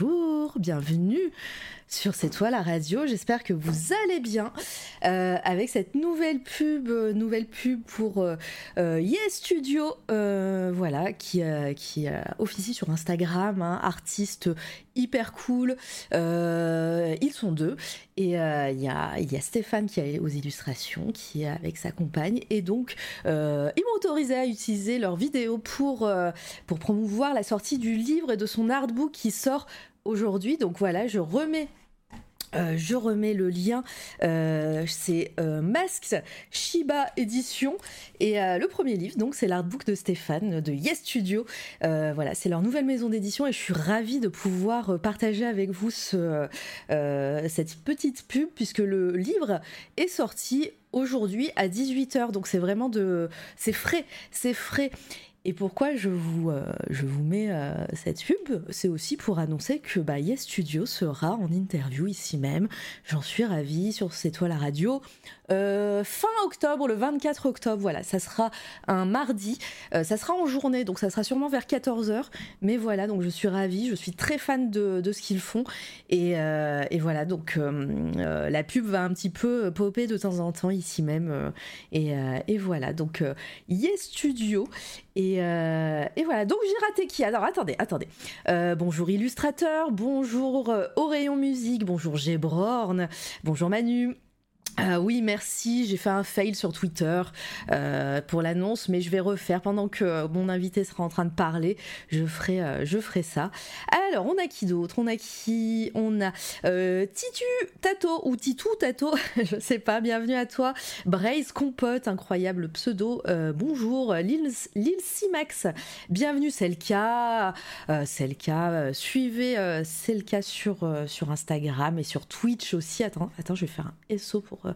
bonjour, bienvenue sur C'est toi la radio. J'espère que vous allez bien euh, avec cette nouvelle pub, euh, nouvelle pub pour euh, Yes Studio, voilà, qui, qui officie sur Instagram, hein, artiste hyper cool. ils sont deux et il y, a, y a Stéphane qui est aux illustrations, qui est avec sa compagne et donc ils m'ont autorisé à utiliser leurs vidéos pour, pour promouvoir la sortie du livre et de son artbook qui sort aujourd'hui. Donc voilà, je remets euh, je remets le lien, euh, c'est euh, Masks Shiba Édition et le premier livre, donc c'est l'artbook de Stéphane de Yes Studio. voilà, c'est leur nouvelle maison d'édition et je suis ravie de pouvoir partager avec vous ce, cette petite pub puisque le livre est sorti aujourd'hui à 18h donc c'est vraiment de c'est frais c'est frais et pourquoi je vous, euh, mets euh, cette pub? C'est aussi pour annoncer que bah, Yes Studio sera en interview ici même. J'en suis ravie sur C'est toi la radio. Euh, fin octobre, le 24 octobre, voilà, ça sera un mardi. ça sera en journée, donc ça sera sûrement vers 14h. Mais voilà, donc je suis ravie, je suis très fan de, de ce qu'ils font. Et, et, voilà, donc la pub va un petit peu popper de temps en temps ici même. Et, voilà, donc Yes Studio. Euh, et, voilà, donc j'ai raté qui? Alors attendez, attendez. Euh, bonjour illustrateur, bonjour euh, au rayon musique, bonjour Gébrorn, bonjour Manu. Ah oui, merci. J'ai fait un fail sur Twitter euh, pour l'annonce, mais je vais refaire pendant que mon invité sera en train de parler. Je ferai, euh, ça. Alors, on a qui d'autre? On a qui? On a euh, Titu Tato ou Titou Tato, je sais pas. Bienvenue à toi. Braise Compote, incroyable pseudo. bonjour, Lil, Simax. Bienvenue, le cas. suivez cas sur, Instagram et sur Twitch aussi. Attends, je vais faire un SO pour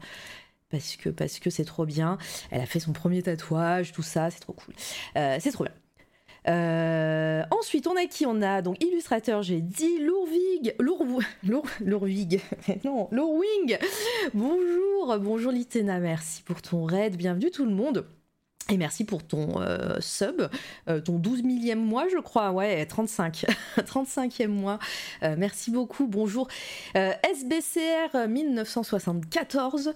parce que parce que c'est trop bien. Elle a fait son premier tatouage, tout ça, c'est trop cool. Euh, c'est trop bien. Euh, ensuite, on a qui On a donc illustrateur, j'ai dit Lourvig, Lour, Lour, Lourvig, non, Lourwing. Bonjour, bonjour Litena, merci pour ton raid, bienvenue tout le monde. Et merci pour ton euh, sub, euh, ton 12 millième mois, je crois, ouais, 35, 35e mois. Euh, merci beaucoup, bonjour. SBCR 1974,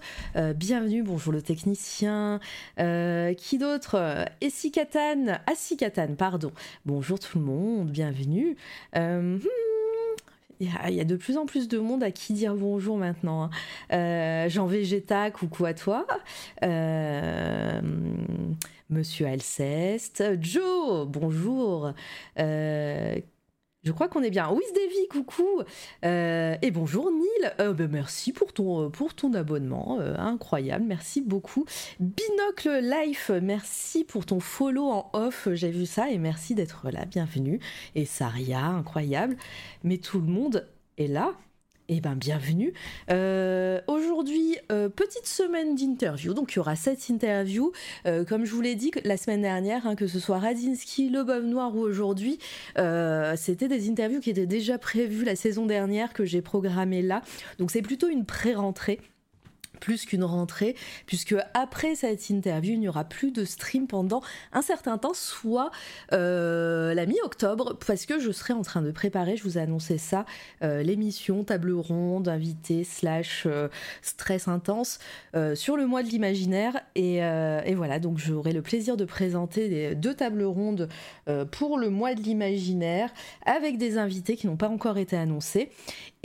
bienvenue, bonjour le technicien. qui d'autre? Essikatan, Assikatan, pardon. Bonjour tout le monde, bienvenue. Hmm, il y, a, de plus en plus de monde à qui dire bonjour maintenant. Hein. Euh, Jean Végéta, coucou à toi. Euh, Monsieur Alceste. Joe, bonjour. Je crois qu'on est bien. Oui, Davy, coucou. Euh, et bonjour Neil. Euh, ben, merci pour ton, euh, pour ton abonnement. incroyable. Merci beaucoup. Binocle Life, merci pour ton follow en off. J'ai vu ça et merci d'être là. Bienvenue. Et Saria, incroyable. Mais tout le monde est là. Eh bien, bienvenue. Euh, aujourd'hui, euh, petite semaine d'interview. Donc, il y aura cette interview. Euh, comme je vous l'ai dit la semaine dernière, hein, que ce soit Radinski, Le Bove Noir ou aujourd'hui, c'était des interviews qui étaient déjà prévues la saison dernière, que j'ai programmées là. Donc, c'est plutôt une pré-rentrée plus qu'une rentrée, puisque après cette interview, il n'y aura plus de stream pendant un certain temps, soit euh, la mi-octobre, parce que je serai en train de préparer, je vous ai annoncé ça, euh, l'émission table ronde, invité, slash euh, stress intense sur le mois de l'imaginaire. Et, voilà, donc j'aurai le plaisir de présenter deux tables rondes pour le mois de l'imaginaire, avec des invités qui n'ont pas encore été annoncés.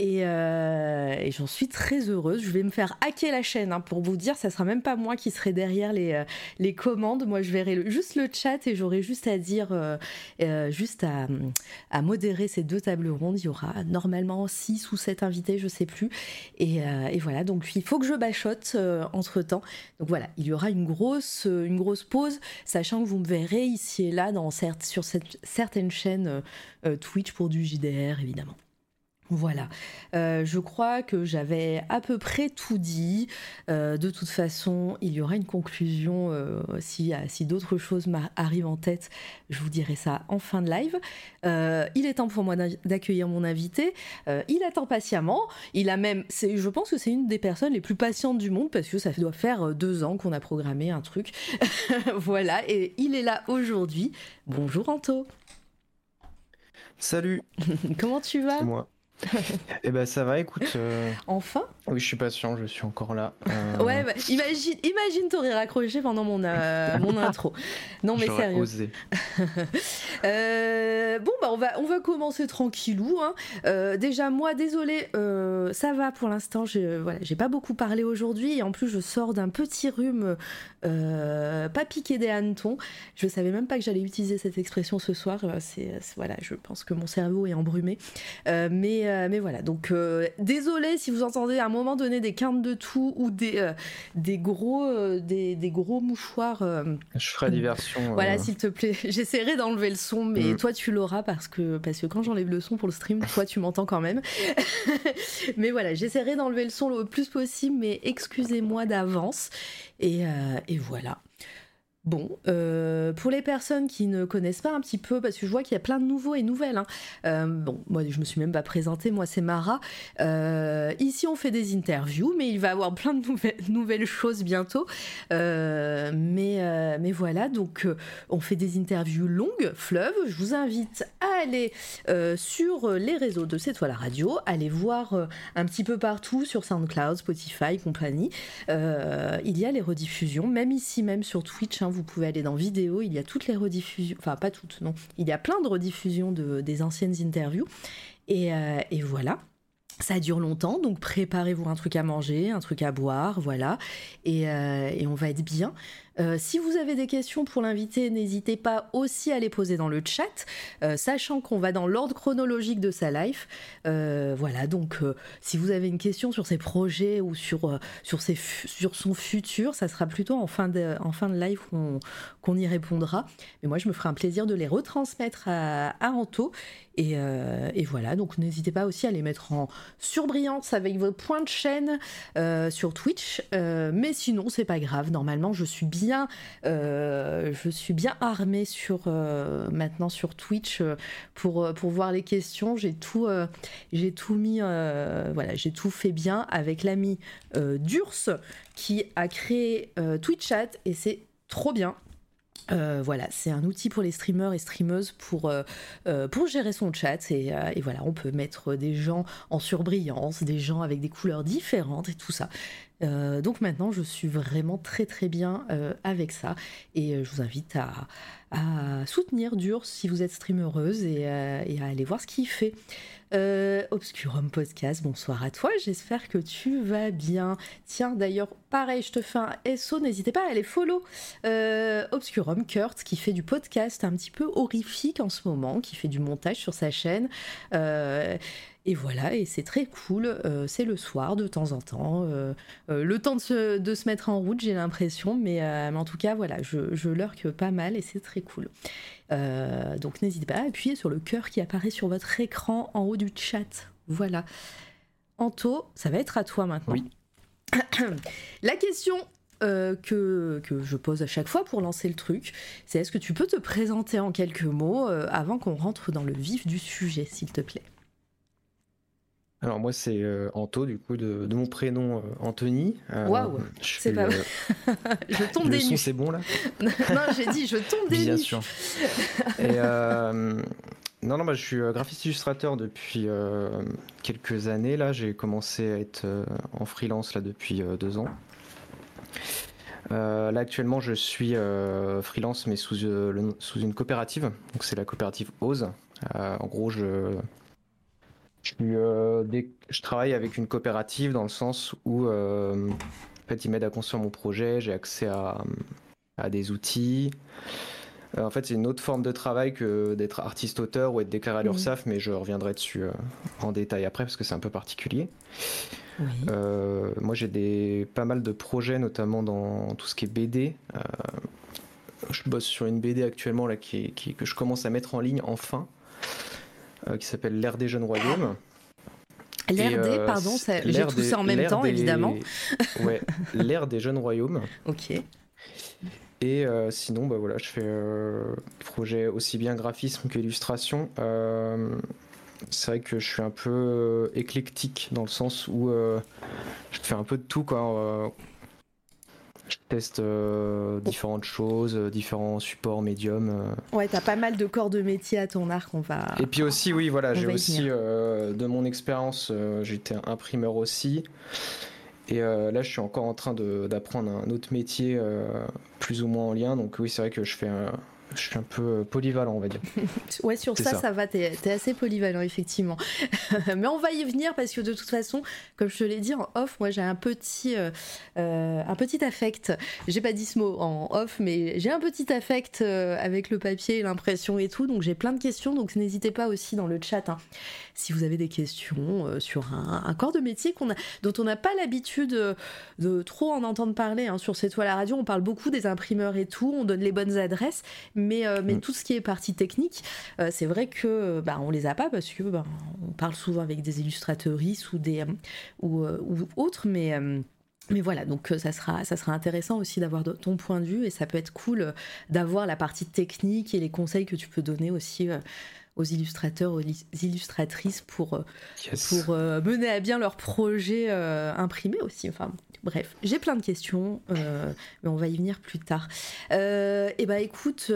Euh, et, j'en suis très heureuse. Je vais me faire hacker la chaîne hein, pour vous dire, ça sera même pas moi qui serai derrière les, euh, commandes. Moi, je verrai juste le chat et j'aurai juste à dire, euh, juste à, modérer ces deux tables rondes. Il y aura normalement 6 ou 7 invités, je sais plus. Et, voilà, donc il faut que je bachote entre temps. Donc voilà, il y aura une grosse, une grosse pause, sachant que vous me verrez ici et là dans, sur certaines chaînes Twitch pour du JDR, évidemment. Voilà, euh, je crois que j'avais à peu près tout dit. Euh, de toute façon, il y aura une conclusion euh, si, si d'autres choses arrivent en tête. Je vous dirai ça en fin de live. il est temps pour moi d'accueillir mon invité. il attend patiemment. Il a même, je pense que c'est une des personnes les plus patientes du monde parce que ça doit faire deux ans qu'on a programmé un truc. voilà, et il est là aujourd'hui. Bonjour Anto. Salut. Comment tu vas? Moi. Eh ben ça va, écoute. Euh, enfin Oui, je suis patient, je suis encore là. Euh, ouais, bah, imagine, imagine t'aurais raccroché pendant mon, euh, mon intro. Non mais sérieux. Osé. bon bah on va on va commencer tranquillou. Hein. déjà moi, désolé, ça va pour l'instant. Voilà, j'ai pas beaucoup parlé aujourd'hui et en plus je sors d'un petit rhume pas piqué des hannetons. Je savais même pas que j'allais utiliser cette expression ce soir. C'est voilà, je pense que mon cerveau est embrumé. mais euh, mais voilà, donc euh, désolé si vous entendez à un moment donné des quintes de tout ou des, euh, des, gros, des, des, gros mouchoirs. Je ferai diversion. Voilà, s'il te plaît. J'essaierai d'enlever le son, mais mm. toi tu l'auras parce que, parce que quand j'enlève le son pour le stream, toi tu m'entends quand même. mais voilà, j'essaierai d'enlever le son le plus possible, mais excusez-moi d'avance. Et, et voilà. Bon, euh, pour les personnes qui ne connaissent pas un petit peu, parce que je vois qu'il y a plein de nouveaux et nouvelles. Hein. Euh, bon, moi je me suis même pas présentée, moi c'est Mara. Euh, ici on fait des interviews, mais il va y avoir plein de nouvelles, choses bientôt. mais, voilà, donc on fait des interviews longues, fleuves. Je vous invite à aller sur les réseaux de C'est toi la radio, aller voir un petit peu partout sur SoundCloud, Spotify, compagnie. il y a les rediffusions, même ici, même sur Twitch. Hein, vous pouvez aller dans vidéo, il y a toutes les rediffusions, enfin pas toutes, non, il y a plein de rediffusions de, des anciennes interviews. Et, euh, et voilà. Ça dure longtemps, donc préparez-vous un truc à manger, un truc à boire, voilà, et, euh, et on va être bien. Euh, si vous avez des questions pour l'invité, n'hésitez pas aussi à les poser dans le chat, euh, sachant qu'on va dans l'ordre chronologique de sa life. Euh, voilà, donc si vous avez une question sur ses projets ou sur, sur, ses sur son futur, ça sera plutôt en fin de, en fin de live qu'on y répondra. Mais moi, je me ferai un plaisir de les retransmettre à, à Anto. Et, et, voilà, donc n'hésitez pas aussi à les mettre en surbrillance avec vos points de chaîne sur Twitch. mais sinon, c'est pas grave. Normalement, je suis bien euh, je suis bien armée sur euh, maintenant sur Twitch euh, pour pour voir les questions. J'ai tout j'ai tout mis voilà j'ai tout fait bien avec l'ami Durs qui a créé Twitch Chat et c'est trop bien. Voilà, c'est un outil pour les streamers et streameuses pour, pour gérer son chat. Et, voilà, on peut mettre des gens en surbrillance, des gens avec des couleurs différentes et tout ça. Euh, donc maintenant, je suis vraiment très très bien euh, avec ça et euh, je vous invite à, soutenir Dur si vous êtes streamereuse et à aller voir ce qu'il fait. Obscurum Podcast, bonsoir à toi, j'espère que tu vas bien. Tiens, d'ailleurs, pareil, je te fais un SO, n'hésitez pas à aller follow Obscurum Kurt qui fait du podcast un petit peu horrifique en ce moment, qui fait du montage sur sa chaîne. Et voilà, et c'est très cool. Euh, c'est le soir de temps en temps. Euh, euh, le temps de se, mettre en route, j'ai l'impression. Mais, en tout cas, voilà, je, je lurque pas mal et c'est très cool. donc n'hésitez pas à appuyer sur le cœur qui apparaît sur votre écran en haut du chat. Voilà. Anto, ça va être à toi maintenant. Oui. La question que, que, je pose à chaque fois pour lancer le truc, c'est est-ce que tu peux te présenter en quelques mots avant qu'on rentre dans le vif du sujet, s'il te plaît? Alors moi c'est euh, Anto du coup de, mon prénom euh, Anthony. Euh, Waouh, c'est pas vrai. je tombe des nues. c'est bon là Non, j'ai dit je tombe des nues. Bien sûr. Et non non bah, je suis graphiste illustrateur depuis quelques années là. J'ai commencé à être en freelance là depuis deux ans. là actuellement je suis freelance mais sous, sous une coopérative. Donc c'est la coopérative Ose. en gros je je, euh, je, travaille avec une coopérative dans le sens où euh, en fait, ils m'aident à construire mon projet, j'ai accès à, à, des outils. Euh, en fait, c'est une autre forme de travail que d'être artiste-auteur ou être déclaré à l'URSSAF, mais je reviendrai dessus en détail après parce que c'est un peu particulier. moi, j'ai des, pas mal de projets, notamment dans tout ce qui est BD. je bosse sur une BD actuellement là, qui, qui, que je commence à mettre en ligne enfin. Euh, qui s'appelle L'ère des jeunes royaumes. L'RD, pardon, j'ai tout ça en même temps, évidemment. ouais, l'ère des jeunes royaumes. Ok. Et sinon, bah voilà, je fais des projets aussi bien graphisme qu'illustration. c'est vrai que je suis un peu éclectique dans le sens où je fais un peu de tout. Quoi je teste euh, différentes choses, euh, différents supports, médiums. Euh. Ouais, t'as pas mal de corps de métier à ton arc, on va. Et puis aussi, oui, voilà, j'ai aussi de mon expérience, j'étais imprimeur aussi. Et là, je suis encore en train d'apprendre un autre métier plus ou moins en lien. Donc oui, c'est vrai que je fais un, je suis un peu euh, polyvalent, on va dire. ouais, sur ça, ça, va, t'es es assez polyvalent, effectivement. Mais on va y venir parce que de toute façon, comme je te l'ai dit en off, moi j'ai un petit, euh, euh, un petit affect. J'ai pas dit ce mot en off, mais j'ai un petit affect avec le papier, l'impression et tout. Donc j'ai plein de questions, donc n'hésitez pas aussi dans le chat. Hein si vous avez des questions euh, sur un, corps de métier a, dont on n'a pas l'habitude euh, de, trop en entendre parler hein, sur cette toile à radio. On parle beaucoup des imprimeurs et tout, on donne les bonnes adresses, mais, euh, mais mm. tout ce qui est partie technique, c'est vrai que bah, on les a pas parce que bah, on parle souvent avec des illustrateuristes ou des ou, ou autres, mais mais voilà, donc ça sera, ça sera intéressant aussi d'avoir ton point de vue et ça peut être cool d'avoir la partie technique et les conseils que tu peux donner aussi aux illustrateurs, aux illustratrices pour, euh, pour euh, mener à bien leur projet euh, imprimé aussi. Enfin, bref, j'ai plein de questions, mais on va y venir plus tard. et eh bah ben, écoute,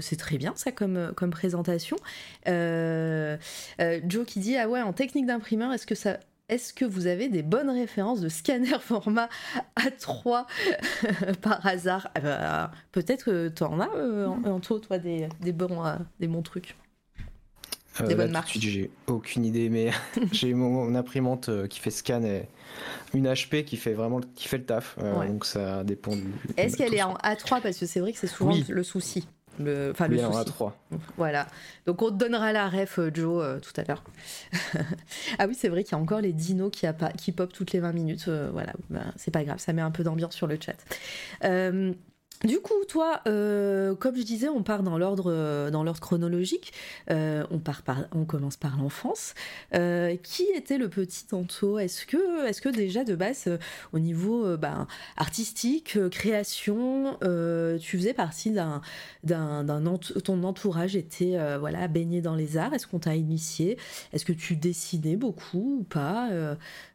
c'est très bien ça comme, comme présentation. Joe qui dit Ah ouais, en technique d'imprimeur, est-ce que ça est-ce que vous avez des bonnes références de scanner format A3 par hasard? Ah bah, Peut-être que tu en as, euh, Anto, toi, des, bons, euh, des bons trucs. Euh, des bonnes marques. J'ai aucune idée, mais j'ai mon, imprimante euh, qui fait scan et une HP qui fait vraiment qui fait le taf. Donc ça dépend du. Est-ce qu'elle est en A3 parce que c'est vrai que c'est souvent le souci. Le, enfin, le souci. 3. Voilà. Donc on te donnera la ref, euh, Joe, euh, tout à l'heure. ah oui, c'est vrai qu'il y a encore les dinos qui, qui pop toutes les 20 minutes. Euh, voilà, ben, c'est pas grave, ça met un peu d'ambiance sur le chat. Du coup, toi, euh, comme je disais, on part dans l'ordre euh, chronologique. Euh, on part par, on commence par l'enfance. qui était le petit Tanto Est-ce que, est-ce que déjà de base, au niveau ben, artistique, création, tu faisais partie d'un, d'un, ton entourage était voilà baigné dans les arts? Est-ce qu'on t'a initié? Est-ce que tu dessinais beaucoup ou pas?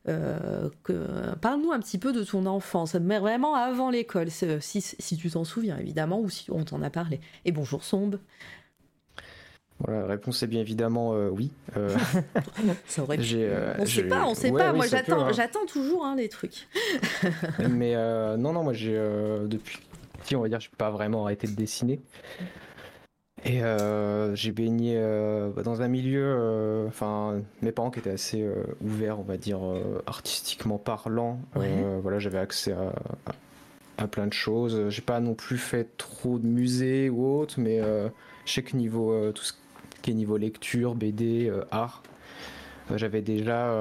Parle-nous un petit peu de ton enfance, mais vraiment avant l'école, si, si tu t'en souviens évidemment ou si on t'en a parlé. Et bonjour Sombe. Voilà, la réponse est bien évidemment euh, oui. Euh, ça aurait euh, on sait pas, on sait pas. Moi j'attends, hein. j'attends toujours hein, les trucs. Mais non, non, moi j'ai depuis on va dire, je peux pas vraiment arrêté de dessiner. Et j'ai baigné dans un milieu, enfin mes parents qui étaient assez ouverts, on va dire artistiquement parlant. voilà, j'avais accès à, à plein de choses. J'ai pas non plus fait trop de musées ou autre, mais euh, je sais que niveau euh, tout ce qui est niveau lecture, BD, euh, art, j'avais déjà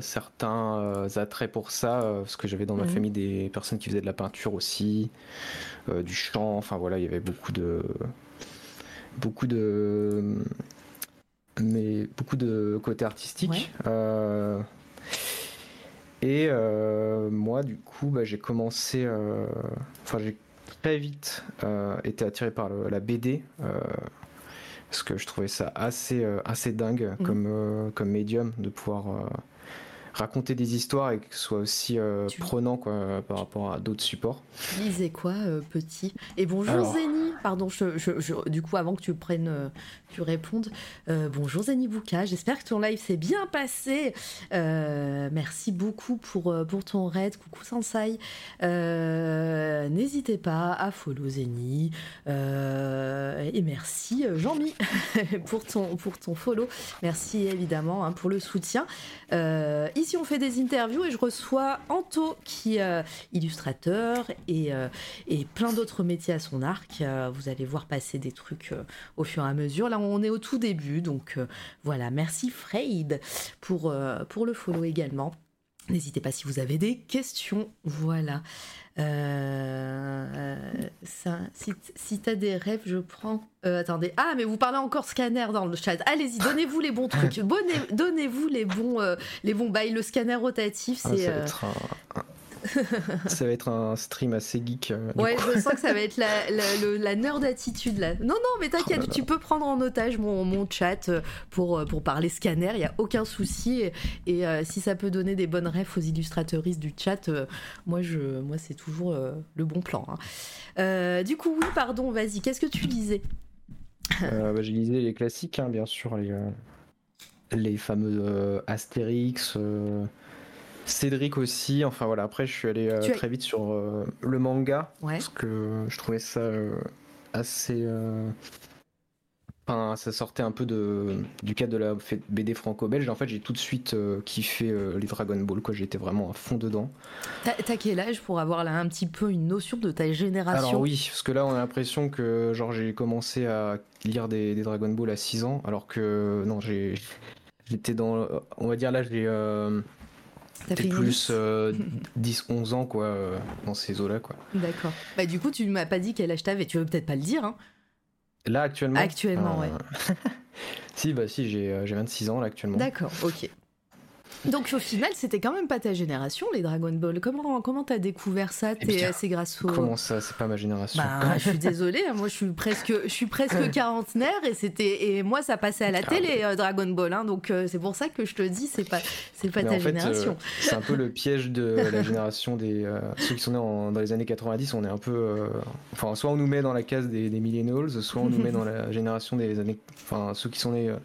certains attraits pour ça, parce que j'avais dans ma mhm. famille des personnes qui faisaient de la peinture aussi, du chant, enfin voilà, il y avait beaucoup de beaucoup de mais beaucoup de côté artistique. Et euh, moi, du coup, bah, j'ai commencé. Euh, enfin, j'ai très vite euh, été attiré par la BD. parce que je trouvais ça assez, assez dingue mmh. comme, comme médium de pouvoir raconter des histoires et que ce soit aussi prenant quoi, par rapport à d'autres supports. Tu lisais quoi, petit? Et bonjour Zeni Pardon, du coup, avant que tu prennes, euh, tu répondes, bonjour Zeni Bouka, j'espère que ton live s'est bien passé. merci beaucoup pour, pour ton raid, coucou Sansai. N'hésitez pas à follow Zeni. et merci Jean-Mi pour, ton, pour follow. Merci évidemment hein, pour le soutien. Ici, on fait des interviews et je reçois Anto, qui est euh, illustrateur et, euh, et plein d'autres métiers à son arc. Euh, vous allez voir passer des trucs au fur et à mesure. Là, on est au tout début, donc voilà. Merci Freyd pour, pour le follow également. N'hésitez pas si vous avez des questions. Voilà. Euh, ça, si si tu as des rêves, je prends. Euh, attendez. Ah, mais vous parlez encore scanner dans le chat. Allez-y, donnez-vous les bons trucs. Donnez- Donnez-vous les bons, euh, les bons bails. Le scanner rotatif, Ah, c'est. ça va être un stream assez geek. euh, Ouais, je sens que ça va être la, la, le- la nerd attitude là. Non, non, mais t'inquiète, Oh tu peux prendre en otage mon, mon chat euh, pour, euh, pour parler scanner, il n'y a aucun souci. Et, et, euh, si ça peut donner des bonnes refs aux illustrateuristes du chat, euh, moi, je, moi c'est toujours le bon plan. hein. Du coup, oui, pardon, vas-y, qu'est-ce que tu lisais? Bah, J'ai lisé les classiques, hein, bien sûr, les, les fameux Astérix, Cédric aussi. Enfin voilà, après je suis allé euh, très vite sur euh, le manga Ouais. parce que je trouvais ça euh, assez. Enfin, ça sortait un peu de, du cadre de la BD franco-belge. En fait, j'ai tout de suite kiffé les Dragon Ball. Quoi, j'étais vraiment à fond dedans. T'as t'as quel âge pour avoir là un petit peu une notion de ta génération? Alors oui, parce que là on a l'impression que genre j'ai commencé à lire des, des Dragon Ball à 6 ans, alors que non, j'ai j'étais dans on va dire là j'ai euh, T'as plus euh, 10 11 ans quoi euh, dans ces eaux-là quoi. D'accord. Bah, du coup, tu m'as pas dit quel âge t'avais. Tu veux peut-être pas le dire. Hein. Là actuellement? Actuellement, ouais. si bah si, j'ai euh, j'ai 26 ans là actuellement. D'accord, ok. Donc au final, c'était quand même pas ta génération, les Dragon Ball. Comment comment t'as découvert ça? Eh T'es- C'est grâce au. Comment ça, c'est pas ma génération. Bah, je suis désolée, hein, moi je suis presque, je suis presque quarantenaire et c'était et moi ça passait à la Ah télé euh, Dragon Ball, hein, donc euh, c'est pour ça que je te dis c'est pas c'est pas Mais ta en fait, génération. euh, c'est un peu le piège de la génération des euh, ceux qui sont nés en- dans les années 90. On est un peu, euh, enfin, soit on nous met dans la case des, des millennials, soit on nous met dans la génération des années, enfin ceux qui sont nés euh,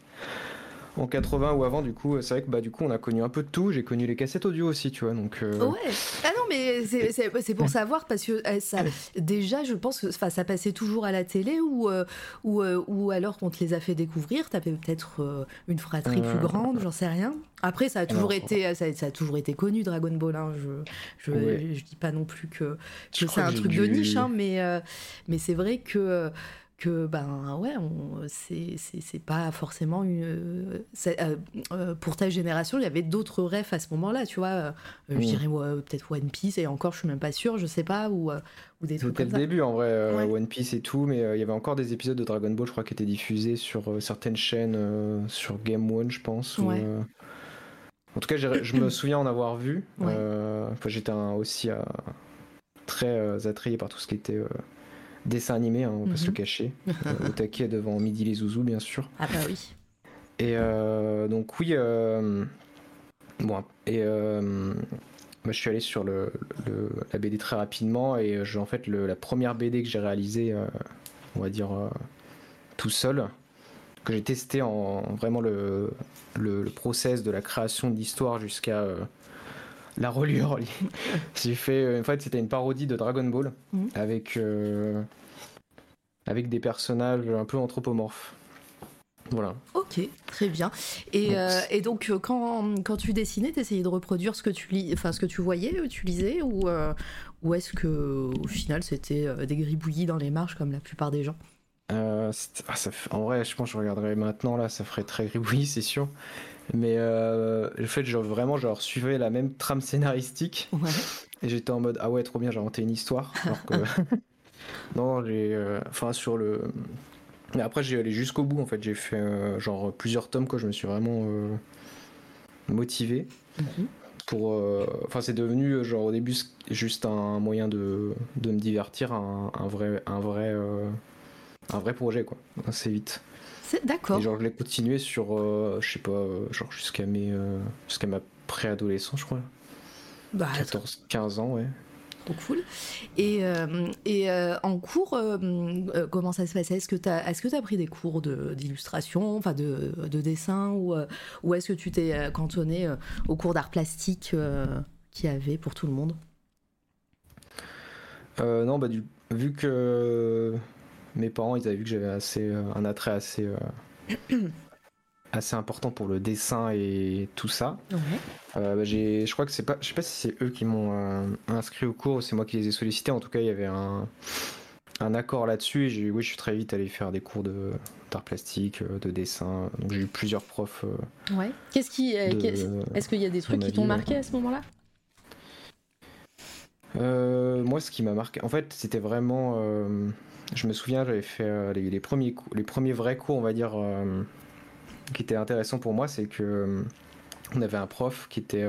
en 80 ou avant. Du coup, c'est vrai que bah du coup on a connu un peu de tout. J'ai connu les cassettes audio aussi, tu vois. Donc euh, Ouais. Ah non, mais c'est- pour savoir parce que euh, ça, déjà, je pense que ça passait toujours à la télé ou euh, ou, euh, ou alors qu'on te les a fait découvrir. T'avais peut-être euh, une fratrie Euh, plus grande, j'en sais rien. Après, ça a toujours alors- été ça, ça a toujours été connu Dragon Ball. Hein. Je je, Ouais. je dis pas non plus que, c'est un truc de niche, hein, mais euh, mais c'est vrai que que ben ouais c'est c'est c'est pas forcément une c'est, euh, euh, pour ta génération il y avait d'autres refs à ce moment-là tu vois euh, je Mm. dirais ouais, peut-être One Piece et encore je suis même pas sûre je sais pas ou euh, ou des trucs comme le ça début en vrai, euh, Ouais. One Piece et tout, mais euh, il y avait encore des épisodes de Dragon Ball, je crois, qui étaient diffusés sur euh, certaines chaînes, euh, sur Game One, je pense. ou, Ouais. euh, En tout cas, je me souviens en avoir vu. Euh, J'étais aussi euh, très euh, attrayé par tout ce qui était euh, dessin animé, hein, on va pas se Mhm. le cacher. Euh, au taquet devant Midi les Zouzous, bien sûr. ah bah oui Et euh, donc oui, euh, bon, et euh, moi, je suis allé sur le, le- la BD très rapidement et euh, j'ai en fait le- la première BD que j'ai réalisée, euh, on va dire euh, tout seul, que j'ai testé en vraiment le, process de la création de l'histoire jusqu'à euh, la reliure. j'ai fait, euh, en fait, c'était une parodie de Dragon Ball Mhm. avec euh, avec des personnages un peu anthropomorphes. Voilà. ok très bien et, Donc, euh, et donc quand, quand tu dessinais t'essayais de reproduire ce que tu lis enfin ce que tu voyais tu lisais ou euh, ou est-ce que au final c'était des gribouillis dans les marges comme la plupart des gens? Euh, ah, ça en vrai, je pense que je regarderai maintenant, là, ça ferait très gribouillis, c'est sûr. Mais euh, le fait, genre, vraiment, genre, suivais la même trame scénaristique ouais et j'étais en mode, ah ouais, trop bien, j'ai inventé une histoire. Alors que. non, j'ai. euh, Enfin, sur le. Mais après, j'ai allé jusqu'au bout, en fait. J'ai fait, euh, genre, plusieurs tomes, quoi. Je me suis vraiment motivé Mhm. pour. Enfin, c'est devenu, genre, au début, juste un moyen de, de me divertir, un, un vrai. Un vrai un vrai projet quoi assez vite d'accord. Et genre je l'ai continué sur euh, je sais pas euh, genre jusqu'à mes euh, jusqu'à ma préadolescence je crois. Bah, 14 15 ans ouais. Trop cool. Et, euh, et en cours, comment ça se passait Est-ce que tu as, pris des cours de- d'illustration, enfin de, de dessin, ou, ou est-ce que tu t'es cantonné euh, au cours d'art plastique qu'il y avait pour tout le monde? Non bah du vu que mes parents ils avaient vu que j'avais assez euh, un attrait assez euh, assez important pour le dessin et tout ça Ouais. Euh, bah, j'ai, je crois que c'est pas, je sais pas si c'est eux qui m'ont euh, inscrit au cours, ou c'est moi qui les ai sollicités. En tout cas, il y avait un, un accord là-dessus et j'ai, oui, je suis très vite allé faire des cours de d'art plastique, de dessin. Donc j'ai eu plusieurs profs. euh, Ouais. Qu'est-ce qui. Est-ce qu'il y a des trucs qui t'ont marqué à ce moment-là? Moi, ce qui m'a marqué, en fait, c'était vraiment. Je me souviens, j'avais fait euh, les, les premiers cou- les premiers vrais cours, on va dire, euh, qui étaient intéressants pour moi, c'est que euh, on avait un prof qui était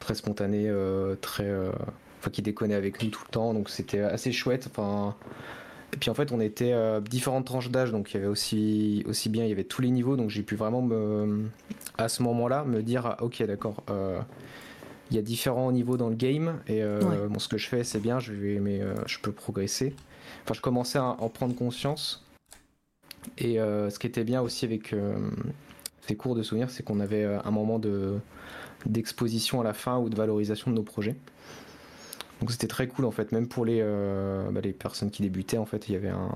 très spontané, très, enfin, qui déconnait avec nous tout le temps, donc c'était assez chouette. Enfin, et puis en fait, on était euh, différentes tranches d'âge, donc il y avait aussi aussi bien, il y avait tous les niveaux, donc j'ai pu vraiment me, à ce moment-là, me dire, ah, ok, d'accord. euh, il y a différents niveaux dans le game et euh, Ouais. bon, ce que je fais c'est bien, je vais, mais je peux progresser. Enfin, je commençais à en prendre conscience. Et euh, ce qui était bien aussi avec euh, ces cours de souvenirs, c'est qu'on avait euh, un moment de d'exposition à la fin ou de valorisation de nos projets. Donc c'était très cool en fait, même pour les, euh, bah, les personnes qui débutaient en fait, il y avait un,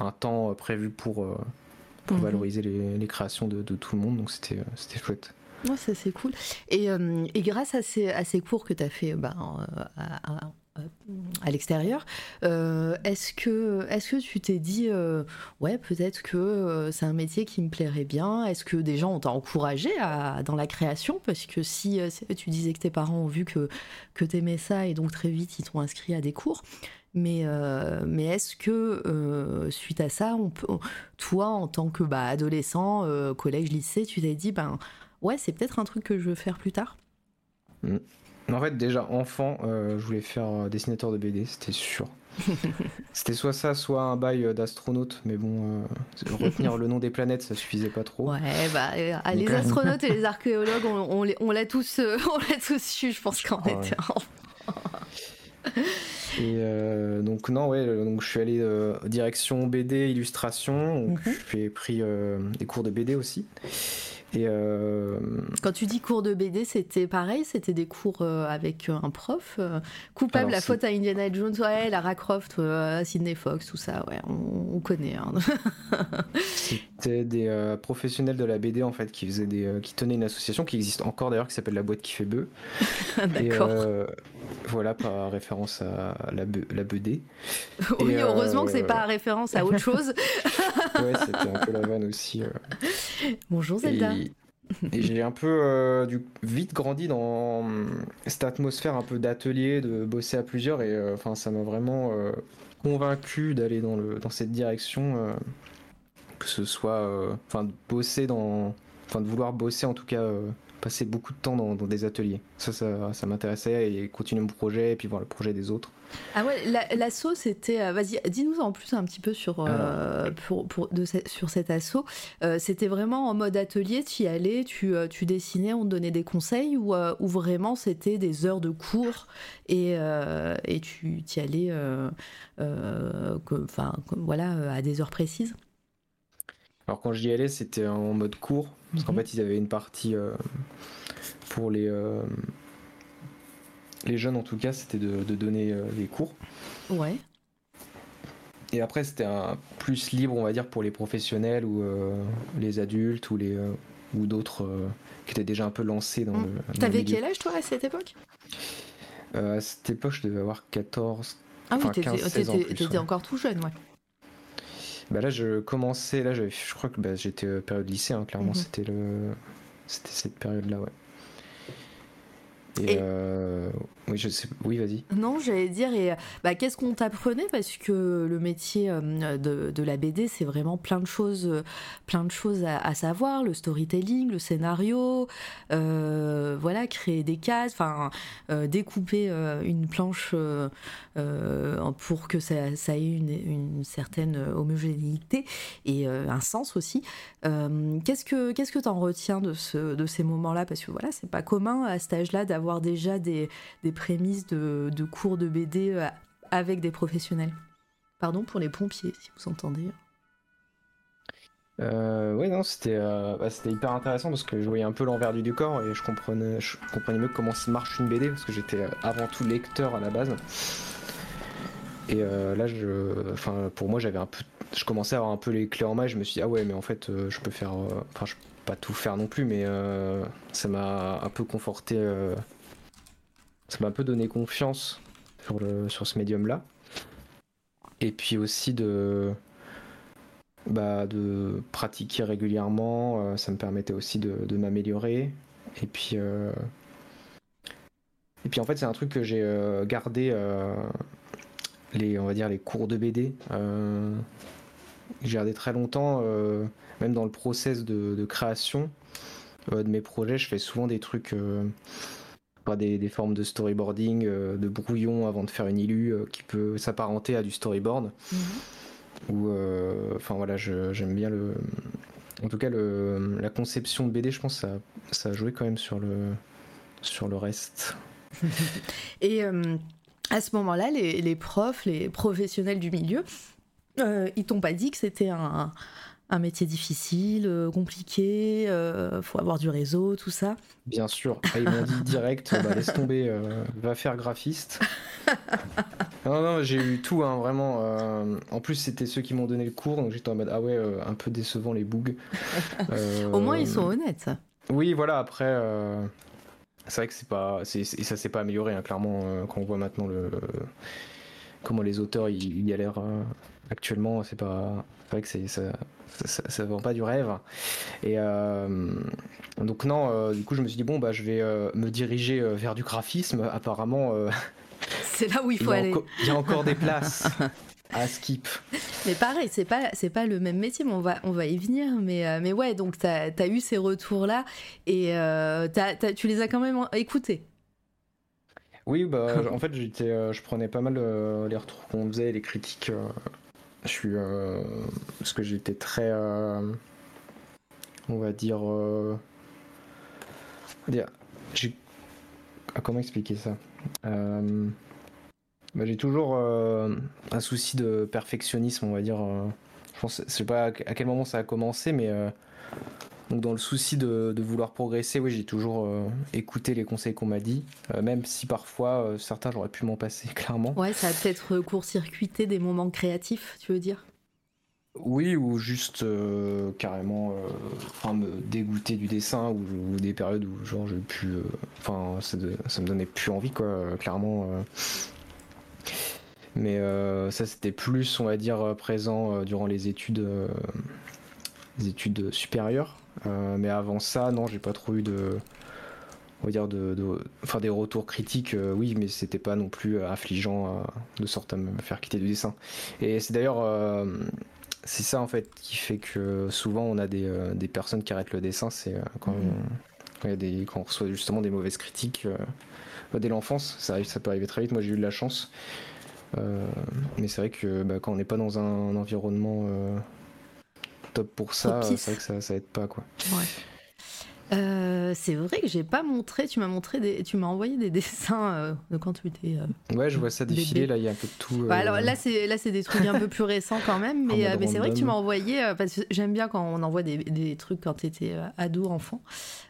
un temps prévu pour, euh, pour Mhm. valoriser les, les créations de, de tout le monde, donc c'était c'était chouette. Ouais, ça c'est cool. Et, euh, et grâce à ces, à ces cours que tu as fait à, à- à l'extérieur, euh, est-ce que, est que tu t'es dit, euh, ouais, peut-être que euh, c'est un métier qui me plairait bien? Est-ce que des gens ont encouragé à, dans la création? Parce que si tu disais que tes parents ont vu que, que tu aimais ça et donc très vite ils t'ont inscrit à des cours, mais, mais est-ce que suite à ça, on peut, toi en tant que bah, adolescent, collège, lycée, tu t'es dit, ben ouais, c'est peut-être un truc que je veux faire plus tard? En fait, déjà enfant, euh, je voulais faire euh, dessinateur de BD, c'était sûr. c'était soit ça, soit un bail euh, d'astronaute, mais bon, euh, retenir le nom des planètes, ça suffisait pas trop. Ouais, bah euh, ah, les astronautes et les archéologues, on, l'a tous, on l'a tous su, je pense quand on était enfant. Et euh, donc non, ouais, donc je suis allé euh, direction BD, illustration. Donc Mhm. j'ai pris euh, des cours de BD aussi. Et euh, Quand tu dis cours de BD, c'était pareil, c'était des cours euh, avec euh, un prof. coupable, Alors, la faute à Indiana Jones, ouais, Lara Croft, Sidney Fox, tout ça, ouais, on, on connaît. hein. c'était des euh, professionnels de la BD en fait qui faisaient des, qui tenaient une association qui existe encore d'ailleurs qui s'appelle la boîte qui fait bœuf. D'accord. Voilà par référence à la, la BD. oui, et, heureusement que c'est euh, pas référence à autre chose. Ouais, c'était un peu la vanne aussi. euh. Bonjour Zelda. Et, et j'ai un peu euh, du, vite grandi dans hum, cette atmosphère un peu d'atelier, de bosser à plusieurs, et euh, enfin ça m'a vraiment euh, convaincu d'aller dans, le, dans cette direction, euh, que ce soit, euh, enfin de bosser dans, enfin de vouloir bosser en tout cas, euh, passer beaucoup de temps dans, dans des ateliers. Ça, ça, ça m'intéressait et continuer mon projet et puis voir le projet des autres. Ah ouais, la- l'assaut, c'était. euh, Vas-y, dis-nous en plus un petit peu sur, euh, pour, pour- de sur cet assaut. Euh, c'était vraiment en mode atelier, tu y allais, tu, tu dessinais, on te donnait des conseils ou, euh, ou vraiment c'était des heures de cours et, et tu y allais que- enfin, voilà, à des heures précises? Alors quand j'y allais, c'était en mode cours, parce qu'en Mhm. fait, ils avaient une partie euh, pour les euh, les jeunes en tout cas, c'était de, de donner euh, les cours. Ouais. Et après, c'était un plus libre, on va dire, pour les professionnels ou euh, les adultes ou les ou d'autres qui étaient déjà un peu lancés dans Mhm. le. T'avais quel âge toi à cette époque? À cette époque, je devais avoir 14. Ah oui, t'étais 15, 16 ans t'étais- plus, t'étais ouais. encore tout jeune, ouais. Bah là, je commençais, là, j'avais- je crois que bah, j'étais euh, période lycée, hein, clairement, Mhm. c'était le, c'était cette période-là, ouais. Et, Et- euh, oui, je vas-y. Non, j'allais dire, et bah, qu'est-ce qu'on t'apprenait? Parce que le métier euh, de, la BD, c'est vraiment plein de choses, euh, plein de choses à, savoir, le storytelling, le scénario, euh, voilà, créer des cases, enfin, découper une planche pour que ça, ait une, certaine homogénéité et un sens aussi. Qu'est-ce que qu'est-ce que t'en retiens de ce de ces moments-là? Parce que voilà, c'est pas commun à cet âge-là d'avoir déjà des prémices de, cours de BD euh, avec des professionnels. Pardon pour les pompiers, si vous entendez. Euh, ouais, non, c'était, euh, bah, hyper intéressant parce que je voyais un peu l'envers du décor et je comprenais, je comprenais mieux comment se marche une BD parce que j'étais euh, avant tout lecteur à la base. Et euh, là, je, enfin, pour moi, j'avais un peu, je commençais à avoir un peu les clés en main. Je me suis dit, ah ouais, mais en fait, je peux faire, enfin, je peux pas tout faire non plus, mais ça m'a un peu conforté, ça m'a un peu donné confiance sur le, sur ce médium-là. et puis aussi de, bah, de pratiquer régulièrement. ça me permettait aussi de, m'améliorer. Et puis, et puis en fait, c'est un truc que j'ai gardé les, on va dire, les cours de BD. j'ai gardé très longtemps, même dans le process de création de mes projets, je fais souvent des trucs des, des, formes de storyboarding, euh, de brouillon avant de faire une illu euh, qui peut s'apparenter à du storyboard. Mhm. Ou, euh, enfin voilà, j'aime bien le. En tout cas, le, la conception de BD, je pense, ça, ça a joué quand même sur le, sur le reste. Et à ce moment-là, les, les, profs, les professionnels du milieu, ils t'ont pas dit que c'était un, un métier difficile, euh, compliqué, euh, faut avoir du réseau, tout ça Bien sûr. Ah, ils m'ont dit direct, bah, laisse tomber, euh, va faire graphiste. non, non, j'ai eu tout, hein, vraiment. en plus, c'était ceux qui m'ont donné le cours, donc j'étais en mode, ah ouais, un peu décevant les bougs. Au moins, ils sont honnêtes. Oui, voilà, après. C'est vrai que c'est pas, ça s'est pas amélioré, hein, clairement, quand on voit maintenant le, comment les auteurs y, y l'air actuellement, c'est pas, vrai que c'est, ça, ça, vend pas du rêve. Et euh, donc non, euh, du coup je me suis dit bon bah je vais euh, me diriger vers du graphisme. Apparemment, c'est là où il faut aller. Il y a encore des places. à skip. Mais pareil, c'est pas c'est pas le même métier, mais on va on va y venir. Mais mais ouais, donc t'as as eu ces retours là et tu les as quand même écoutés? Oui, bah en fait j'étais je prenais pas mal les retours qu'on faisait, les critiques je suis. Euh, parce que j'étais très. Euh, on va dire. Euh. Ah, comment expliquer ça? Bah, J'ai toujours un souci de perfectionnisme, on va dire. je pense, je sais pas à quel moment ça a commencé, mais donc dans le souci de, vouloir progresser, oui, j'ai toujours euh, écouté les conseils qu'on m'a dit, euh, même si parfois euh, certains j'aurais pu m'en passer clairement. Ouais, ça a peut-être court-circuité des moments créatifs, tu veux dire? Oui, ou juste carrément, enfin me dégoûter du dessin ou, des périodes où genre j'ai pu, enfin ça, ça, me donnait plus envie quoi, clairement. Mais ça c'était plus, on va dire, présent durant les études, les études supérieures. Euh, mais avant ça, non, j'ai pas trop eu de, on va dire de, enfin des retours critiques, euh, oui, mais c'était pas non plus euh, affligeant de sorte à me faire quitter du dessin. Et c'est d'ailleurs c'est ça en fait qui fait que souvent on a des, des personnes qui arrêtent le dessin, c'est quand, mmh. quand, y a des, quand on reçoit justement des mauvaises critiques dès l'enfance, ça arrive, ça peut arriver très vite. Moi j'ai eu de la chance, mais c'est vrai que bah, quand on n'est pas dans un environnement top pour ça, c'est vrai que ça, ça aide pas quoi. Ouais. Euh, c'est vrai que j'ai pas montré, tu m'as montré des, tu m'as envoyé des dessins euh, de quand tu étais. Euh, ouais, je vois ça défiler là, il y a un peu de tout. Bah, alors là, c'est là, c'est des trucs un peu plus récents quand même, mais, mais c'est vrai que tu m'as envoyé parce que j'aime bien quand on envoie des, des trucs quand tu étais ado, enfant.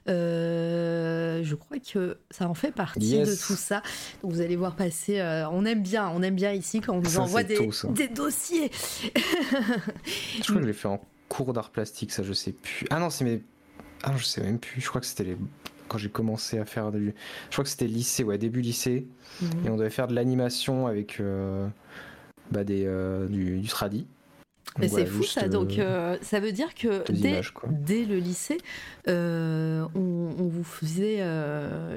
je crois que ça en fait partie de tout ça. Donc vous allez voir passer. on aime bien, on aime bien ici quand on nous envoie des, des dossiers. je crois que je l'ai fait en cours d'art plastique, ça je sais plus. Ah non, c'est mes. Ah non, je sais même plus. Je crois que c'était les... quand j'ai commencé à faire du. Je crois que c'était lycée, ouais, début lycée. Mhm. Et on devait faire de l'animation avec euh, bah, des, euh, du, du tradi. Mais c'est fou ça, donc euh, ça veut dire que dès, dès, le lycée, on, on, vous faisait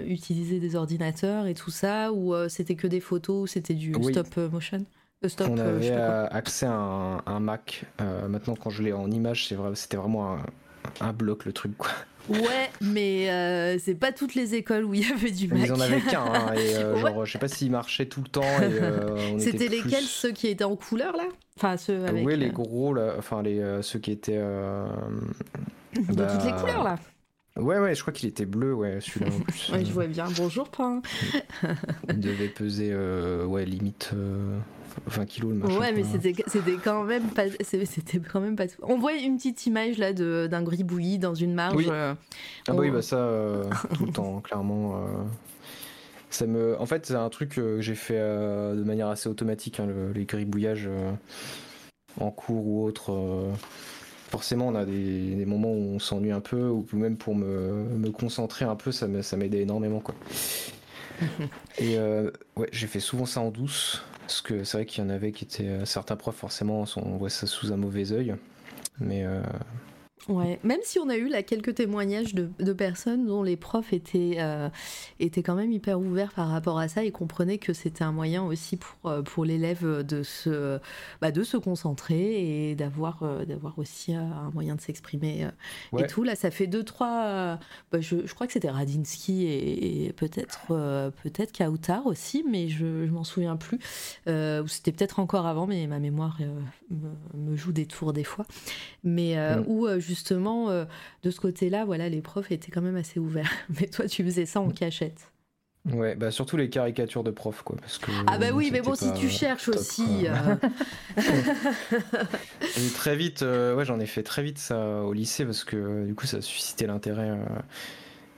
utiliser des ordinateurs et tout ça, ou c'était que des photos, ou c'était du stop motion? On euh, avait euh, accès à un, Mac. Euh, maintenant, quand je l'ai en image, c'était vraiment un, bloc le truc quoi. Ouais, mais c'est pas toutes les écoles où il y avait du Mac. Ils en avaient qu'un, hein, et genre, je sais pas s'il marchait tout le temps. C'était lesquels ceux qui étaient en couleur là? Enfin ceux avec. Oui, les gros là, enfin les ceux qui étaient. De bah, toutes les couleurs là. Ouais, ouais, je crois qu'il était bleu, ouais, celui-là en plus. ouais, je vois bien. Bonjour, pain. Il devait peser, ouais, limite 20 kilos le machin. Ouais, mais c'était quand même pas. C'était quand même pas. On voit une petite image là d'un gribouillis dans une marge. Oui. Euh, ah bah oui, bah ça euh, tout le temps, clairement. Euh, ça me, en fait, c'est un truc que j'ai fait de manière assez automatique, hein, les gribouillages en cours ou autre. forcément, on a des, des moments où on s'ennuie un peu, ou même pour me, me concentrer un peu, ça m'aidait énormément, quoi. Et ouais, j'ai fait souvent ça en douce. Parce que c'est vrai qu'il y en avait qui étaient. Certains profs, forcément, on voit ça sous un mauvais œil. Mais Ouais, même si on a eu là quelques témoignages de, de personnes dont les profs étaient, euh, étaient quand même hyper ouverts par rapport à ça et comprenaient que c'était un moyen aussi pour, euh, pour l'élève de se, bah, de se concentrer et d'avoir, euh, d'avoir aussi un moyen de s'exprimer et tout. Là, ça fait deux, trois. Bah, je, je, crois que c'était Radinsky et, peut-être, peut-être Kautar aussi, mais je, ne m'en souviens plus. ou c'était peut-être encore avant, mais ma mémoire me, me, joue des tours des fois. Mais mm. où justement, euh, de ce côté-là, voilà, les profs étaient quand même assez ouverts. Mais toi, tu faisais ça en cachette. Ouais, bah surtout les caricatures de profs, quoi. Parce que, ah bah oui, mais bon, si tu cherches aussi. Euh. très vite, euh, ouais, j'en ai fait très vite ça au lycée parce que du coup, ça suscitait l'intérêt.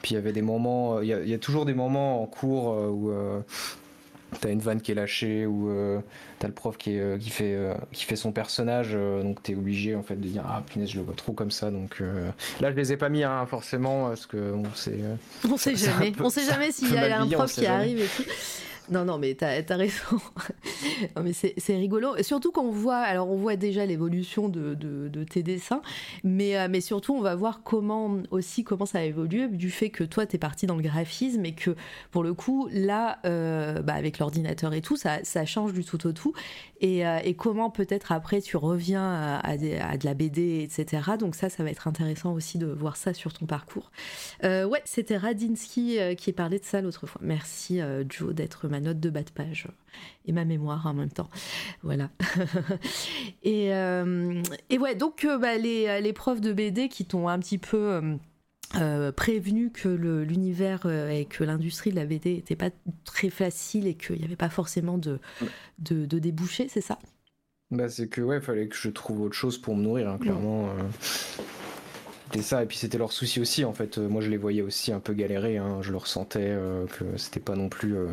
Puis il y avait des moments, il y, y, a toujours des moments en cours où t'as une vanne qui est lâchée ou euh, t'as le prof qui, euh, qui, fait, euh, qui fait son personnage, donc t'es obligé en fait de dire ah punaise je le vois trop comme ça. Donc là je les ai pas mis hein, forcément parce que bon, c'est. on sait jamais, on sait jamais s'il y a un prof qui arrive et tout. Non, non, mais t'as as raison. mais c'est rigolo. Surtout qu'on voit, alors on voit déjà l'évolution de, de, tes dessins, mais, euh, mais surtout on va voir comment aussi comment ça a évolué du fait que toi t'es parti dans le graphisme et que pour le coup là, euh, bah, avec l'ordinateur et tout, ça, ça, change du tout au tout. Et, euh, et comment peut-être après tu reviens à, à, de la BD, etc. Donc ça, ça va être intéressant aussi de voir ça sur ton parcours. ouais, c'était Radinsky qui parlait de ça l'autre fois. Merci Joe d'être ma note de bas de page et ma mémoire en même temps. Voilà. et, euh, et, ouais, donc euh, bah, les, les, profs de BD qui t'ont un petit peu euh, prévenu que l'univers et que l'industrie de la BD n'était pas très facile et qu'il n'y avait pas forcément de, de, débouchés, c'est ça? Bah, c'est que ouais, fallait que je trouve autre chose pour me nourrir, hein, clairement. C'était ça, et puis c'était leur souci aussi, en fait. Moi, je les voyais aussi un peu galérer, hein. je le ressentais, que c'était pas non plus euh,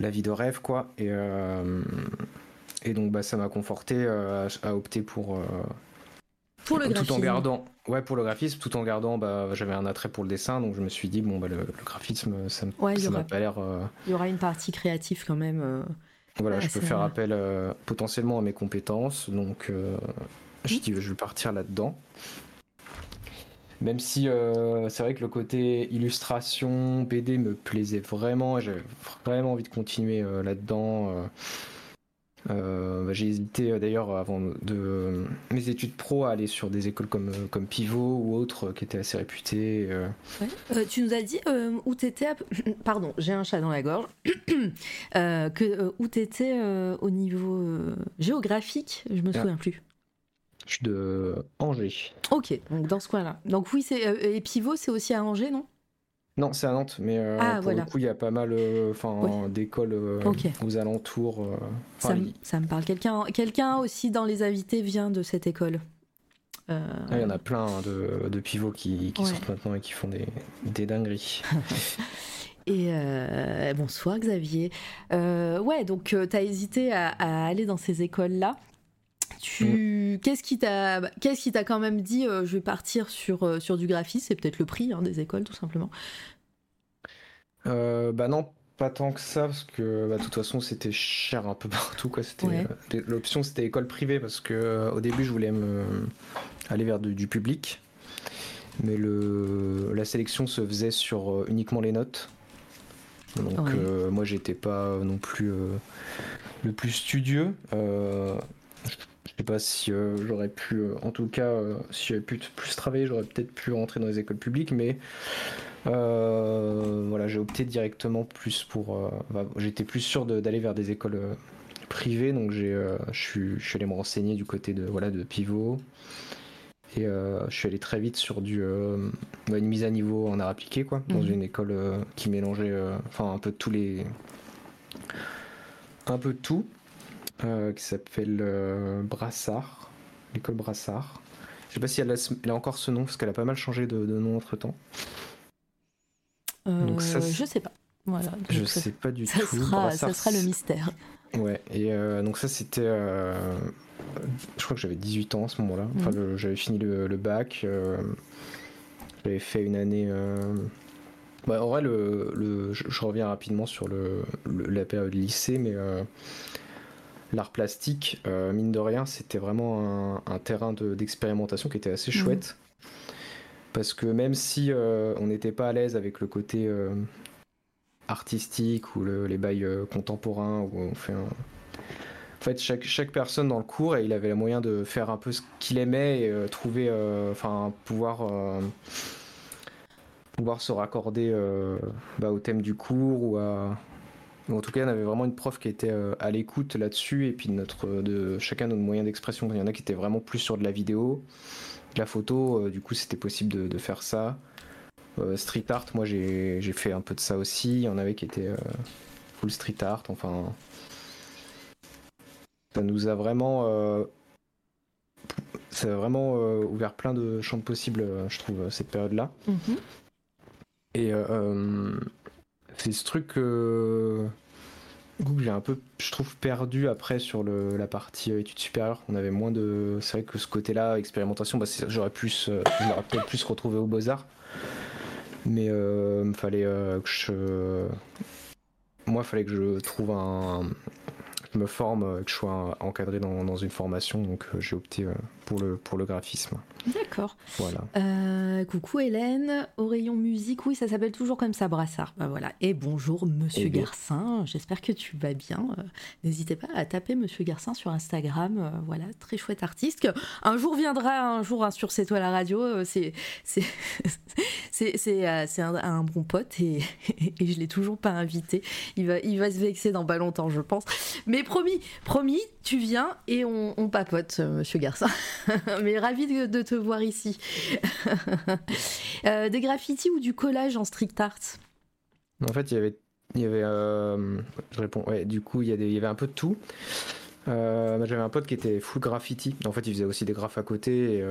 la vie de rêve, quoi. Et, euh, et donc, bah, ça m'a conforté euh, à, opter pour. pour le tout en gardant, ouais, pour le graphisme, tout en gardant, bah, j'avais un attrait pour le dessin, donc je me suis dit bon, bah, le, graphisme, ça, m'a pas l'air. Il y aura une partie créative quand même. voilà, je peux faire appel potentiellement à mes compétences, donc je dis je vais partir là-dedans. Même si euh, c'est vrai que le côté illustration, BD me plaisait vraiment, j'avais vraiment envie de continuer euh, là-dedans. Euh, bah, j'ai hésité d'ailleurs avant de mes études pro à aller sur des écoles comme, comme Pivot ou autres qui étaient assez réputées. tu nous as dit où t'étais. Pardon, j'ai un chat dans la gorge. que, où t'étais au niveau géographique, je me ah. souviens plus de Angers. Ok, donc dans ce coin-là. Donc oui, c'est euh, et Pivot, c'est aussi à Angers, non? Non, c'est à Nantes, mais euh, ah, pour le coup, il y a pas mal euh, d'écoles aux alentours. Ça, me parle. Quelqu'un quelqu'un aussi dans les invités vient de cette école? Ah, il y en a plein hein, de, de pivots qui, sortent maintenant et qui font des, des dingueries. Et bonsoir Xavier. ouais, donc tu as hésité à, aller dans ces écoles-là? Tu, qu'est-ce qui t'a, qu'est-ce qui t'a quand même dit, euh, je vais partir sur euh, sur du graphisme, c'est peut-être le prix hein, des écoles tout simplement. Euh, bah non, pas tant que ça parce que bah, de toute façon c'était cher un peu partout quoi. C'était l'option c'était école privée parce que au début je voulais me aller vers du public, mais le la sélection se faisait sur uniquement les notes. Donc moi j'étais pas non plus le plus studieux. Je sais pas si euh, j'aurais pu, euh, en tout cas, euh, si j'avais pu plus travailler, j'aurais peut-être pu rentrer dans les écoles publiques, mais voilà, j'ai opté directement plus pour. J'étais plus sûr d'aller vers des écoles privées, donc je suis, allé me renseigner du côté de voilà de pivot. Et je suis allé très vite sur du, une mise à niveau en art appliqué, quoi, dans mhm. une école qui mélangeait enfin un peu tous les. un peu tout. Euh, qui s'appelle euh, Brassard, l'école Brassard. Je sais pas si elle a, encore ce nom parce qu'elle a pas mal changé de, nom entre temps. Euh, je sais pas. Voilà, je sais pas du tout. Sera, ça sera le mystère. Ouais, et donc ça c'était. je crois que j'avais 18 ans à ce moment-là. Enfin, mm. j'avais fini le, bac. j'avais fait une année Bah, en vrai, le, le- je, je reviens rapidement sur le, le- la période lycée, mais euh, l'art plastique, euh, mine de rien, c'était vraiment un, un terrain de- d'expérimentation qui était assez Mhm. chouette. Parce que même si euh, on n'était pas à l'aise avec le côté euh, artistique ou le- les bails contemporains, où on fait un... En fait, chaque, chaque personne dans le cours, il avait le moyen de faire un peu ce qu'il aimait et trouver, enfin, pouvoir, pouvoir se raccorder euh, bah, au thème du cours ou à. En tout cas, on avait vraiment une prof qui était euh, à l'écoute là-dessus et puis notre, de chacun notre moyen d'expression. Il y en a qui étaient vraiment plus sur de la vidéo, de la photo, euh, du coup, c'était possible de, de faire ça. Euh, street art, moi j'ai fait un peu de ça aussi. Il y en avait qui étaient euh, full street art, enfin. Ça nous a vraiment. euh, ça a vraiment euh, ouvert plein de champs possibles, euh, je trouve, cette période-là. Mhm. Et euh, euh, c'est ce truc que j'ai un peu, je trouve, perdu après sur le, la partie études supérieures. On avait moins de. C'est vrai que ce côté-là, expérimentation, bah, j'aurais plus, euh, j'aurais peut-être plus retrouvé aux Beaux-Arts. Mais euh, il fallait euh, que je. Moi, il fallait que je trouve un. Je me forme, que je sois encadré dans, dans une formation, donc j'ai opté pour, le, pour le graphisme. D'accord. Voilà. Euh, coucou Hélène, au rayon musique, oui, ça s'appelle toujours comme ça, Brassard. Bah voilà. Et bonjour Monsieur Eh. Garcin, j'espère que tu vas bien. Euh, N'hésitez pas à taper Monsieur Garcin sur Instagram. euh, voilà, très chouette artiste. Que un jour viendra, un jour hein, sur C'est toi la radio. c'est un, un bon pote et, et je l'ai toujours pas invité. Il va il va se vexer dans pas longtemps, je pense. Mais promis, promis, tu viens et on, on papote, Monsieur Garcin. Mais ravi de, de te voir ici. Euh, des graffitis ou du collage en street art? En fait, il y avait, il y avait, euh, je réponds, ouais, du coup, il y, a des- il y avait un peu de tout. Euh, J'avais un pote qui était full graffiti. En fait, il faisait aussi des graphes à côté. Et,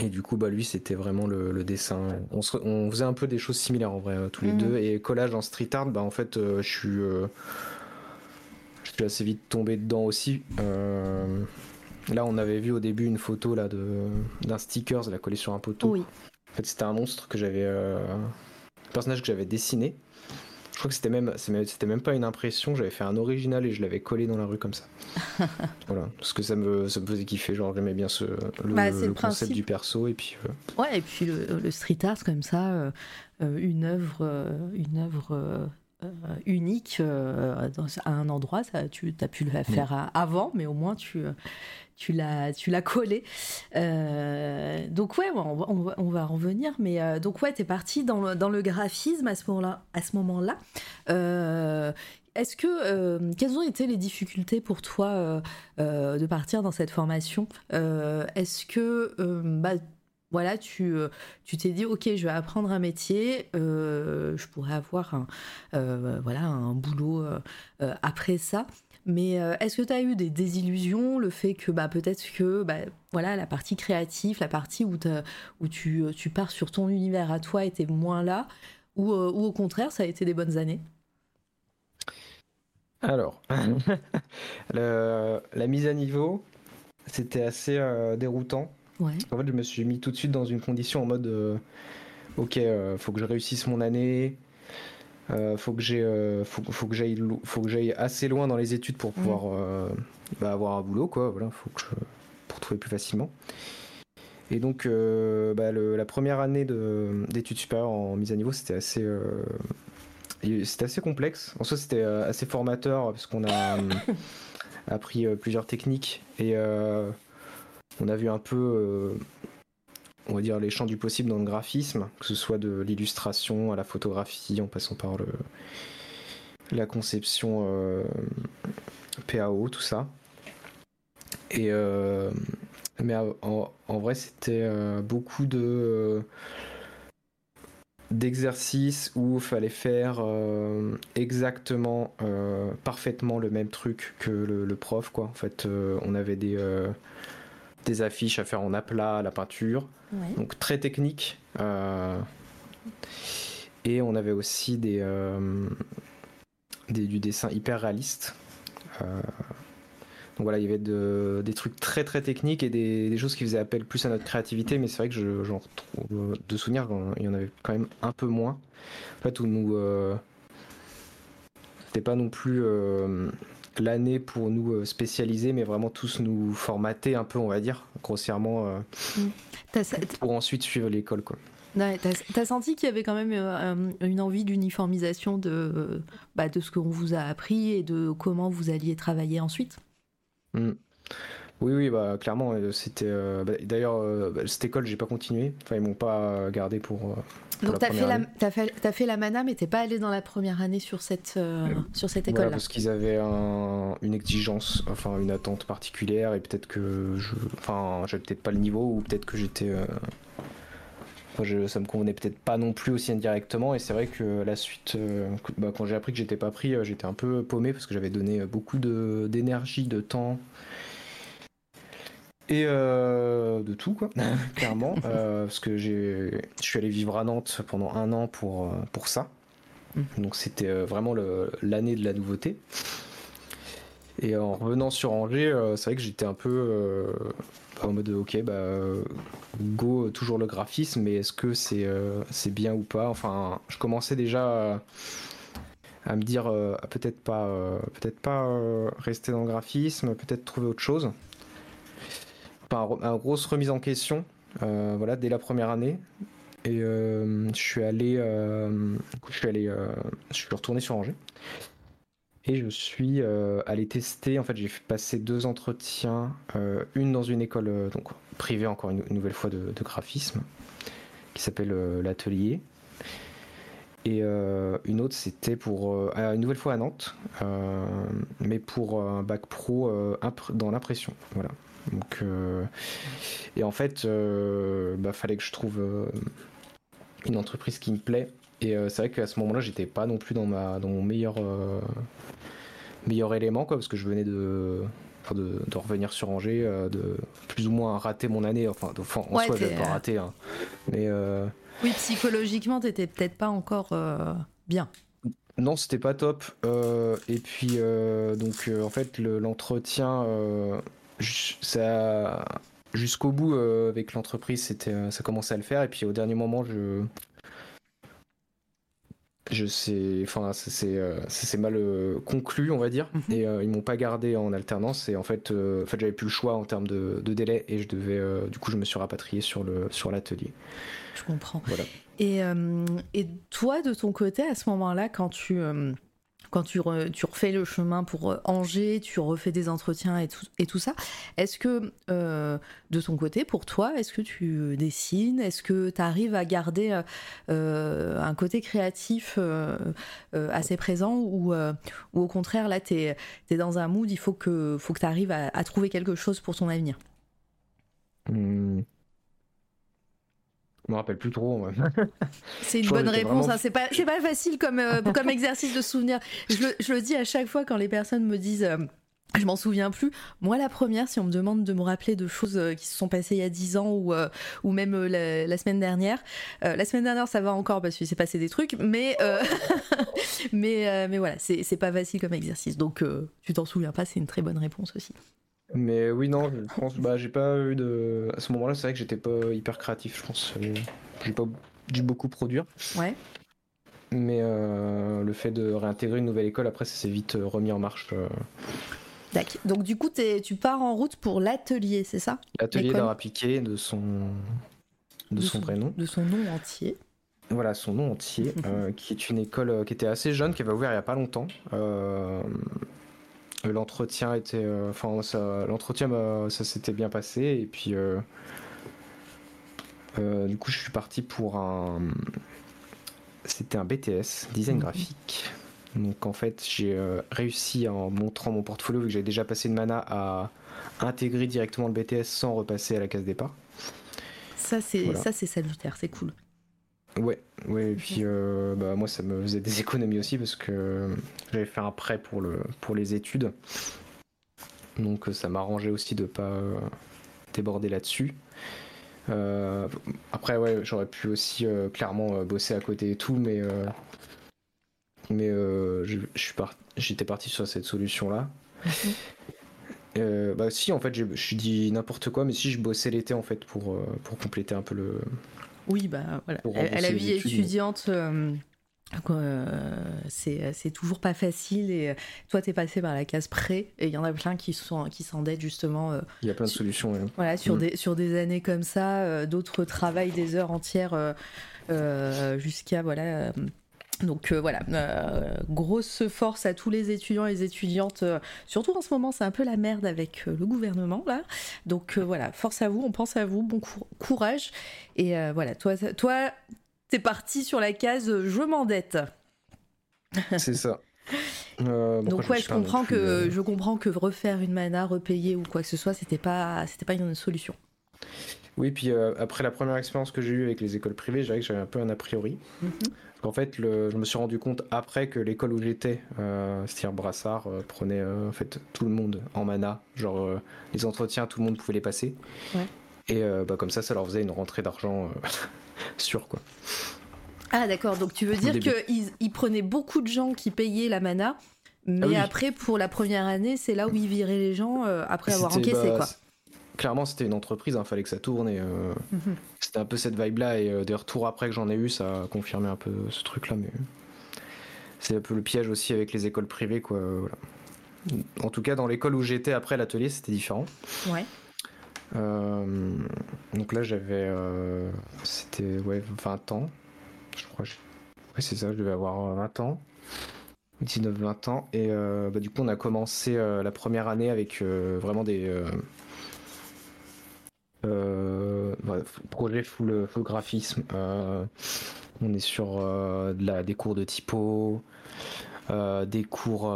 et du coup, bah, lui, c'était vraiment le, le dessin. On, se- on faisait un peu des choses similaires en vrai, tous les Mhm. deux. Et collage en street art, bah, en fait, je suis, je suis assez vite tombé dedans aussi. Euh, là, on avait vu au début une photo là de d'un stickers, là collé sur un poteau. Oui. En fait, c'était un monstre que j'avais. euh, un personnage que j'avais dessiné. Je crois que c'était même, c'était même pas une impression, j'avais fait un original et je l'avais collé dans la rue comme ça. voilà, parce que ça me, ça me faisait kiffer, genre j'aimais bien ce, le, Bah, c'est le le concept du perso et puis. euh, Ouais, et puis le, le street art comme ça, euh, une œuvre, une œuvre unique euh, dans, à un endroit, ça, tu as pu le faire à- avant, mais au moins tu, tu l'as, tu l'as collé. Euh, donc ouais, on va, en revenir, mais euh, donc ouais, t'es parti dans le, dans le graphisme à ce moment-là. À ce moment-là. Euh, est-ce que quelles ont été les difficultés pour toi de partir dans cette formation? Est-ce que bah, voilà, tu tu t'es dit ok, je vais apprendre un métier, je pourrais avoir un voilà un boulot après ça. Mais euh, est-ce que tu as eu des désillusions, le fait que bah, peut-être que bah, voilà la partie créative, la partie où, où tu, tu pars sur ton univers à toi était moins là, ou, euh, ou au contraire ça a été des bonnes années? Alors, le- la mise à niveau, c'était assez euh, déroutant. Ouais. En fait, je me suis mis tout de suite dans une condition en mode euh, ok, euh, faut que je réussisse mon année, euh, faut que j'ai, euh, faut, faut que j'aille, faut que j'aille assez loin dans les études pour pouvoir euh, bah, avoir un boulot, quoi. Voilà, faut que je, pour trouver plus facilement. Et donc, bah, le- la première année de- d'études supérieures en mise à niveau, c'était assez, c'était assez complexe. En soi, c'était assez formateur parce qu'on a appris plusieurs techniques et on a vu un peu, on va dire, les champs du possible dans le graphisme, que ce soit de l'illustration à la photographie, en passant par le, la conception euh, PAO, tout ça. Et euh, mais en, vrai, c'était euh, beaucoup de euh, d'exercices où il fallait faire exactement, parfaitement le même truc que le, le prof, quoi. En fait, on avait des des affiches à faire en aplat la peinture, Ouais. donc très technique. euh, et on avait aussi des, euh, des- du dessin hyper réaliste. Euh, Donc voilà, il y avait de- des trucs très très techniques et des, des choses qui faisaient appel plus à notre créativité, mais c'est vrai que je- j'en retrouve de souvenirs, il y en avait quand même un peu moins. En fait, où nous. C'était pas non plus l'année pour nous euh, spécialiser, mais vraiment tous nous formater un peu, on va dire, grossièrement, euh, T'as pour ensuite suivre l'école, quoi. ouais, t'as- t'as senti qu'il y avait quand même euh, euh, une envie d'uniformisation de, bah, de ce qu'on vous a appris et de comment vous alliez travailler ensuite? Mm. Oui, oui, bah clairement, euh, c'était. euh, bah, D'ailleurs, euh, bah, cette école, j'ai pas continué. Enfin, ils m'ont pas gardé pour. pour Donc t'as fait, la, t'as fait, t'as fait la mana, mais t'es pas allé dans la première année sur cette, euh, sur cette Voilà, école-là. parce qu'ils avaient un- une exigence, enfin une attente particulière, et peut-être que je. Enfin, j'avais peut-être pas le niveau, ou peut-être que j'étais. euh, enfin, je- ça me convenait peut-être pas non plus aussi indirectement, et c'est vrai que la suite, euh, bah, quand j'ai appris que j'étais pas pris, j'étais un peu paumé parce que j'avais donné beaucoup de- d'énergie, de temps. Et euh, de tout, quoi, clairement. euh, parce que j'ai, je suis allé vivre à Nantes pendant un an pour, euh, pour ça. Donc c'était vraiment l'année de la nouveauté. Et en revenant sur Angers, c'est vrai que j'étais un peu en mode ok, bah, go, toujours le graphisme, mais est-ce que c'est c'est bien ou pas? Enfin, je commençais déjà à, à me dire peut-être pas, peut-être pas rester dans le graphisme, peut-être trouver autre chose. Une grosse remise en question, euh, voilà, dès la première année. Et euh, je suis allé, euh, je suis allé, je suis retourné sur Angers. Et je suis allé tester. En fait, j'ai passer deux entretiens, une dans une école donc privée encore une, nouvelle fois de, graphisme, qui s'appelle l'Atelier. Et une autre, c'était pour une nouvelle fois à Nantes, mais pour un bac pro dans l'impression. Voilà. Donc, euh, et en fait, euh, bah, fallait que je trouve euh, une entreprise qui me plaît. Et c'est vrai qu'à ce moment-là, j'étais pas non plus dans, ma, dans mon meilleur, meilleur élément, quoi, parce que je venais de, enfin, de, de revenir sur Angers, euh, de plus ou moins rater mon année. Enfin, de- enfin, en Ouais, soi, j'avais pas raté. hein. Mais euh, Oui, psychologiquement, t'étais peut-être pas encore euh, bien. non, c'était pas top. Et puis, donc, en fait, le- l'entretien, ça. Jusqu'au bout euh, avec l'entreprise, c'était, euh, ça commençait à le faire. Et puis au dernier moment, je, je sais, enfin, ça s'est euh, mal euh, conclu, on va dire. Mhm. Et euh, ils m'ont pas gardé en alternance. Et en fait, en fait, j'avais plus le choix en termes de, de délai. Et je devais, du coup, je me suis rapatrié sur le sur l'atelier. Je comprends. Voilà. Et, et toi, de ton côté, à ce moment-là, quand tu, quand tu, re- tu refais le chemin pour euh, Angers, tu refais des entretiens et tout, ça, est-ce que euh, de ton côté, pour toi, est-ce que tu dessines? Est-ce que tu arrives à garder euh, un côté créatif assez présent ou, ou au contraire, là, tu es, dans un mood, il faut que, faut que tu arrives à, trouver quelque chose pour ton avenir? Hmm. Je me rappelle plus trop. C'est une bonne réponse. vraiment- hein. C'est pas, facile comme, euh, comme exercice de souvenir. Je le, je le dis à chaque fois quand les personnes me disent. euh, je m'en souviens plus. Moi, la première, si on me demande de me rappeler de choses euh, qui se sont passées il y a 10 ans ou, euh, ou même la, la semaine dernière, euh, la semaine dernière, ça va encore parce qu'il s'est passé des trucs, mais, euh, mais, mais voilà, c'est pas facile comme exercice. Donc, tu t'en souviens pas, c'est une très bonne réponse aussi. Mais oui, non, je pense, bah, j'ai pas eu de. À ce moment-là, c'est vrai que j'étais pas hyper créatif, je pense. Euh, J'ai pas dû beaucoup produire. Ouais. Mais euh, le fait de réintégrer une nouvelle école, après, ça s'est vite euh, remis en marche. euh. Tac. Donc, du coup, tu pars en route pour l'atelier, c'est ça? L'atelier d'art appliqué de son, de son vrai nom. De son nom entier. Voilà, son nom entier, euh, qui est une école qui était assez jeune, qui avait ouvert il y a pas longtemps. Euh, L'entretien était, euh, enfin, ça, l'entretien, bah, ça s'était bien passé, et puis, euh, du coup, je suis parti pour un, c'était un BTS, design Mhm. graphique. Donc, en fait, j'ai réussi en montrant mon portfolio, vu que j'avais déjà passé une mana, à intégrer directement le BTS sans repasser à la case départ. Ça, c'est Voilà. ça, c'est salutaire, c'est cool. Ouais, ouais, et puis euh, bah, moi ça me faisait des économies aussi parce que j'avais fait un prêt pour, le, pour les études. Donc euh, ça m'arrangeait aussi de pas euh, déborder là-dessus. Euh, après, ouais, j'aurais pu aussi euh, clairement bosser à côté et tout, mais, mais par- j'étais parti sur cette solution-là. Bah si, en fait, je suis dit n'importe quoi, mais si je bossais l'été en fait pour, pour compléter un peu le. Oui, bah voilà. À, la vie étudiante, euh, c'est toujours pas facile. Et toi, t'es passé par la case pré, et il y en a plein qui sont qui s'endettent justement. il y a plein de solutions. Voilà, sur, mm. des, sur des années comme ça, d'autres travaillent des heures entières jusqu'à voilà donc euh, voilà, euh, grosse force à tous les étudiants et les étudiantes. Euh, surtout en ce moment, c'est un peu la merde avec le gouvernement là. Donc voilà, force à vous, on pense à vous, bon courage. Et voilà, toi, toi, t'es parti sur la case je m'endette. C'est ça. Donc ouais, je comprends que je comprends que refaire une mana, repayer ou quoi que ce soit, c'était pas c'était pas une solution. Oui, puis après la première expérience que j'ai eue avec les écoles privées, j'avais que j'avais un peu un a priori. Mhm. En fait, je me suis rendu compte après que l'école où j'étais, euh, c'est-à-dire Brassard, euh, prenait euh, en fait tout le monde en mana. Genre euh, les entretiens, tout le monde pouvait les passer. Et bah, comme ça, ça leur faisait une rentrée d'argent sûre, quoi. Ah d'accord, donc tu veux dire qu'ils ils prenaient beaucoup de gens qui payaient la mana, mais ah après pour la première année, c'est là où ils viraient les gens après avoir encaissé bah, quoi clairement, c'était une entreprise, il hein, fallait que ça tourne. Et euh, mhm. c'était un peu cette vibe-là. Et euh, des retours après que j'en ai eu, ça a confirmé un peu ce truc-là. Mais c'est un peu le piège aussi avec les écoles privées, quoi. En tout cas, dans l'école où j'étais après l'atelier, c'était différent. Ouais. Euh, donc là, j'avais. c'était ouais, 20 ans. Je crois. Ouais, c'est ça, je devais avoir 20 ans. 19-20 ans. Et bah, du coup, on a commencé la première année avec vraiment des projet full, full graphisme. Euh, on est sur euh, de la, des cours de typo, des cours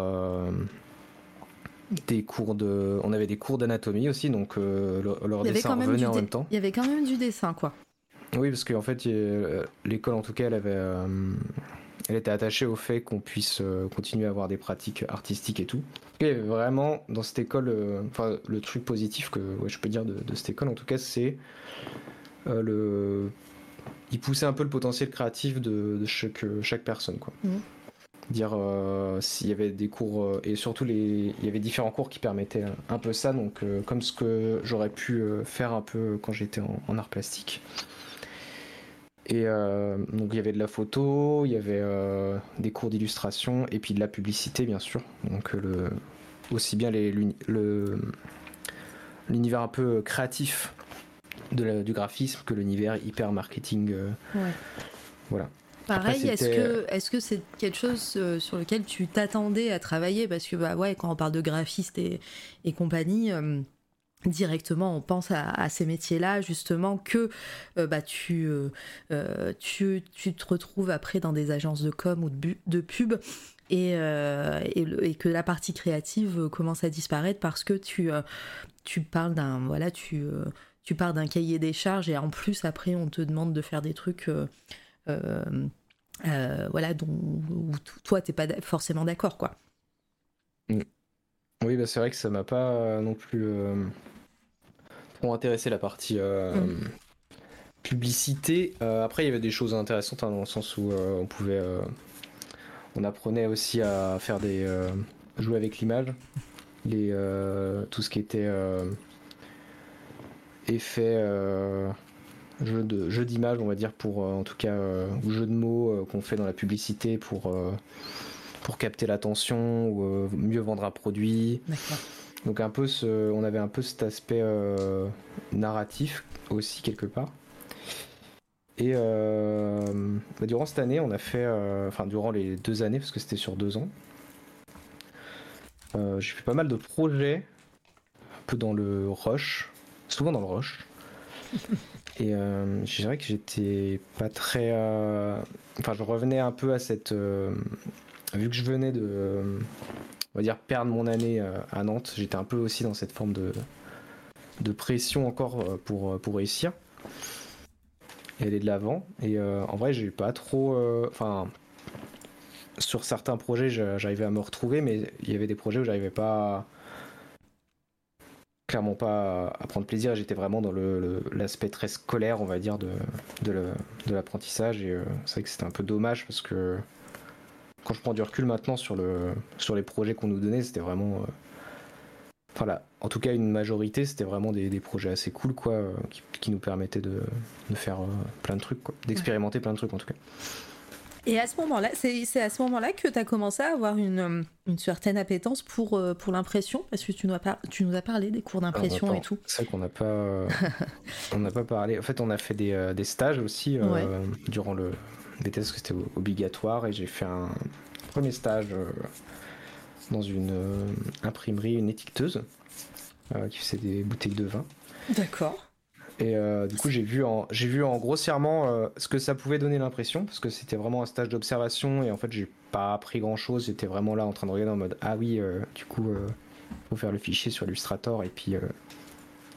des cours de on avait des cours d'anatomie aussi donc leur dessin revenait en même temps il y avait quand même du dessin quoi oui parce qu'en fait l'école en tout cas elle avait elle était attachée au fait qu'on puisse euh, continuer à avoir des pratiques artistiques et tout. Et vraiment, dans cette école, euh, enfin, le truc positif que je peux dire de, cette école, en tout cas, c'est euh, le. Il poussait un peu le potentiel créatif de, chaque, chaque personne, quoi. Mmh. Dire s'il y avait des cours, et surtout les, il y avait différents cours qui permettaient un peu ça, donc comme ce que j'aurais pu faire un peu quand j'étais en, en art plastique. Et euh, donc il y avait de la photo, il y avait euh, des cours d'illustration et puis de la publicité bien sûr. Donc euh, le, aussi bien l'univers un peu créatif de du graphisme que l'univers hyper marketing. Voilà. Pareil, est-ce que est-ce que c'est quelque chose sur lequel tu t'attendais à travailler? Parce que bah ouais quand on parle de graphiste et, et compagnie directement on pense à, ces métiers-là justement que euh, bah, tu, euh, euh, tu, te retrouves après dans des agences de com ou de, de pub et, que la partie créative commence à disparaître parce que tu, tu parles d'un voilà tu, tu pars d'un cahier des charges et en plus après on te demande de faire des trucs voilà dont où toi t'es pas forcément d'accord quoi mm. oui bah c'est vrai que ça m'a pas non plus pour intéresser la partie euh, publicité. Euh, après, il y avait des choses intéressantes hein, dans le sens où euh, on pouvait, on apprenait aussi à faire des jouer avec l'image, tout ce qui était effet jeu de jeu d'image on va dire pour en tout cas jeu de mots qu'on fait dans la publicité pour pour capter l'attention ou mieux vendre un produit donc un peu ce, on avait un peu cet aspect euh, narratif aussi quelque part. Et euh, bah, durant cette année, on a fait, euh, enfin durant les deux années, parce que c'était sur deux ans, j'ai fait pas mal de projets, un peu dans le rush, souvent dans le rush. Et je dirais que j'étais pas très. Enfin, je revenais un peu à cette. vu que je venais de va dire, perdre mon année euh, à Nantes. J'étais un peu aussi dans cette forme de, de pression encore euh, pour, euh, pour réussir et aller de l'avant. Et en vrai, j'ai pas trop. Enfin, sur certains projets, j'arrivais à me retrouver, mais il y avait des projets où j'arrivais pas. clairement pas à prendre plaisir. J'étais vraiment dans l'aspect très scolaire, on va dire, de, de l'apprentissage. Et c'est vrai que c'était un peu dommage parce que quand je prends du recul maintenant sur, le, sur les projets qu'on nous donnait, c'était vraiment. Euh, voilà, en tout cas une majorité, c'était vraiment des, des, projets assez cool, quoi, euh, qui, qui, nous permettaient de, de faire euh, plein de trucs, d'expérimenter ouais. plein de trucs en tout cas. Et à ce moment-là, c'est à ce moment-là que tu as commencé à avoir une, une certaine appétence pour, pour l'impression, parce que tu nous, as par... tu nous as parlé des cours d'impression et tout. C'est vrai qu'on n'a pas, on n'a pas parlé. En fait, on a fait des, des stages aussi euh, durant le BTS, parce que c'était obligatoire, et j'ai fait un premier stage euh, dans une imprimerie, une étiqueteuse, qui faisait des bouteilles de vin. D'accord. Et euh, du coup, j'ai vu, en, j'ai vu en grossièrement euh, ce que ça pouvait donner l'impression, parce que c'était vraiment un stage d'observation, et en fait, j'ai pas appris grand chose. J'étais vraiment là en train de regarder en mode Ah oui, euh, du coup, faut faire le fichier sur Illustrator, et puis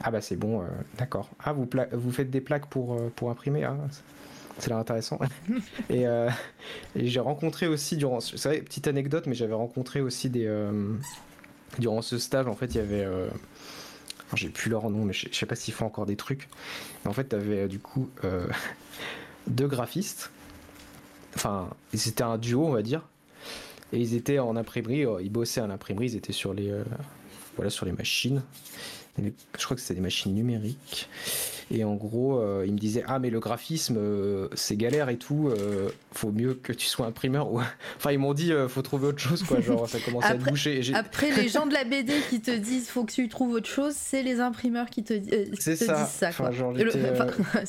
Ah bah c'est bon, d'accord. Ah, vous, vous faites des plaques pour, pour imprimer ah, c'est intéressant. et, et, j'ai rencontré aussi, durant. Vous savez, petite anecdote, mais j'avais rencontré aussi des. durant ce stage, en fait, il y avait j'ai plus leur nom, mais je sais pas s'ils font encore des trucs. En fait, t'avais du coup euh, deux graphistes. Enfin, c'était un duo, on va dire. Et ils étaient en imprimerie, ils bossaient à l'imprimerie, ils étaient sur les, euh, voilà, sur les machines. Je crois que c'était des machines numériques. Et en gros, euh, il me disait ah mais le graphisme euh, c'est galère et tout. Euh, faut mieux que tu sois imprimeur. Ou... enfin ils m'ont dit faut trouver autre chose quoi. Genre ça commence après, à te boucher. Après les gens de la BD qui te disent faut que tu trouves autre chose, c'est les imprimeurs qui te, qui te ça. disent ça. Enfin,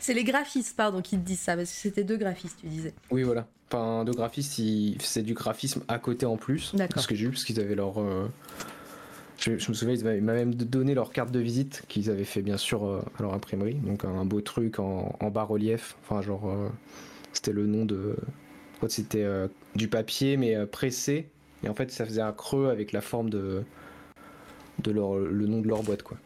c'est les graphistes pardon qui te disent ça parce que c'était deux graphistes tu disais. Oui voilà. Enfin deux graphistes faisaient du graphisme à côté en plus. Ce que j'ai vu parce qu'ils avaient leur je, je, me souviens, ils m'avaient même donné leur carte de visite qu'ils avaient fait bien sûr euh, à leur imprimerie. Donc un beau truc en, en bas-relief. Enfin, genre, euh, c'était le nom de. C'était euh, du papier mais pressé. Et en fait, ça faisait un creux avec la forme de, de leur, le nom de leur boîte, quoi.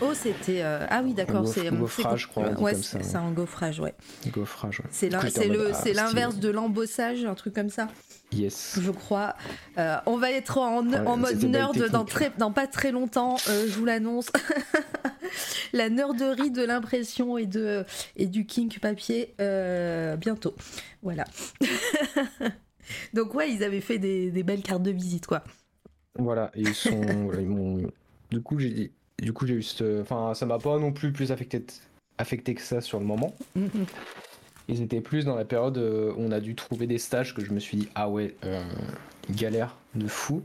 Oh, c'était. Euh... Ah oui, d'accord. C'est un gaufrage, je crois. Ouais, c'est un gaufrage, ouais. Gaufrage, ouais. C'est l'inverse de l'embossage, un truc comme ça. Yes. Je crois. Euh, on va être en, ouais, en mode nerd dans, très, dans pas très longtemps, euh, je vous l'annonce. La nerderie de l'impression et, de, et du kink papier euh, bientôt. Voilà. Donc, ouais, ils avaient fait des, des, belles cartes de visite, quoi. Voilà, et ils sont. ils. Du coup, j'ai du coup, j'ai eu. Enfin, ça m'a pas non plus plus affecté, affecté que ça sur le moment. Mm-hmm. Ils étaient plus dans la période où on a dû trouver des stages que je me suis dit, ah ouais, euh, galère de fou.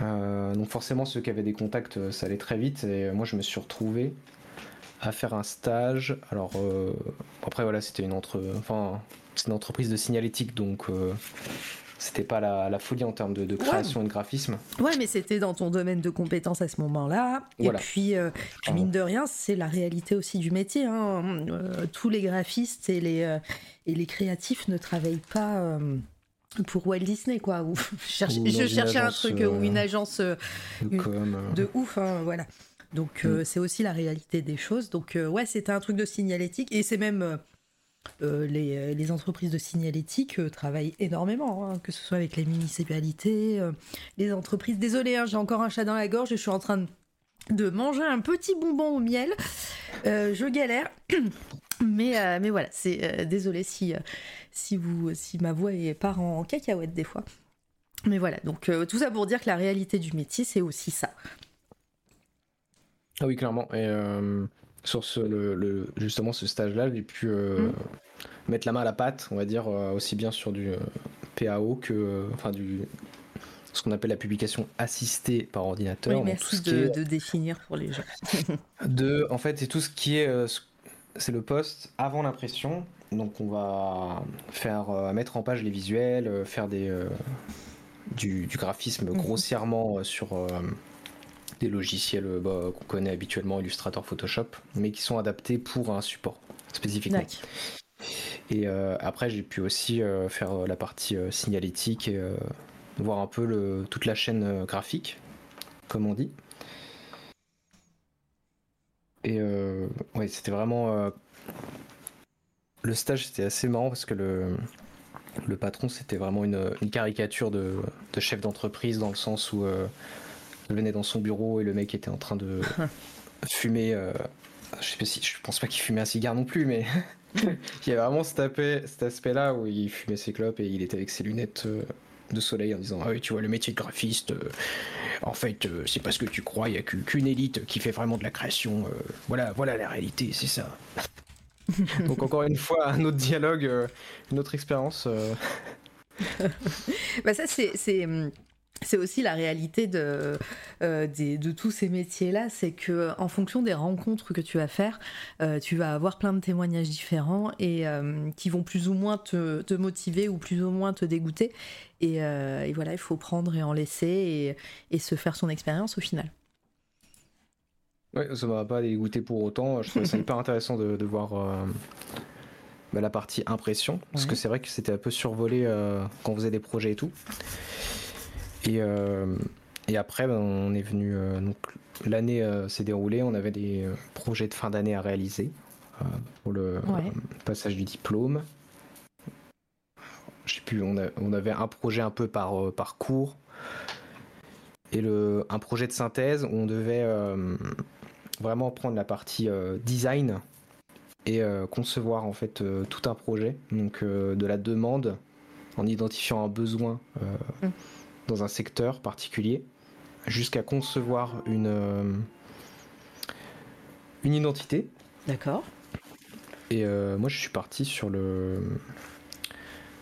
Euh, donc forcément, ceux qui avaient des contacts, ça allait très vite. Et moi, je me suis retrouvé à faire un stage. Alors, euh, après, voilà, c'était une, entre... enfin, une entreprise de signalétique, donc c'était pas la, la, folie en termes de, de création ouais. et de graphisme. Ouais, mais c'était dans ton domaine de compétences à ce moment-là. Voilà. Et puis, euh, puis, mine de rien, c'est la réalité aussi du métier. Hein. Euh, tous les graphistes et les, euh, et les créatifs ne travaillent pas pour Walt Disney, quoi. Ou, je cherchais, je cherchais un truc ou une agence de, com, de ouf, hein, voilà. Donc, mm. c'est aussi la réalité des choses. Donc, ouais, c'était un truc de signalétique. Et c'est même euh, les, les, entreprises de signalétique euh, travaillent énormément, hein, que ce soit avec les municipalités, euh, les entreprises. Désolé, hein, j'ai encore un chat dans la gorge et je suis en train de, manger un petit bonbon au miel. je galère, mais, mais voilà, c'est désolé si, si, vous, si ma voix est part en cacahuète des fois. Mais voilà, donc tout ça pour dire que la réalité du métier, c'est aussi ça. Ah oui, clairement. Sur ce, le, le, justement ce stage-là, j'ai pu euh, mmh. mettre la main à la pâte, on va dire, euh, aussi bien sur du euh, PAO que, enfin, du ce qu'on appelle la publication assistée par ordinateur. Oui, merci de, est, de, définir pour les gens. de, en fait, c'est tout ce qui est, c'est le poste avant l'impression. Donc, on va faire mettre en page les visuels, faire des du, du, graphisme mmh. grossièrement sur des logiciels bah, qu'on connaît habituellement, Illustrator, Photoshop, mais qui sont adaptés pour un support spécifiquement. Et euh, après, j'ai pu aussi euh, faire la partie euh, signalétique et voir un peu le, toute la chaîne graphique, comme on dit. Et ouais, c'était vraiment. Le stage, c'était assez marrant parce que le, le patron, c'était vraiment une, une caricature de, de chef d'entreprise dans le sens où je venais dans son bureau et le mec était en train de fumer. Euh, je, sais pas si, je pense pas qu'il fumait un cigare non plus, mais il y avait vraiment cet aspect, cet aspect là où il fumait ses clopes et il était avec ses lunettes euh, de soleil en disant ah oui tu vois le métier de graphiste en fait c'est pas ce que tu crois il y a qu'une élite qui fait vraiment de la création voilà voilà la réalité c'est ça donc encore une fois un autre dialogue une autre expérience bah ça c'est hum, c'est aussi la réalité de, euh, de tous ces métiers-là, c'est que en fonction des rencontres que tu vas faire, euh, tu vas avoir plein de témoignages différents et euh, qui vont plus ou moins te, motiver ou plus ou moins te dégoûter. Et, voilà, il faut prendre et en laisser et, se faire son expérience au final. Ouais, ça m'a pas dégoûté pour autant. Je trouve ça hyper intéressant de, voir bah, la partie impression, parce que c'est vrai que c'était un peu survolé quand on faisait des projets et tout. Et, euh, et après, ben, on est venu. Euh, donc, l'année euh, s'est déroulée, on avait des projets de fin d'année à réaliser pour le passage du diplôme. Je sais plus, on, on, avait un projet un peu par, par cours et le, un projet de synthèse où on devait vraiment prendre la partie design et concevoir en fait tout un projet, donc de la demande en identifiant un besoin. Mm dans un secteur particulier, jusqu'à concevoir une, euh, une identité. D'accord. Et euh, moi, je suis parti sur le,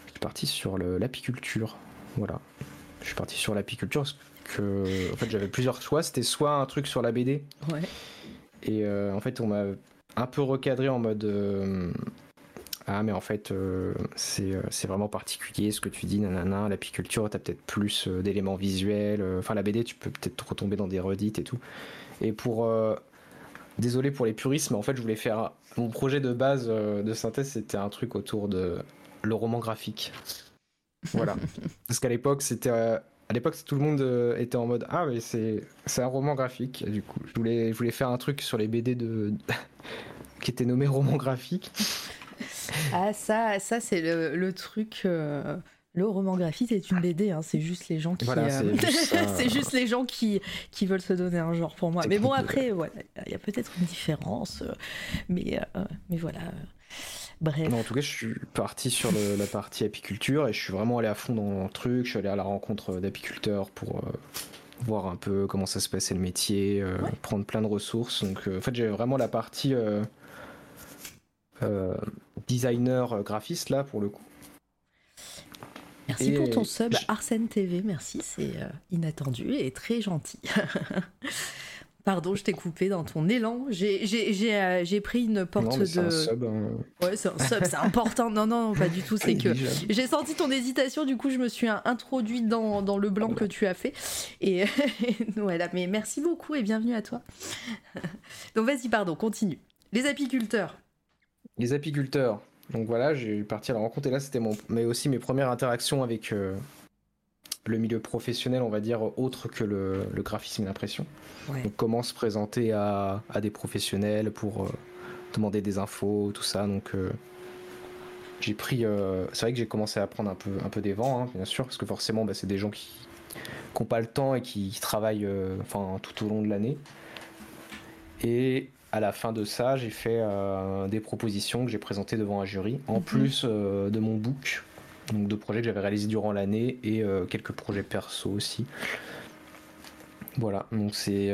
je suis parti sur l'apiculture. Voilà. Je suis parti sur l'apiculture parce que, en fait, j'avais plusieurs choix. C'était soit un truc sur la BD. Ouais. Et euh, en fait, on m'a un peu recadré en mode ah mais en fait euh, euh, c'est vraiment particulier ce que tu dis nanana. L'apiculture t'as peut-être plus euh, d'éléments visuels enfin la BD tu peux peut-être retomber dans des redites et tout. Et pour désolé pour les puristes mais en fait je voulais faire mon projet de base de synthèse c'était un truc autour de le roman graphique. Voilà. Parce qu'à l'époque c'était à l'époque tout le monde était en mode ah mais c'est un roman graphique. Du coup je voulais je voulais faire un truc sur les BD de qui était nommé roman graphique ah, ça, ça c'est le, truc. Euh, le roman graphique c'est une BD, hein, c'est juste les gens qui. Euh, c'est juste, les gens qui, qui veulent se donner un genre pour moi. Mais bon, après, voilà, il y a peut-être une différence. Euh, mais, mais voilà. Bref. en tout cas, je suis parti sur la partie apiculture et je suis vraiment allé à fond dans le truc. Je suis allé à la rencontre d'apiculteurs pour voir un peu comment ça se passait le métier, prendre plein de ressources. Donc, en fait, j'ai vraiment la partie designer euh, graphiste là pour le coup. Merci pour ton sub Arsène TV, merci, c'est euh, inattendu et très gentil. Pardon, je t'ai coupé dans ton élan. J'ai pris une porte de. C'est un sub. Hein. Ouais, c'est un sub, c'est important. Non, non, pas du tout. C'est que j'ai senti ton hésitation, du coup, je me suis introduite dans, dans le blanc que tu as fait. Et voilà, mais merci beaucoup et bienvenue à toi. Donc, vas-y, pardon, continue. Les apiculteurs les apiculteurs. Donc voilà, j'ai parti à la rencontre et là c'était mon, mais aussi mes premières interactions avec euh, le milieu professionnel, on va dire autre que le, graphisme et l'impression. Donc comment se présenter à, des professionnels pour euh, demander des infos, tout ça. Donc euh, j'ai pris, c'est vrai que j'ai commencé à prendre un peu, un peu des vents, hein, bien sûr, parce que forcément bah, c'est des gens qui n'ont pas le temps et qui, qui travaillent, enfin tout au long de l'année. Et à la fin de ça, j'ai fait euh, des propositions que j'ai présentées devant un jury, en mhm. plus euh, de mon book, donc de projets que j'avais réalisés durant l'année et euh, quelques projets perso aussi. Voilà, donc c'est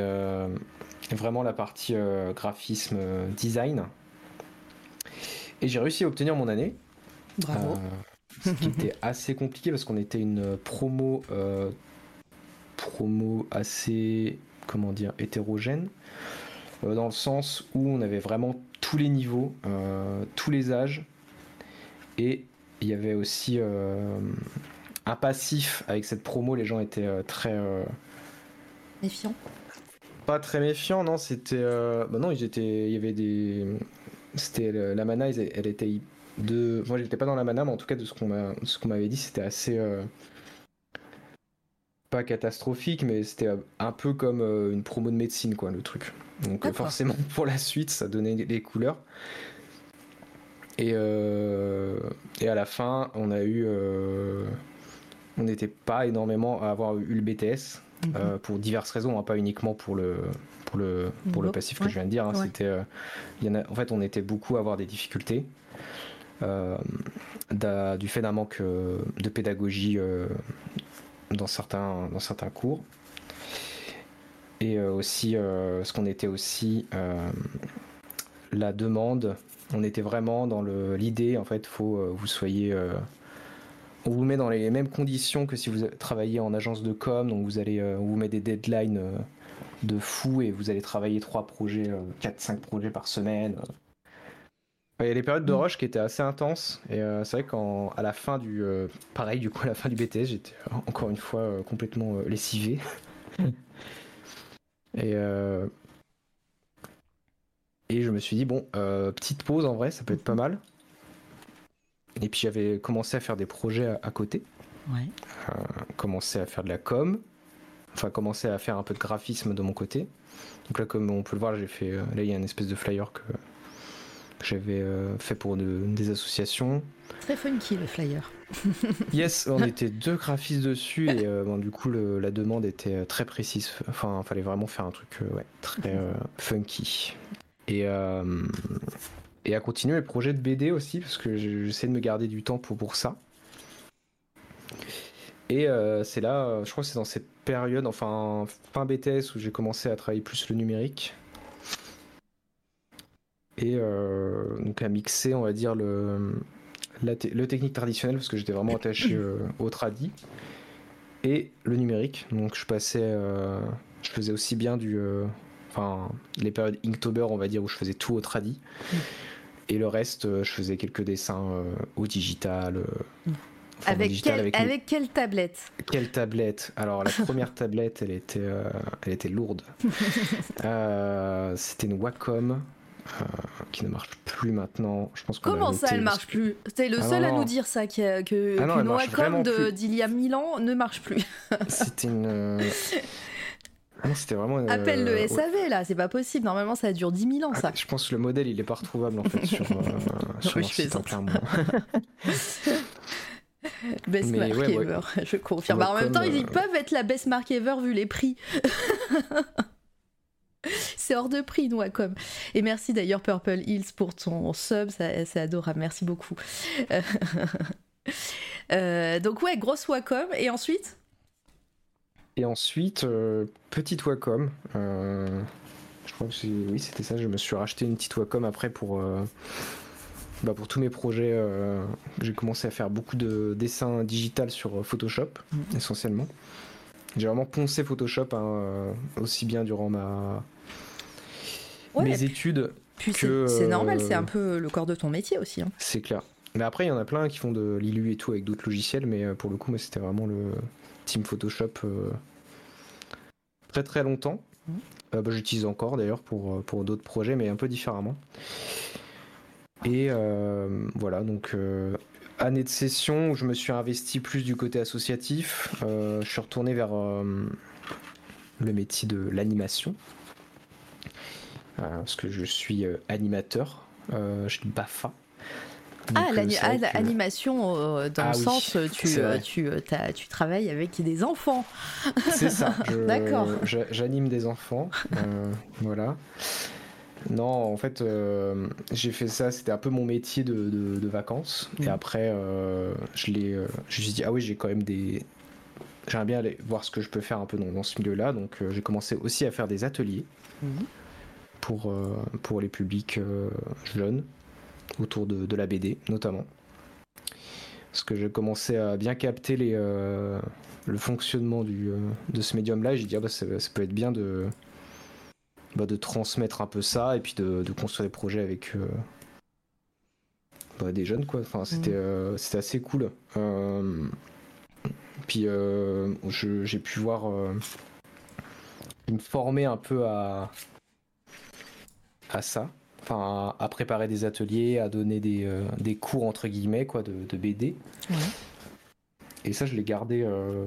vraiment la partie graphisme design. Et j'ai réussi à obtenir mon année. Bravo. ce qui était assez compliqué parce qu'on était une promo, promo assez, comment dire, hétérogène. Euh, dans le sens où on avait vraiment tous les niveaux, euh, tous les âges, et il y avait aussi euh, un passif avec cette promo. Les gens étaient très méfiants. Pas très méfiants, non. C'était, bah non, ils étaient, il y avait des, c'était la mana, elle, était de, moi j'étais pas dans la mana, mais en tout cas de ce qu'on m'a, ce qu'on m'avait dit, c'était assez pas catastrophique, mais c'était un peu comme une promo de médecine, quoi, le truc. Donc forcément pour la suite ça donnait les couleurs. Et, euh, et à la fin on a eu... Euh, on n'était pas énormément à avoir eu le BTS euh, pour diverses raisons, hein, pas uniquement pour le, pour le, pour le passif que je viens de dire. Hein, c'était, en fait on était beaucoup à avoir des difficultés. du fait d'un manque de pédagogie dans, certains, dans certains cours. Et aussi, ce qu'on était aussi, la demande, on était vraiment dans l'idée, en fait, faut vous soyez on vous met dans les mêmes conditions que si vous travaillez en agence de com, donc vous allez, on vous met des deadlines de fou et vous allez travailler trois projets, 4-5 projets par semaine. Il y a des périodes de mm. rush qui étaient assez intenses et euh, c'est vrai qu'à la fin du euh, pareil du coup à la fin du BTS j'étais encore une fois euh, complètement lessivé. Et et je me suis dit bon petite pause en vrai ça peut être pas mal. Et puis j'avais commencé à faire des projets à, côté. Ouais. commencé à faire de la com. Enfin commencé à faire un peu de graphisme de mon côté. Donc là comme on peut le voir j'ai fait là il y a une espèce de flyer que que j'avais euh, fait pour des associations. Très funky le flyer. yes, on était deux graphistes dessus et euh, bon, du coup le, la demande était euh, très précise. Enfin, il fallait vraiment faire un truc ouais, très funky. Et, et à continuer les projets de BD aussi parce que j'essaie de me garder du temps pour, pour ça. Et c'est là, je crois que c'est dans cette période, enfin fin BTS où j'ai commencé à travailler plus le numérique et euh, donc à mixer, on va dire, le, le technique traditionnel, parce que j'étais vraiment attaché euh, au tradi, et le numérique. Donc je passais, euh, je faisais aussi bien du. Enfin, les périodes Inktober, on va dire, où je faisais tout au tradi. Mm. Et le reste, je faisais quelques dessins au digital. Mm. avec, avec, quelle tablette? Quelle tablette? Alors la première tablette, elle était, elle était lourde. C'était une Wacom qui ne marche plus maintenant. Je pense Comment ça, elle marche plus T'es le ah seul à nous dire ça, que, que ah qu'une Wacom d'il y a mille ans ne marche plus. C'était une. Euh, ah c'était vraiment. Appelle le SAV là, c'est pas possible. Normalement, ça dure 10 000 ans ça. je pense que le modèle il est pas retrouvable en fait sur, euh, sur je site, clairement. Best mark ever, je confirme. Bah, en même temps, ils peuvent être la best mark ever vu les prix. c'est hors de prix, nous, Wacom. Et merci d'ailleurs, Purple Hills, pour ton sub, c'est adorable, merci beaucoup. Euh, donc, ouais, grosse Wacom, et ensuite? Et ensuite, euh, petite Wacom. Euh, je crois que oui, c'était ça, je me suis racheté une petite Wacom après pour. Bah pour tous mes projets, j'ai commencé à faire beaucoup de dessins digitales sur Photoshop, mm. essentiellement. J'ai vraiment poncé Photoshop hein, aussi bien durant ma, mes études. c'est normal, c'est un peu le corps de ton métier aussi. Hein. C'est clair. Mais après, il y en a plein qui font de l'ILU et tout avec d'autres logiciels, mais euh, pour le coup, moi, c'était vraiment le Team Photoshop euh, très très longtemps. Mmh. Euh, bah, j'utilise encore d'ailleurs pour, pour d'autres projets, mais un peu différemment. Et voilà, donc année de session où je me suis investi plus du côté associatif. je suis retourné vers le métier de l'animation. Euh, parce que je suis euh, animateur, euh, je suis BAFA. ah, l'animation, dans le ah sens, tu, tu, tu, travailles avec des enfants. C'est ça. D'accord. J'anime des enfants. voilà. Non, en fait, j'ai fait ça, c'était un peu mon métier de, vacances. Et mm. après, je l'ai. je me suis dit, ah oui, j'ai quand même des. J'aimerais bien aller voir ce que je peux faire un peu dans, ce milieu-là. Donc, j'ai commencé aussi à faire des ateliers. Mm pour, euh, pour les publics euh, jeunes, autour de, la BD notamment. Parce que j'ai commencé à bien capter les, euh, le fonctionnement du, de ce médium-là j'ai dit, ah bah, ça, peut être bien de, bah, de transmettre un peu ça et puis de, construire des projets avec bah, des jeunes quoi. Enfin, c'était mmh. c'était assez cool. puis j'ai pu voir me former un peu à, à ça, enfin à, préparer des ateliers, à donner des, euh, des cours entre guillemets quoi de, BD. Et ça, je l'ai gardé, euh,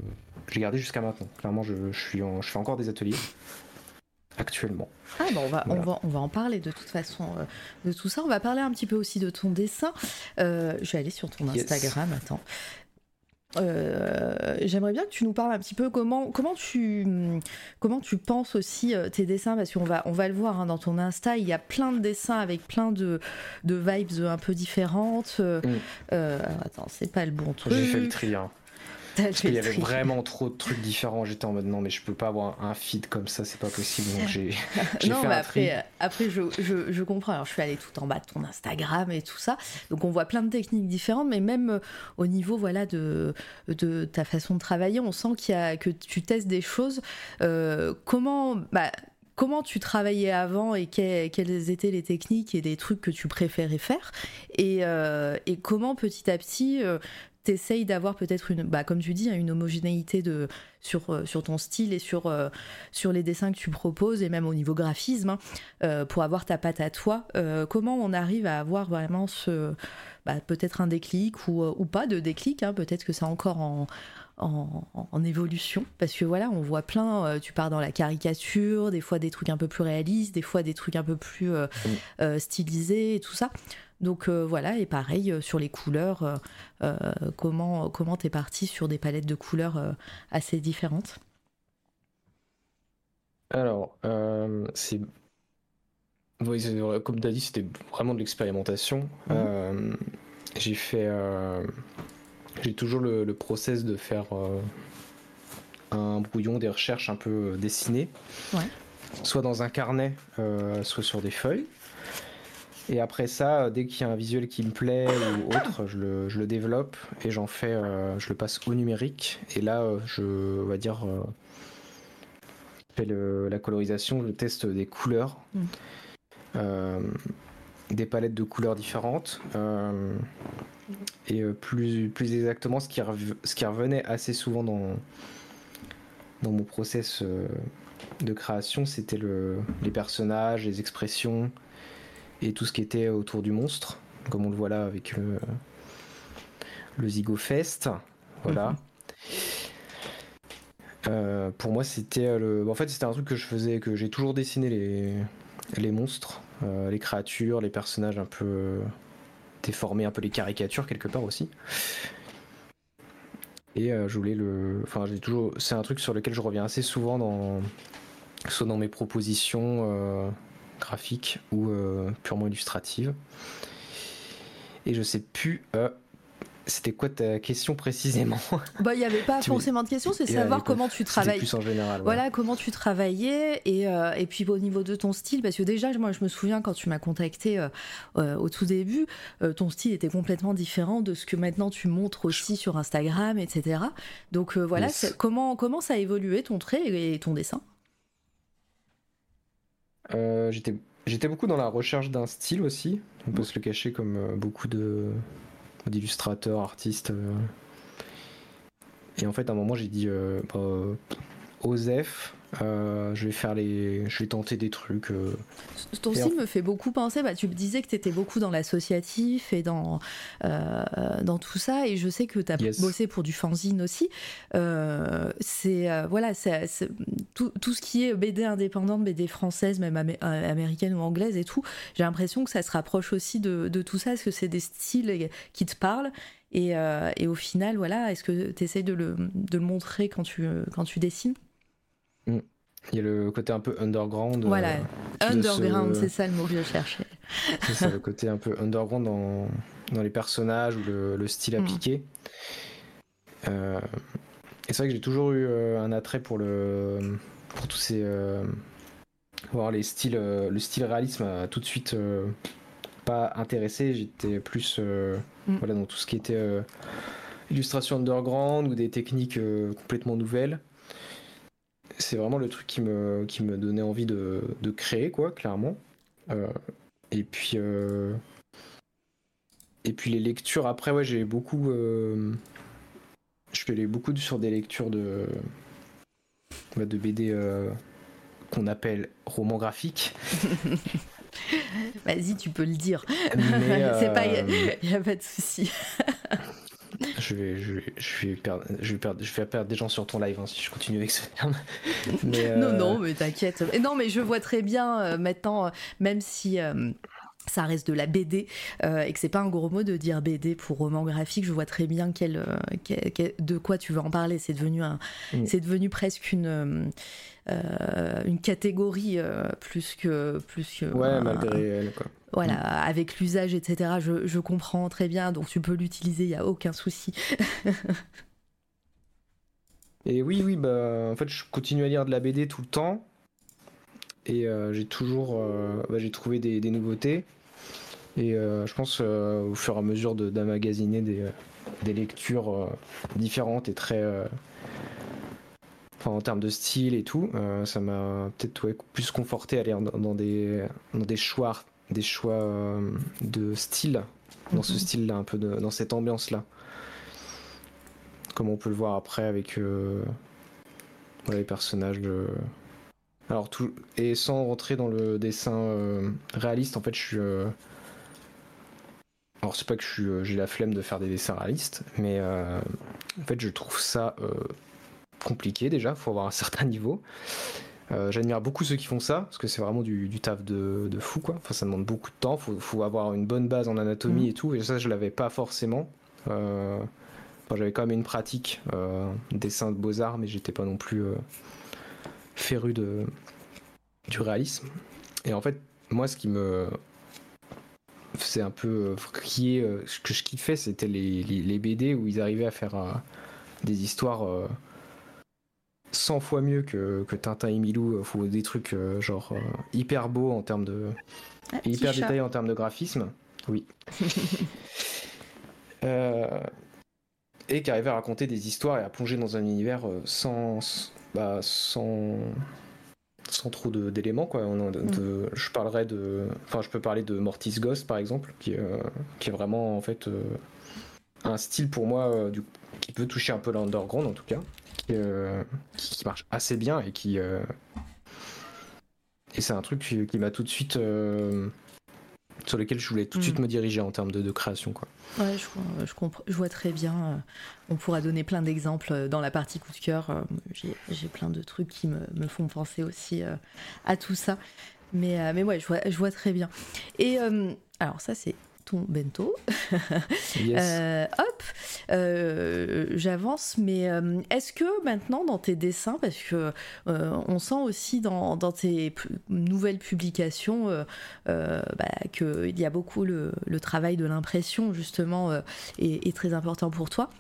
gardé jusqu'à maintenant. Clairement, je, suis je fais encore des ateliers actuellement. Ah bon, on va, on va, on va en parler de toute façon euh, de tout ça. On va parler un petit peu aussi de ton dessin. je vais aller sur ton Instagram. Attends. Euh, j'aimerais bien que tu nous parles un petit peu comment, comment, tu, comment tu penses aussi euh, tes dessins, parce qu'on va, on va le voir hein, dans ton Insta, il y a plein de dessins avec plein de, de vibes un peu différentes. Euh, mm. attends, c'est pas le bon truc. J'ai fait le tri. Hein. Il y avait vraiment trop de trucs différents. J'étais en mode non, mais je peux pas avoir un feed comme ça, c'est pas possible. Donc j'ai Non, mais après, après je, je, je, comprends. Alors je suis allée tout en bas de ton Instagram et tout ça. Donc on voit plein de techniques différentes, mais même euh, au niveau voilà, de, de ta façon de travailler, on sent qu'il y a, que tu testes des choses. Euh, comment. Bah, comment tu travaillais avant et quelles étaient les techniques et les trucs que tu préférais faire? Et, euh, et comment petit à petit euh, t'essayes d'avoir peut-être une, bah, comme tu dis, hein, une homogénéité de, sur, euh, sur ton style et sur, sur les dessins que tu proposes et même au niveau graphisme hein, pour avoir ta patte à toi. comment on arrive à avoir vraiment ce, bah, peut-être un déclic ou, ou pas de déclic, hein, peut-être que c'est encore en, en, évolution? Parce que voilà on voit plein euh, tu pars dans la caricature des fois des trucs un peu plus réalistes des fois des trucs un peu plus euh, euh, stylisés et tout ça donc voilà et pareil sur les couleurs comment comment t'es parti sur des palettes de couleurs assez différentes? Alors c'est comme tu as dit c'était vraiment de l'expérimentation mm. j'ai fait j'ai toujours le, process de faire euh, un brouillon, des recherches un peu euh, dessinées. Soit dans un carnet, euh, soit sur des feuilles. Et après ça, dès qu'il y a un visuel qui me plaît ou autre, je le, développe et j'en fais, je le passe au numérique. Et là, je, on va dire, fais la colorisation, je teste des couleurs, mm. des palettes de couleurs différentes. Et euh, plus, plus exactement, ce qui, ce qui revenait assez souvent dans, dans mon process euh, de création, c'était le, les personnages, les expressions et tout ce qui était autour du monstre, comme on le voit là avec le, le Zygofest. Voilà. Mhm. Euh, pour moi, c'était le. En fait, c'était un truc que je faisais, que j'ai toujours dessiné les, les monstres, les créatures, les personnages un peu déformer un peu les caricatures quelque part aussi. Et euh, je voulais le. Enfin, j'ai toujours. C'est un truc sur lequel je reviens assez souvent dans. Soit dans mes propositions euh, graphiques ou euh, purement illustratives. Et je sais plus c'était quoi ta question précisément? Bah, il n'y avait pas forcément de question, c'est savoir comment tu travailles. plus en général. Voilà, comment tu travaillais et, euh, et, puis au niveau de ton style, parce que déjà, moi, je me souviens quand tu m'as contacté euh, euh, au tout début, ton style était complètement différent de ce que maintenant tu montres aussi sur Instagram, etc. Donc voilà, comment, comment ça a évolué ton trait et ton dessin? J'étais J'étais beaucoup dans la recherche d'un style aussi, on peut se le cacher comme beaucoup de, d'illustrateurs, artistes. Euh. Et en fait, à un moment, j'ai dit euh, bah, Osef, euh, je vais faire les, je vais tenter des trucs. Euh. Ton style me fait beaucoup penser. Bah, tu me disais que tu étais beaucoup dans l'associatif et dans euh, dans tout ça, et je sais que tu as bossé pour du fanzine aussi. c'est voilà, c'est tout, tout, ce qui est BD indépendante, BD française, même américaine ou anglaise et tout. J'ai l'impression que ça se rapproche aussi de, de tout ça, parce que c'est des styles qui te parlent. Et, et au final, voilà, est-ce que tu essayes de le, de le montrer quand tu, quand tu dessines? Il y a le côté un peu underground. Voilà, euh, underground, c'est ça le mot que je cherchais. c'est ça, le côté un peu underground dans, dans les personnages ou le, style mm. appliqué. Euh, et c'est vrai que j'ai toujours eu euh, un attrait pour le pour tous ces voir les styles le style réalisme a tout de suite pas intéressé j'étais plus mm. voilà dans tout ce qui était illustration underground ou des techniques complètement nouvelles c'est vraiment le truc qui me, qui me donnait envie de, de créer, quoi, clairement. Euh, et puis. Euh, et puis les lectures, après, ouais, j'ai beaucoup. Euh, je fais beaucoup sur des lectures de. de BD qu'on appelle romans graphiques. Vas-y, tu peux le dire. Il n'y a pas de souci. je vais, je vais, je vais perdre, je vais perdre, je vais perdre des gens sur ton live hein, si je continue avec ce terme. Non, non, mais t'inquiète. Non, mais je vois très bien euh, maintenant, euh, même si. Euh, ça reste de la BD et que c'est pas un gros mot de dire BD pour roman graphique. Je vois très bien quel, de quoi tu veux en parler. C'est devenu un, mm. c'est devenu presque une une catégorie plus que plus que. Ouais, malgré elle quoi. Voilà, mm. avec l'usage, etc. Je, je, comprends très bien, donc tu peux l'utiliser, il n'y a aucun souci. Et oui, oui, bah, en fait, je continue à lire de la BD tout le temps. Et j'ai toujours bah, j'ai trouvé des, nouveautés. Et je pense au fur et à mesure d'amagasiner des, des lectures différentes et très en termes de style et tout, euh, ça m'a peut-être plus conforté à aller dans, des, dans des choix, des choix euh, de style, dans ce mhm. style-là, un peu dans cette ambiance-là. Comme on peut le voir après avec euh, les personnages de. Alors tout et sans rentrer dans le dessin réaliste, en fait, je suis. Alors c'est pas que j'ai la flemme de faire des dessins réalistes, mais en fait je trouve ça compliqué déjà, faut avoir un certain niveau. Euh, j'admire beaucoup ceux qui font ça, parce que c'est vraiment du, taf de, fou, quoi. Enfin, ça demande beaucoup de temps, faut, faut avoir une bonne base en anatomie mm. et tout, et ça, je l'avais pas forcément. Euh, j'avais quand même une pratique euh, dessin de beaux-arts, mais j'étais pas non plus euh, féru de, du réalisme. Et en fait, moi, ce qui me faisait un peu frier, ce que je kiffais, c'était les, les, BD où ils arrivaient à faire des histoires 100 fois mieux que, que Tintin et Milou. Euh, faut des trucs euh, genre euh, hyper beaux en termes de. Ah, hyper détaillés en termes de graphisme. Oui. et qui arrivait à raconter des histoires et à plonger dans un univers sans. Bah, sans sans trop d'éléments quoi. Mm. je parlerai de, enfin je peux parler de Mortis Ghost par exemple, qui, qui est vraiment en fait un style pour moi du, qui peut toucher un peu l'underground en tout cas. Euh, qui, marche assez bien et qui. Euh, et c'est un truc qui, m'a tout de suite. Euh, sur lequel je voulais tout de suite mm. me diriger en termes de, création. Quoi. Ouais, je, je, je, vois très bien. On pourra donner plein d'exemples dans la partie coup de cœur. J'ai plein de trucs qui me, me font penser aussi à tout ça. Mais, mais ouais, je vois, je vois très bien. Et alors, ça, c'est bento. Euh, hop, euh, j'avance, mais euh, est-ce que maintenant dans tes dessins, parce que on sent aussi dans, tes nouvelles publications bah, qu'il y a beaucoup le, travail de l'impression justement est, très important pour toi.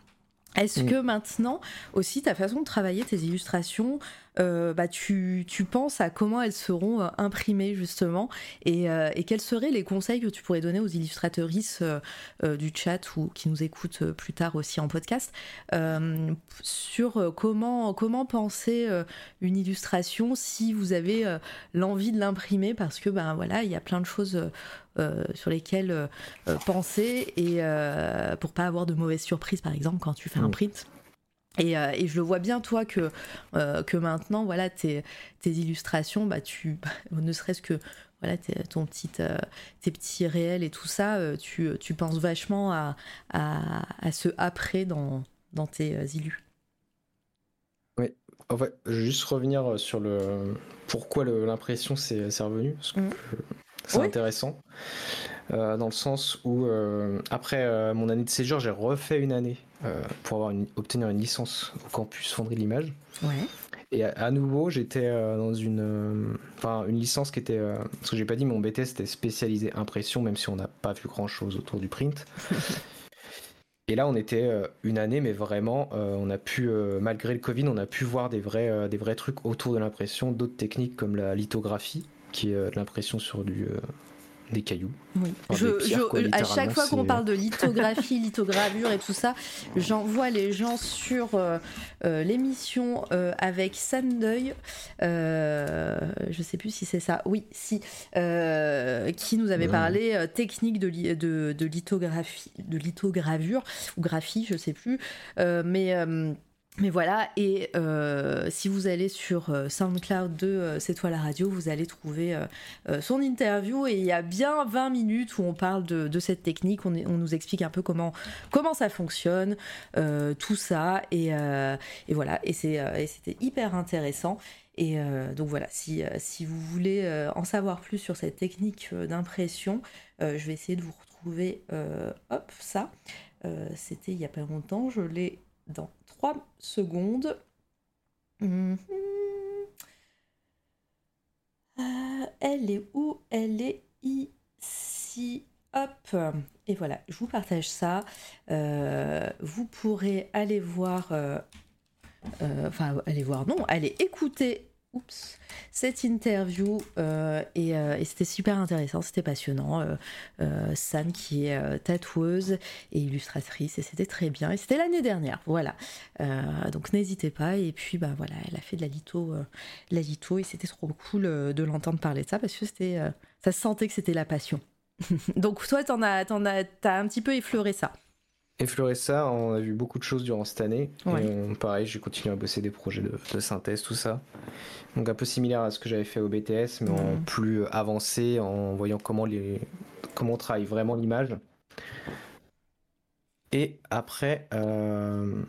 Est-ce mm. que maintenant aussi ta façon de travailler tes illustrations, euh, bah, tu, tu, penses à comment elles seront euh, imprimées justement et, euh, et, quels seraient les conseils que tu pourrais donner aux illustratrices du chat ou qui nous écoutent plus tard aussi en podcast sur comment, comment penser une illustration si vous avez l'envie de l'imprimer parce que ben voilà il y a plein de choses sur lesquelles penser et pour pas avoir de mauvaises surprises par exemple quand tu fais un mm. Euh, et, je le vois bien, toi, que, euh, que maintenant, voilà, tes, tes illustrations, bah, tu, ne serait-ce que voilà, ton petit, euh, tes petits réels et tout ça, tu, tu penses vachement à, à, ce après dans, dans tes illus. Oui, en fait, je vais juste revenir sur le pourquoi l'impression c'est revenu. Mmh. C'est intéressant. Dans le sens où, après mon année de séjour, j'ai refait une année euh, pour avoir obtenir une licence au campus Fonderie de l'Image. Et à, nouveau, j'étais euh, dans une, euh, enfin, une licence qui était, parce que j'ai pas dit, mon BTS était spécialisé impression, même si on n'a pas vu grand chose autour du print. Et là, on était une année, mais vraiment, on a pu, malgré le Covid, on a pu voir des vrais, des vrais trucs autour de l'impression, d'autres techniques comme la lithographie, qui est de l'impression sur du, des cailloux. Oui. à chaque fois qu'on parle de lithographie, lithogravure et tout ça, j'envoie les gens sur euh, euh, l'émission euh, avec Sandeuil, je sais plus si c'est ça, oui, si, qui nous avait parlé technique de, de, de, lithographie, de lithogravure ou graphie, je sais plus, mais mais voilà, et euh, si vous allez sur euh, SoundCloud de euh, C'est toi la radio, vous allez trouver son interview et il y a bien 20 minutes où on parle de, cette technique, on, nous explique un peu comment, comment ça fonctionne, tout ça, et, voilà, et c'était hyper intéressant. Et donc voilà, si, si vous voulez en savoir plus sur cette technique d'impression, je vais essayer de vous retrouver, hop, ça. C'était il y a pas longtemps, je l'ai dans 3 secondes. Mhm. Euh, elle est où? Elle est ici. Hop. Et voilà, je vous partage ça. Euh, vous pourrez aller voir. Euh, enfin, allez voir, non, allez écouter oups, cette interview euh, euh, et, c'était super intéressant, c'était passionnant. Euh, Sam qui est tatoueuse et illustratrice et c'était très bien. Et c'était l'année dernière, voilà. donc n'hésitez pas. Et puis bah voilà, elle a fait de la litho, la litho et c'était trop cool de l'entendre parler de ça parce que c'était, ça se sentait que c'était la passion. donc toi, t'en as, t'en as, t'as un petit peu effleuré ça effleurer ça, on a vu beaucoup de choses durant cette année. pareil, j'ai continué à bosser des projets de, synthèse, tout ça. Donc un peu similaire à ce que j'avais fait au BTS, mais en plus avancé, en voyant comment, les, comment on travaille vraiment l'image. Et après, euh,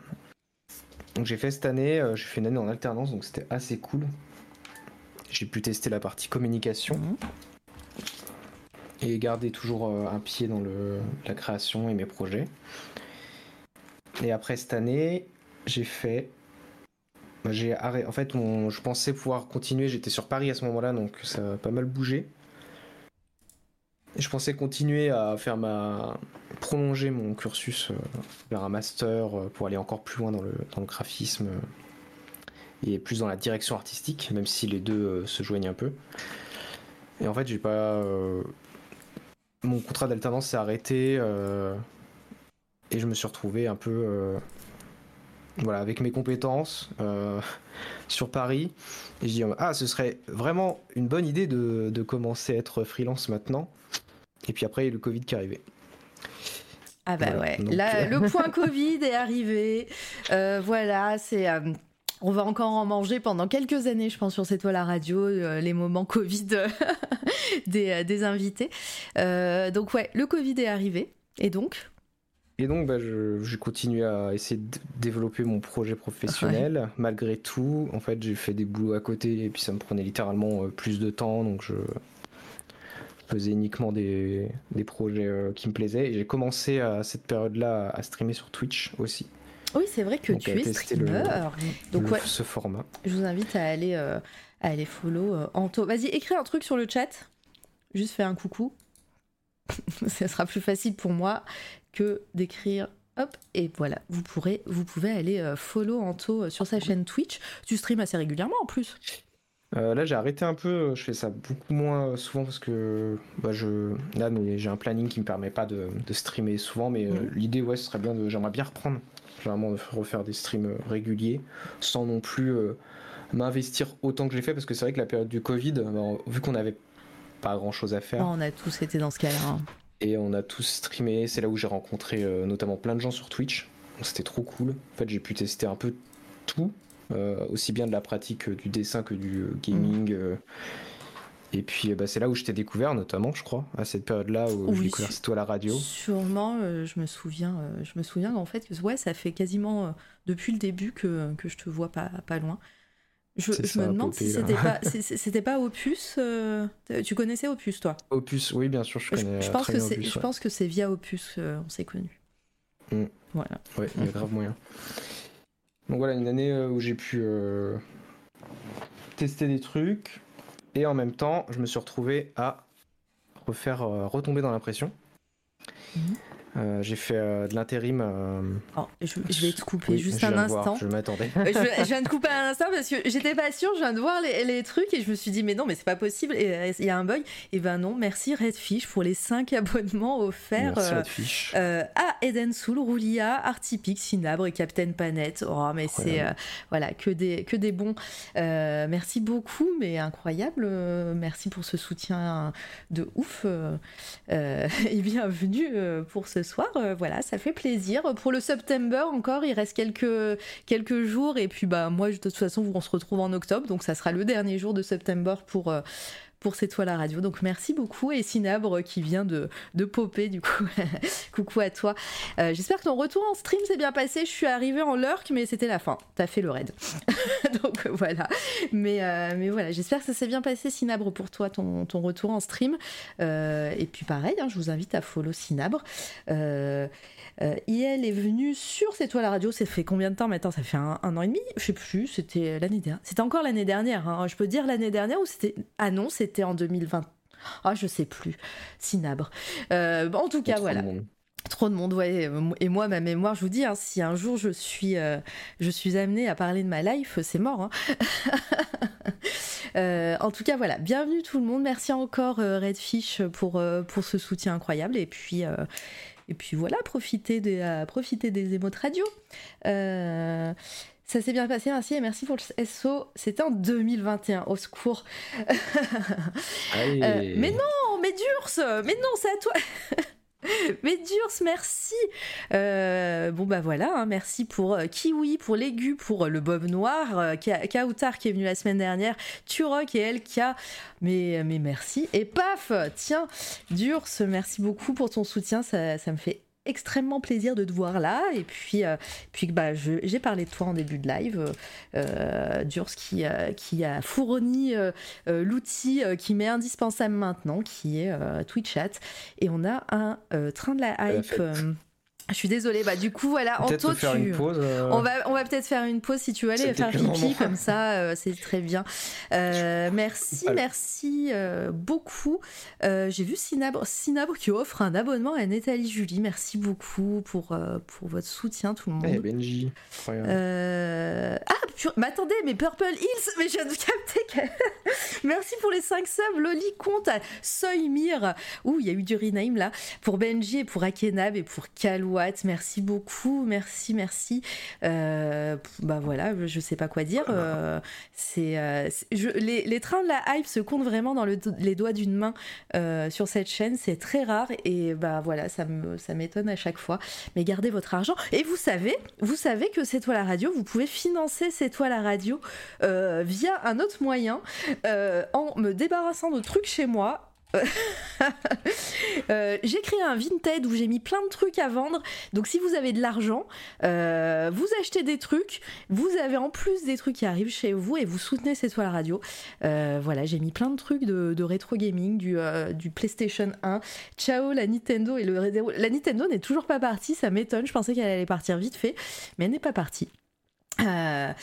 j'ai fait cette année, euh, j'ai fait une année en alternance, donc c'était assez cool. J'ai pu tester la partie communication. Mhm. Et garder toujours euh, un pied dans le, la création et mes projets. Et après cette année, j'ai fait. J'ai arrêté. En fait, je pensais pouvoir continuer. J'étais sur Paris à ce moment-là, donc ça a pas mal bougé. Je pensais continuer à faire ma. prolonger mon cursus euh, vers un master euh, pour aller encore plus loin dans le, dans le graphisme euh, et plus dans la direction artistique, même si les deux se joignent un peu. Et en fait, j'ai pas. Mon contrat d'alternance s'est arrêté et je me suis retrouvé un peu euh, voilà, avec mes compétences euh, sur Paris. Et je dis, ah, ce serait vraiment une bonne idée de, commencer à être freelance maintenant. Et puis après, il y a le Covid qui est arrivé. Ah bah ouais, Là, le point Covid est arrivé. Euh, voilà, c'est... on va encore en manger pendant quelques années, je pense, sur cette toile à radio, les moments Covid des, des, invités. donc ouais, le Covid est arrivé. Et donc et donc, bah, j'ai continué à essayer de développer mon projet professionnel. Malgré tout, en fait, j'ai fait des boulots à côté et puis ça me prenait littéralement euh, plus de temps. Donc, je faisais uniquement des, projets euh, qui me plaisaient. Et j'ai commencé à cette période-là à streamer sur Twitch aussi. Oui, c'est vrai que tu es streamer. donc, ce format. Je vous invite à aller, euh, à aller follow Anto. Vas-y, écris un truc sur le chat. Juste fais un coucou. ça sera plus facile pour moi que d'écrire Hop, et voilà, vous, pourrez, vous pouvez aller euh, follow Anto euh, sur sa chaîne Twitch. Tu streams assez régulièrement en plus. Euh, là, j'ai arrêté un peu. Je fais ça beaucoup moins souvent parce que bah, je là, j'ai un planning qui me permet pas de, streamer souvent. Mais mhm. l'idée, ouais, ce serait bien de. J'aimerais bien reprendre, vraiment de refaire des streams réguliers, sans non plus m'investir autant que j'ai fait parce que c'est vrai que la période du Covid, bah, vu qu'on avait pas grand chose à faire. on a tous été dans ce cas-là. Hein et on a tous streamé. C'est là où j'ai rencontré euh, notamment plein de gens sur Twitch. C'était trop cool. En fait, j'ai pu tester un peu tout, euh, aussi bien de la pratique du dessin que du euh, gaming. Mm. Et puis bah, c'est là où je t'ai découvert, notamment, je crois, à cette période-là où j'ai découvert toi la radio. Sûrement, je me souviens, je me souviens qu'en fait, ouais, ça fait quasiment depuis le début que, que je te vois pas, pas loin. Je, me demande si c'était pas, c'était pas Opus. Euh, tu connaissais Opus, toi? Opus, oui, bien sûr, je connais. Je, pense, que c'est, je pense que c'est via Opus qu'on s'est connus. Mm. Voilà. Ouais, il y a grave moyen. Donc voilà, une année euh, où j'ai pu euh, tester des trucs et en même temps, je me suis retrouvé à refaire retomber dans l'impression. Mhm. Euh, j'ai fait euh, de l'intérim. Euh, oh, je, vais te couper juste un instant. je m'attendais. je, viens de couper un instant parce que j'étais pas sûre. Je viens de voir les, trucs et je me suis dit, mais non, mais c'est pas possible. Et il y a un bug. Et ben non, merci Redfish pour les 5 abonnements offerts à Eden Soul, Roulia, Artipix, Sinabre et Captain Panette. Oh, mais c'est voilà, que, des, que des bons. merci beaucoup, mais incroyable. merci pour ce soutien de ouf. et bienvenue pour ce soir. Euh, voilà, ça fait plaisir. Pour le September encore, il reste quelques, quelques jours. Et puis, bah, moi, de toute façon, on se retrouve en octobre. Donc, ça sera le dernier jour de September pour, euh, pour cette toile à radio. Donc merci beaucoup et Sinabre qui vient de, de popper du coup. Coucou à toi. Euh, j'espère que ton retour en stream s'est bien passé. Je suis arrivée en lurk mais c'était la fin. T'as fait le raid. Donc voilà. Mais, euh, mais voilà, j'espère que ça s'est bien passé Sinabre pour toi, ton, ton retour en stream. Euh, et puis pareil, hein, je vous invite à follow Sinabre. Euh, IL est venu sur cette toile à radio, ça fait combien de temps maintenant? Ça fait un, an et demi? Je sais plus, c'était l'année dernière. C'était encore l'année dernière, hein. je peux dire l'année dernière ou c'était. Ah non, c'était en 2020. Ah, je sais plus. Sinabre. Euh, en tout cas, voilà. Trop de monde, ouais. Et moi, ma mémoire, je vous dis, hein, si un jour je suis, euh, je suis amenée à parler de ma life, c'est mort. Hein. Euh, en tout cas, voilà. Bienvenue tout le monde. Merci encore Redfish pour, pour ce soutien incroyable. Et puis, et puis voilà, profitez des, profitez des émotes radio. Ça s'est bien passé, merci et merci pour le SO. C'était en 2021, au secours. mais non, mais Durs, mais non, c'est à toi. Mais Durs, merci. Euh, bon bah voilà, hein, merci pour euh, Kiwi, pour l'aigu, pour euh, le Bob Noir, Kautar qui est venu la semaine dernière, Turok et Elka. Mais, mais merci. Et paf, tiens, Durs, merci beaucoup pour ton soutien, ça, ça me fait extrêmement plaisir de te voir là. Et puis, euh, puis bah, j'ai parlé de toi en début de live. Euh, Durs qui, euh, qui a fourni l'outil qui m'est indispensable maintenant, qui est Twitch Chat. Et on a un train de la hype. Je suis désolée, bah du coup voilà, Anto, tu... Euh. on va on va peut-être faire une pause si tu veux aller faire pipi comme ça, euh, c'est très bien. Euh, merci, merci beaucoup. J'ai vu Sinabre, Sinabre qui offre un abonnement à Nathalie Julie. Merci beaucoup pour pour votre soutien tout le monde. Et Benji. Ah, mais attendez, mais Purple Hills, mais je viens de capter que... merci pour les 5 subs. Loli compte à Soymir. Ouh, il y a eu du rename là pour Benji et pour Akenab et pour Kaloua merci beaucoup, merci, merci. Euh, bah voilà, je sais pas quoi dire. Euh, c'est, euh, les, trains de la hype se comptent vraiment dans les doigts d'une main sur cette chaîne. C'est très rare et bah voilà, ça me, ça m'étonne à chaque fois. Mais gardez votre argent. Et vous savez, vous savez que c'est toi la radio, vous pouvez financer c'est toi la radio via un autre moyen en me débarrassant de trucs chez moi euh, j'ai créé un Vinted où j'ai mis plein de trucs à vendre. Donc si vous avez de l'argent, euh, vous achetez des trucs, vous avez en plus des trucs qui arrivent chez vous et vous soutenez cette fois la radio. Euh, voilà, j'ai mis plein de trucs de, rétro gaming, du, du, PlayStation 1. Ciao la Nintendo et le la Nintendo n'est toujours pas partie, ça m'étonne. Je pensais qu'elle allait partir vite fait, mais elle n'est pas partie. là,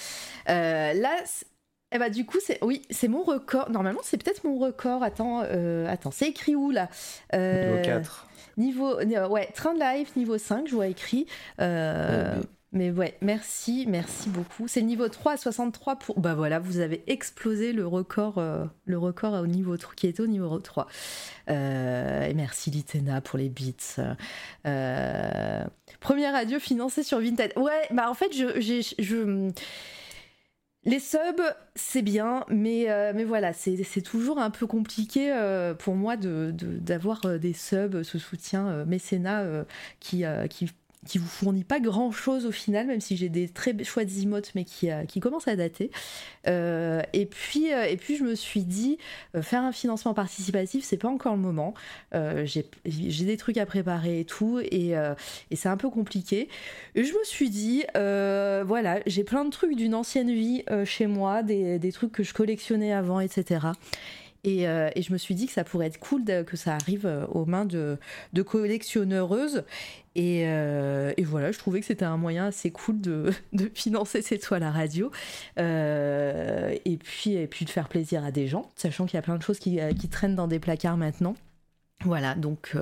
eh bah du coup c'est oui c'est mon record. Normalement c'est peut-être mon record. Attends euh, attends c'est écrit où là? Euh, Niveau 4. Niveau ouais train de live niveau 5 je vois écrit. Euh, mais ouais merci merci beaucoup. C'est le niveau 3 à 63 pour bah voilà vous avez explosé le record le record au niveau 3 qui était au niveau 3. et merci Litena pour les beats. première radio financée sur Vinted. Ouais bah en fait je, je les subs, c'est bien, mais, euh, mais voilà, c'est toujours un peu compliqué euh, pour moi d'avoir euh, des subs, ce soutien mécénat qui, qui qui vous fournit pas grand chose au final, même si j'ai des très chouettes emotes, mais qui, euh, qui commencent à dater. Euh, et, puis, euh, et puis je me suis dit, faire un financement participatif, c'est pas encore le moment. j'ai des trucs à préparer et tout, et, c'est un peu compliqué. Je me suis dit, voilà, j'ai plein de trucs d'une ancienne vie chez moi, des trucs que je collectionnais avant, etc. Euh, et, je me suis dit que ça pourrait être cool que ça arrive euh, aux mains de, de collectionneureuses. Euh, et, voilà, je trouvais que c'était un moyen assez cool de, financer cette fois la radio. et, puis, et puis de faire plaisir à des gens, sachant qu'il y a plein de choses qui, traînent dans des placards maintenant. Voilà, donc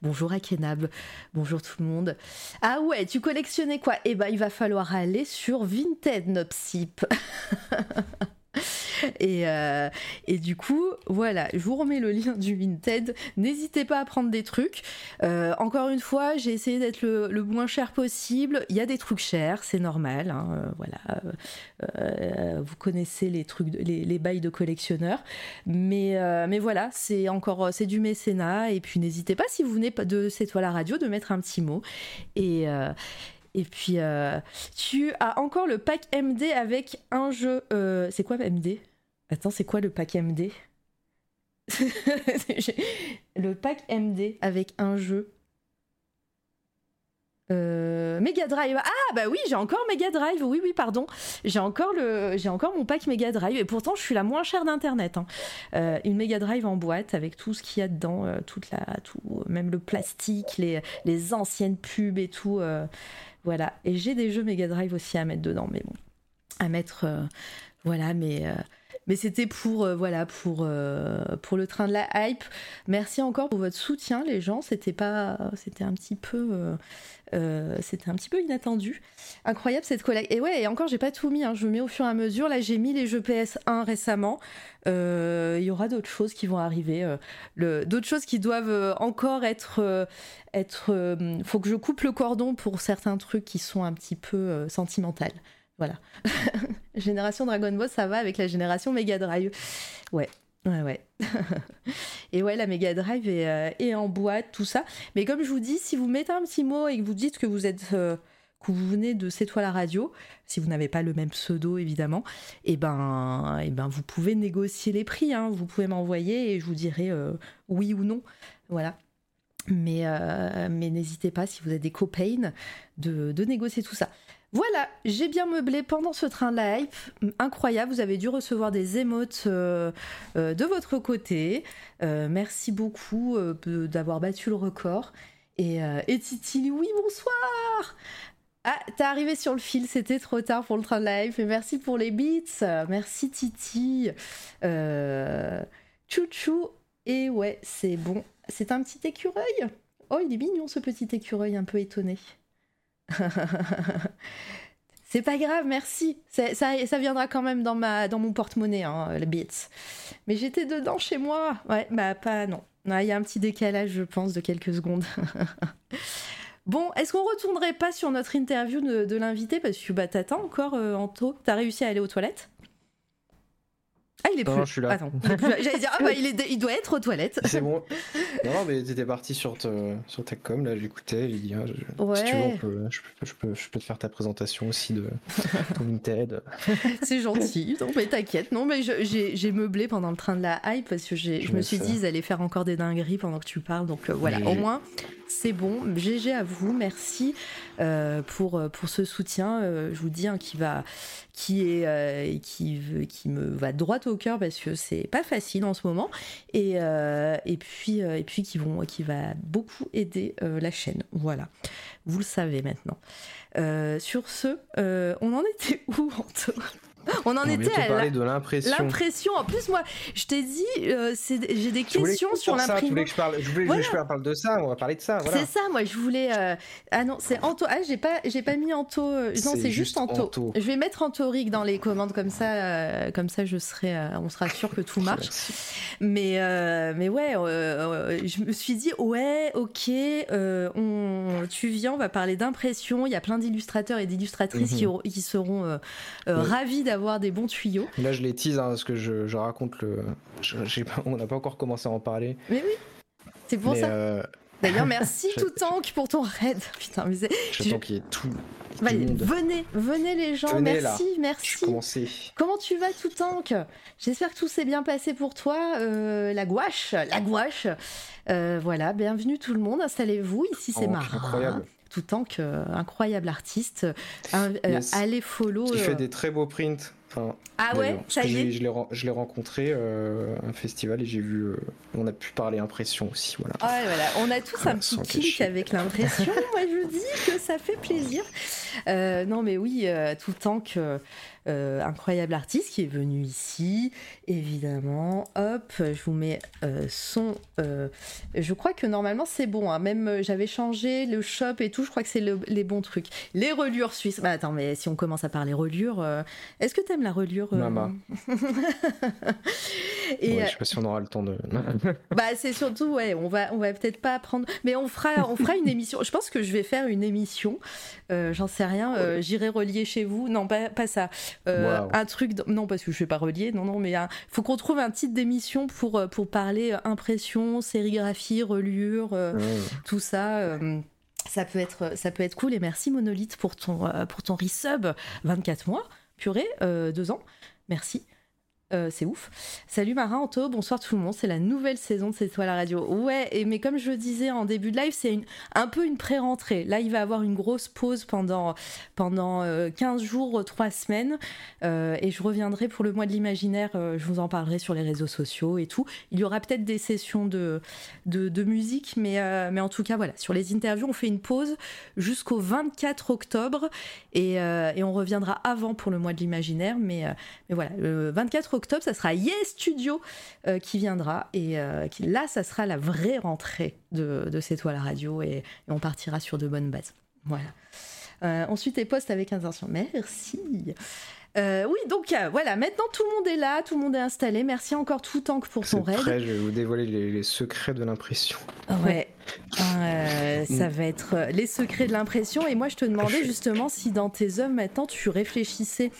bonjour à Kenab, bonjour tout le monde. Ah ouais, tu collectionnais quoi? Eh ben, il va falloir aller sur Vinted Nopsip. Et, euh, et, du coup, voilà, je vous remets le lien du Vinted. N'hésitez pas à prendre des trucs. Euh, encore une fois, j'ai essayé d'être le, moins cher possible. Il y a des trucs chers, c'est normal. Hein, euh, voilà, vous connaissez les trucs, les, les bails de collectionneurs. Mais, mais voilà, c'est encore, c'est du mécénat. Et puis n'hésitez pas si vous venez de cette toile à radio de mettre un petit mot. Et et puis, euh, tu as encore le pack MD avec un jeu. Euh, c'est quoi MD Attends, c'est quoi le pack MD Le pack MD avec un jeu. Euh, Mega Drive. Ah bah oui, j'ai encore Mega Drive. Oui oui, pardon. J'ai encore mon pack Mega Drive. Et pourtant, je suis la moins chère d'internet. Hein. une Mega Drive en boîte avec tout ce qu'il y a dedans, la, tout, même le plastique, les, les anciennes pubs et tout. Voilà. Et j'ai des jeux Mega Drive aussi à mettre dedans, mais bon. à mettre. voilà, mais mais c'était pour, euh, voilà, pour, euh, pour le train de la hype. Merci encore pour votre soutien, les gens. C'était pas, c'était un petit peu, euh, c'était un petit peu inattendu. Incroyable cette collecte. Et ouais, et encore, j'ai pas tout mis. Hein. Je mets au fur et à mesure. Là, j'ai mis les jeux PS1 récemment. Il y aura d'autres choses qui vont arriver. d'autres choses qui doivent encore être, être. faut que je coupe le cordon pour certains trucs qui sont un petit peu sentimentales. Voilà. génération Dragon Ball, ça va avec la génération Mega Drive. Ouais. Ouais, ouais. et ouais, la Mega Drive euh, est, en boîte, tout ça. Mais comme je vous dis, si vous mettez un petit mot et que vous dites que vous êtes. Euh, que vous venez de C'est toi la radio, si vous n'avez pas le même pseudo évidemment, et eh ben, et eh ben vous pouvez négocier les prix. Hein. Vous pouvez m'envoyer et je vous dirai euh, oui ou non. Voilà. Mais, n'hésitez pas, si vous avez des copains, de négocier tout ça. Voilà, j'ai bien meublé pendant ce train hype. Incroyable, vous avez dû recevoir des émotes euh, euh, de votre côté. Euh, merci beaucoup d'avoir battu le record. Et, Titi, oui, bonsoir Ah, t'es arrivé sur le fil, c'était trop tard pour le train hype. Et merci pour les beats. Merci Titi. Chouchou. Et ouais, c'est bon. C'est un petit écureuil? Oh, il est mignon ce petit écureuil un peu étonné. C'est pas grave, merci. Ça, ça, viendra quand même dans, ma, dans mon porte-monnaie, hein, les beats. Mais j'étais dedans chez moi. Ouais, bah pas, non. Il y a un petit décalage, je pense, de quelques secondes. bon, est-ce qu'on retournerait pas sur notre interview de, l'invité? Parce que bah, t'attends encore, euh, Anto. T'as réussi à aller aux toilettes? Ah, il est plus. Non, je suis là. Attends, J'allais dire, ah bah, il, est, il doit être aux toilettes. C'est bon. Non, mais t'étais parti sur, sur ta com, là, j'écoutais. Il dit, ah, ouais. si tu veux, je, peux, je, peux, je, peux, te faire ta présentation aussi de ton Vinted. C'est gentil. Non, mais t'inquiète. Non, mais j'ai meublé pendant le train de la hype parce que je me suis dit, ils allaient faire encore des dingueries pendant que tu parles. Donc euh, voilà, au moins, c'est bon. GG à vous. Merci euh, pour, pour ce soutien. Euh, je vous dis, hein, qui va qui est euh, qui qui me va droit au cœur parce que c'est pas facile en ce moment. Et, euh, puis euh, et puis qui vont qui va beaucoup aider la chaîne. Voilà. Vous le savez maintenant. Sur ce on en était où Anto on en était à parler de l'impression. L'impression. En plus, moi, je t'ai dit, euh, j'ai des questions sur l'impression. Je voulais que je parle, je voulais, je parle de ça. On va parler de ça. C'est ça. Moi, je voulais. Euh, ah non, c'est Anto. Ah, j'ai pas, j'ai pas mis Anto. Euh, non, c'est juste Anto. Je vais mettre Antoric dans les commandes comme ça, comme ça, je serai, on sera sûr que tout marche. mais, mais ouais, je me suis dit, ouais, ok, on, tu viens, on va parler d'impression. Il y a plein d'illustrateurs et d'illustratrices qui, mhm. qui, seront ravis d'avoir des bons tuyaux. Là, je les tease hein, parce que je, raconte le. on n'a pas encore commencé à en parler. Mais oui, c'est pour ça. Euh, D'ailleurs, merci tout tank pour ton raid. Putain, mais c'est. Je qu'il y ait tout. venez, venez les gens. merci, merci. Comment tu vas tout tank J'espère que tout s'est bien passé pour toi. Euh, la gouache, la gouache. Euh, voilà, bienvenue tout le monde. Installez-vous. Ici, c'est oh, marrant. Incroyable tout temps incroyable artiste. Euh, allez follow. Qui fait euh, des très beaux prints. Ah ouais, ça y est. Je l'ai rencontré euh, un festival et j'ai vu. on a pu parler impression aussi, voilà. Ah voilà. On a tous un petit kick avec l'impression. Moi, je dis que ça fait plaisir. non, mais oui, tout le temps que euh, incroyable artiste qui est venu ici, évidemment. Hop, je vous mets euh, son. Euh, je crois que normalement c'est bon. Hein. Même j'avais changé le shop et tout. Je crois que c'est les bons trucs. Les reliures suisses. Bah attends, mais si on commence à parler reliures, est-ce que t'aimes la reliure Maman. et je sais pas si on aura le temps de. bah c'est surtout ouais. On va on va peut-être pas apprendre, mais on fera on fera une émission. Je pense que je vais faire une émission. J'en sais rien. J'irai relier chez vous. Non, pas, pas ça. Euh, un truc, non parce que je vais pas relier, non non, mais il faut qu'on trouve un titre d'émission pour euh, pour parler euh, impression, sérigraphie, reliure, tout ça. ça peut être ça peut être cool et merci Monolith pour ton pour ton resub 24 mois, purée, deux ans, merci. Euh, c'est ouf. Salut Marin, Anto, bonsoir tout le monde. C'est la nouvelle saison de C'est toi la radio. Ouais, et mais comme je le disais en début de live, c'est un peu une pré-rentrée. Là, il va avoir une grosse pause pendant, pendant 15 euh, jours, 3 semaines. Euh, et je reviendrai pour le mois de l'imaginaire. je vous en parlerai sur les réseaux sociaux et tout. Il y aura peut-être des sessions de, de, musique, mais, mais en tout cas, voilà. Sur les interviews, on fait une pause jusqu'au 24 octobre. Et, et, on reviendra avant pour le mois de l'imaginaire. Mais, mais voilà, le 24 octobre octobre, ça sera Yes Studio euh, qui viendra. Et euh, qui, là, ça sera la vraie rentrée de, de C'est toi la radio. Et, on partira sur de bonnes bases. Voilà. Euh, ensuite, les postes avec intention. Merci. oui, donc voilà, maintenant tout le monde est là, tout le monde est installé. Merci encore tout Tank pour ton raid. Après, je vais vous dévoiler les, secrets de l'impression. Ouais, ça va être les secrets de l'impression. Et moi, je te demandais justement si dans tes œuvres maintenant tu réfléchissais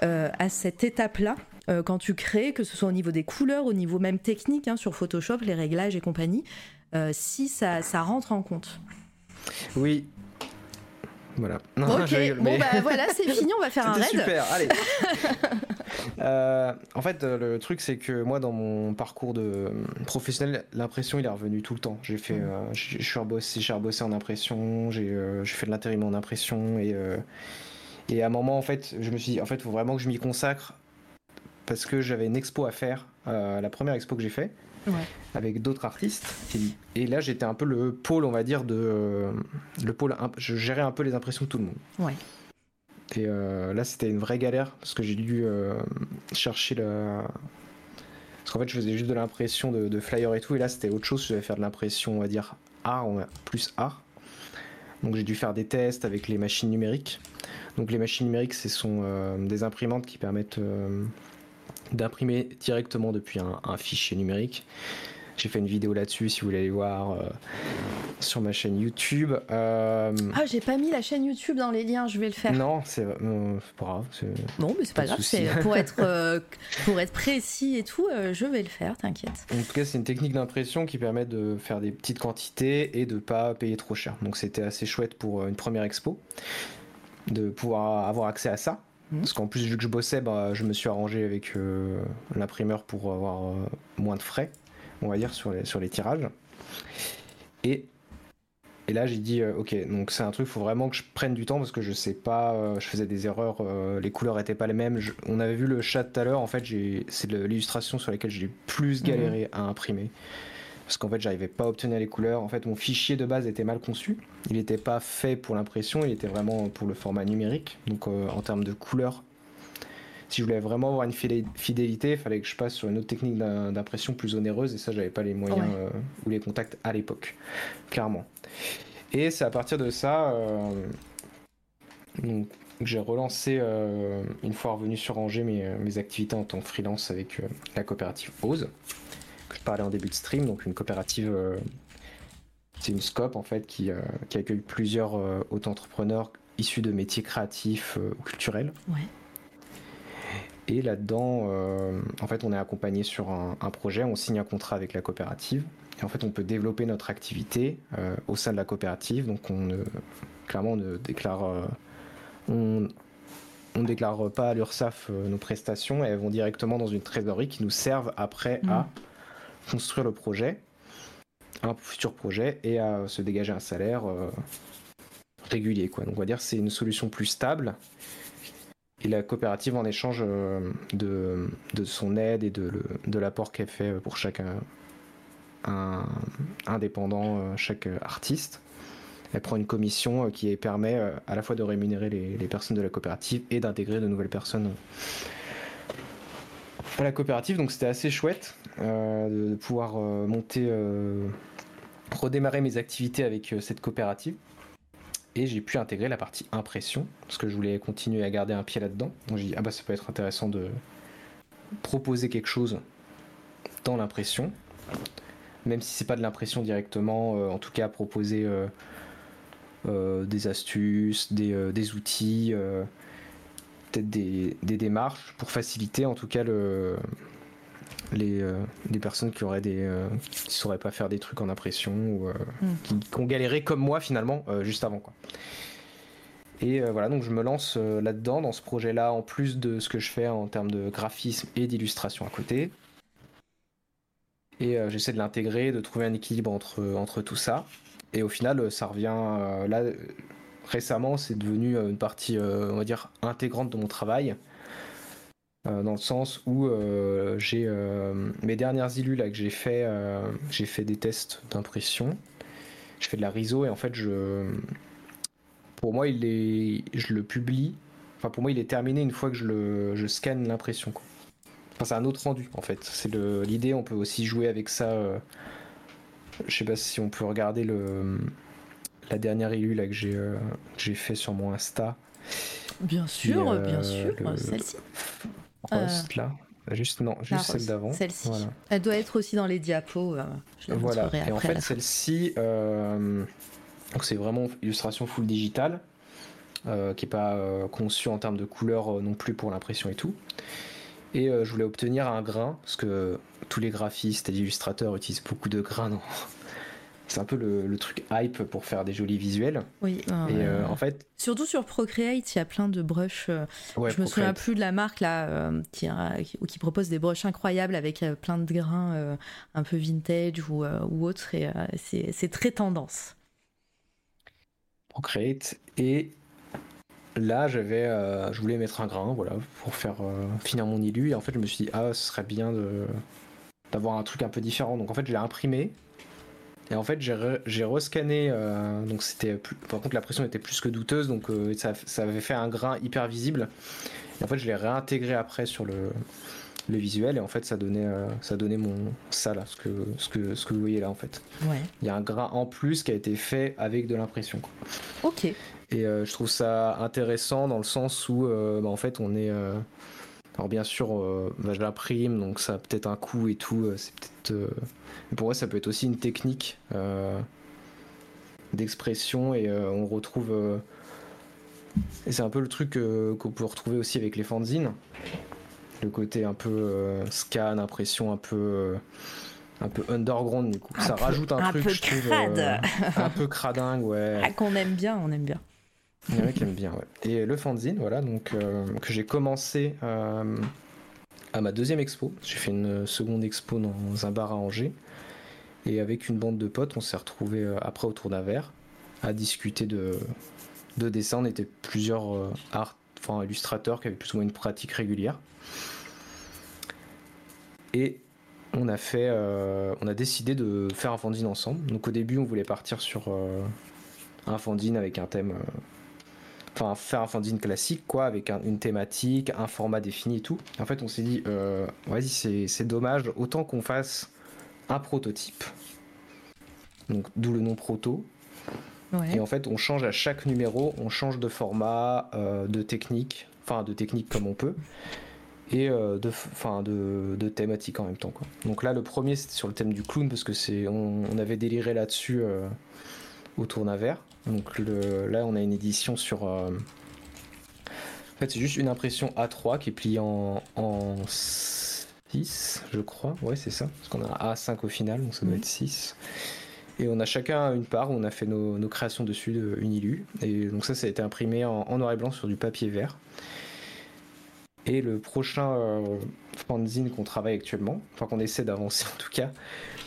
à cette étape-là euh, quand tu crées, que ce soit au niveau des couleurs, au niveau même technique, hein, sur Photoshop, les réglages et compagnie, euh, si ça, ça rentre en compte. Oui, voilà. ok, bon bah voilà, c'est fini, on va faire un raid. super, allez. Euh, en fait, le truc, c'est que moi, dans mon parcours de professionnel, l'impression, il est revenu tout le temps. J'ai fait, mm. je suis rebossé, j'ai rebossé en impression, j'ai fait de l'intérim en impression et et à un moment, en fait, je me suis dit, en fait, il faut vraiment que je m'y consacre parce que j'avais une expo à faire, euh, la première expo que j'ai fait, avec d'autres artistes. Et, là, j'étais un peu le pôle, on va dire, de le pôle. Je gérais un peu les impressions de tout le monde. Ouais. Et euh, là, c'était une vraie galère parce que j'ai dû euh, chercher le. Parce qu'en fait, je faisais juste de l'impression de, de flyers et tout, et là, c'était autre chose. Je devais faire de l'impression, on va dire, art, plus art. Donc, j'ai dû faire des tests avec les machines numériques. Donc, les machines numériques, ce sont des imprimantes qui permettent d'imprimer directement depuis un, fichier numérique. J'ai fait une vidéo là-dessus si vous voulez aller voir euh, sur ma chaîne YouTube. Euh, ah, j'ai pas mis la chaîne YouTube dans les liens, je vais le faire. Non, c'est euh, pas grave. Non, mais c'est pas, grave. Pour être, pour être précis et tout, je vais le faire, t'inquiète. En tout cas, c'est une technique d'impression qui permet de faire des petites quantités et de pas payer trop cher. Donc c'était assez chouette pour une première expo de pouvoir avoir accès à ça. Mhm. Parce qu'en plus, vu que je bossais, bah, je me suis arrangé avec euh, l'imprimeur pour avoir euh, moins de frais, on va dire, sur les, sur les tirages. Et, et là, j'ai dit, euh, ok, donc c'est un truc, il faut vraiment que je prenne du temps parce que je sais pas, je faisais des erreurs, les couleurs étaient pas les mêmes. on avait vu le chat tout à l'heure, en fait, c'est l'illustration sur laquelle j'ai plus mhm. galéré à imprimer parce qu'en fait j'arrivais pas à obtenir les couleurs. En fait mon fichier de base était mal conçu. Il n'était pas fait pour l'impression, il était vraiment pour le format numérique. Donc euh, en termes de couleurs, si je voulais vraiment avoir une fidélité, il fallait que je passe sur une autre technique d'impression plus onéreuse et ça j'avais pas les moyens euh, ou les contacts à l'époque, clairement. Et c'est à partir de ça euh, que j'ai relancé une fois revenu sur Angers mes, mes activités en tant que freelance avec la coopérative Ose parlais en début de stream, donc une coopérative, euh, c'est une scope en fait qui, euh, accueille plusieurs euh, auto-entrepreneurs issus de métiers créatifs ou culturels. Et là-dedans, en fait, on est accompagné sur un, projet, on signe un contrat avec la coopérative, et en fait, on peut développer notre activité au sein de la coopérative. Donc, on ne, clairement, on ne déclare, on, on déclare pas à l'URSSAF nos prestations, elles vont directement dans une trésorerie qui nous servent après à mm construire le projet, un futur projet, et à se dégager un salaire euh, régulier. Quoi. Donc on va dire c'est une solution plus stable. Et la coopérative, en échange euh, de, de son aide et de, de l'apport qu'elle fait pour chaque un, indépendant, euh, chaque artiste, elle prend une commission qui permet à la fois de rémunérer les personnes de la coopérative et d'intégrer de nouvelles personnes la coopérative. Donc c'était assez chouette. Euh, de, pouvoir euh, monter, euh, redémarrer mes activités avec cette coopérative. Et j'ai pu intégrer la partie impression, parce que je voulais continuer à garder un pied là-dedans. Donc j'ai dit, ah bah ça peut être intéressant de proposer quelque chose dans l'impression, même si c'est pas de l'impression directement, en tout cas proposer des astuces, des, outils, peut-être des, des, démarches pour faciliter en tout cas le, les euh, des personnes qui auraient des euh, qui sauraient pas faire des trucs en impression ou euh, hmm. qui, ont galéré comme moi finalement juste avant quoi. Et voilà, donc je me lance là-dedans, dans ce projet-là, en plus de ce que je fais en termes de graphisme et d'illustration à côté. Et j'essaie de l'intégrer, de trouver un équilibre entre, entre tout ça. Et au final, ça revient là. Récemment, c'est devenu une partie, on va dire, intégrante de mon travail. Euh, dans le sens où euh, j'ai euh, mes dernières illus là que j'ai fait, j'ai fait des tests d'impression. Je fais de la RISO et en fait je, pour moi il est, je le publie. Enfin pour moi il est terminé une fois que je le, je scanne l'impression. Enfin, c'est un autre rendu en fait. C'est l'idée. On peut aussi jouer avec ça. je sais pas si on peut regarder le la dernière illu là que j'ai j'ai fait sur mon Insta. Bien sûr, bien sûr, celle-ci. Post là. Juste, non, juste celle d'avant. Celle-ci. Elle doit être aussi dans les diapos. Euh, je voilà. Et en fait, celle-ci, euh, c'est vraiment illustration full digital, euh, qui n'est pas conçue en termes de couleur non plus pour l'impression et tout. Et je voulais obtenir un grain, parce que tous les graphistes et illustrateurs utilisent beaucoup de grains dans, c'est un peu le, truc hype pour faire des jolis visuels. Oui. et euh, en fait. Surtout sur Procreate, il y a plein de brushes. Euh, je me souviens plus de la marque là euh, qui, qui, propose des brushes incroyables avec plein de grains un peu vintage ou, ou autre. Et c'est très tendance. Procreate et là j'avais je voulais mettre un grain voilà pour faire finir mon illu et en fait je me suis dit ah ce serait bien de d'avoir un truc un peu différent donc en fait je l'ai imprimé et en fait, j'ai rescanné, euh, donc c'était par contre la pression était plus que douteuse, donc euh, ça, avait fait un grain hyper visible. Et en fait, je l'ai réintégré après sur le, le, visuel, et en fait, ça donnait, euh, ça donnait mon ça là, ce que, ce que, ce que vous voyez là en fait. Ouais. Il y a un grain en plus qui a été fait avec de l'impression. Ok. Et je trouve ça intéressant dans le sens où, bah, en fait, on est alors bien sûr, bah, je l'imprime, donc ça a peut-être un coût et tout. c'est peut-être pour moi, ça peut être aussi une technique euh, d'expression et euh, on retrouve. Euh, et c'est un peu le truc qu'on peut retrouver aussi avec les fanzines. Le côté un peu scan, impression un peu un peu underground du coup. ça rajoute un, truc, je trouve, un peu cradingue, ouais. Ah, qu'on aime bien, on aime bien. Il y en a qui aiment bien, ouais. Et le fanzine, voilà, donc que j'ai commencé à ma deuxième expo. J'ai fait une seconde expo dans un bar à Angers. Et avec une bande de potes, on s'est retrouvés euh, après autour d'un verre à discuter de, de dessin. On était plusieurs euh, art, enfin, illustrateurs qui avaient plus ou moins une pratique régulière. Et on a fait, euh, on a décidé de faire un fanzine ensemble. Donc au début, on voulait partir sur un fanzine avec un thème, enfin faire un fanzine classique, quoi, avec une thématique, un format défini et tout. En fait, on s'est dit, vas-y, c'est dommage, autant qu'on fasse un prototype, donc d'où le nom proto. Et en fait, on change à chaque numéro, on change de format, euh, de technique, enfin de technique comme on peut, et euh, de, enfin de, de, thématique en même temps. Quoi. Donc là, le premier c'était sur le thème du clown parce que c'est, on, avait déliré là-dessus euh, au tournavert. Donc là, on a une édition sur. en fait, c'est juste une impression A3 qui est pliée en, en 6, je crois. Ouais, c'est ça. Parce qu'on a A5 au final, donc ça doit mhm. être 6. Et on a chacun une part où on a fait nos, créations dessus de Unilu. Et donc ça, ça a été imprimé en, noir et blanc sur du papier vert. Et le prochain euh, fanzine qu'on travaille actuellement, enfin qu'on essaie d'avancer en tout cas,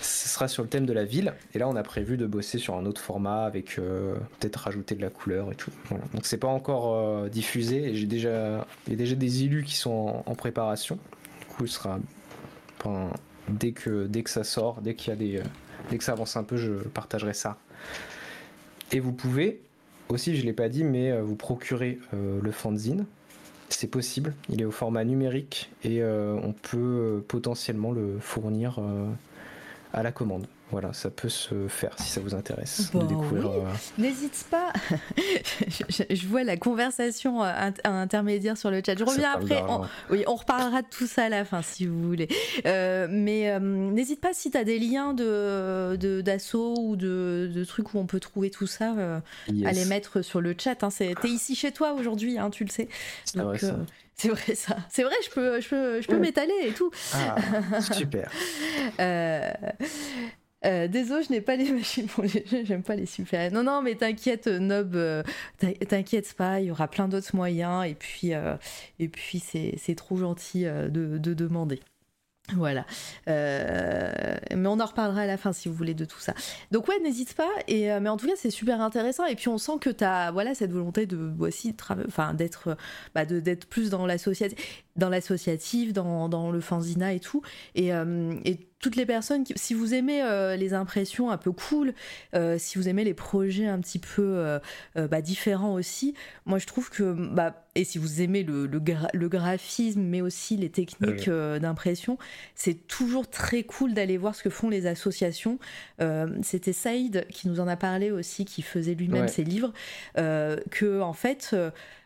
ce sera sur le thème de la ville. Et là, on a prévu de bosser sur un autre format avec euh, peut-être rajouter de la couleur et tout. Voilà. Donc c'est pas encore euh, diffusé. J'ai déjà, il y a déjà des élus qui sont en préparation sera dès que dès que ça sort, dès qu'il y a des euh, dès que ça avance un peu, je partagerai ça. Et vous pouvez aussi, je l'ai pas dit, mais vous procurer euh, le fanzine. C'est possible, il est au format numérique et on peut potentiellement le fournir à la commande. Voilà, ça peut se faire si ça vous intéresse de découvrir. Euh, N'hésite pas. je, vois la conversation euh, intermédiaire sur le chat. Je reviens après. On, oui, on reparlera de tout ça à la fin si vous voulez. Euh, mais n'hésite pas si tu as des liens de d'assaut ou de, de, trucs où on peut trouver tout ça, à les mettre sur le chat. Hein. T'es ici chez toi aujourd'hui, hein, tu le sais. C'est vrai ça. C'est vrai ça. C'est vrai, je peux, je peux, je peux m'étaler et tout. Ah, super. Euh, désolé, je n'ai pas les machines pour les jeux, j'aime pas les super. Non, non, mais t'inquiète, Nob, euh, t'inquiète pas, il y aura plein d'autres moyens, et puis, euh, et puis c'est trop gentil de, de, demander. Voilà. mais on en reparlera à la fin si vous voulez de tout ça. Donc ouais, n'hésite pas. Et mais en tout cas, c'est super intéressant. Et puis on sent que tu as voilà cette volonté de voici enfin d'être bah, d'être plus dans l'associatif, dans l'associatif, dans, dans, le fanzina et tout. Et, et toutes les personnes, qui, si vous aimez euh, les impressions un peu cool, euh, si vous aimez les projets un petit peu euh, bah, différents aussi, moi je trouve que, bah, et si vous aimez le, le, graphisme, mais aussi les techniques d'impression, c'est toujours très cool d'aller voir ce que font les associations. C'était Saïd qui nous en a parlé aussi, qui faisait lui-même ses livres, que en fait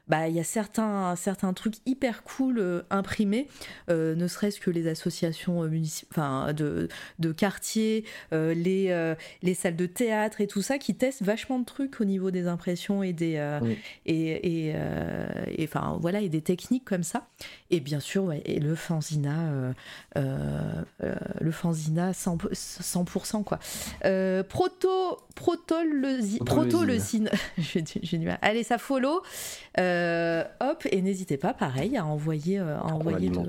bah il y a certains certains trucs hyper cool euh, imprimés, euh, ne serait-ce que les associations euh, enfin de, de quartier, les les salles de théâtre et tout ça qui testent vachement de trucs au niveau des impressions et des et et, enfin voilà et des techniques comme ça. Et bien sûr ouais, et le fanzina le fanzina 100%, 100% quoi. proto proto le proto le j'ai du mal. Allez ça follow. Euh, hop, et n'hésitez pas, pareil, à envoyer. Euh, à envoyer de...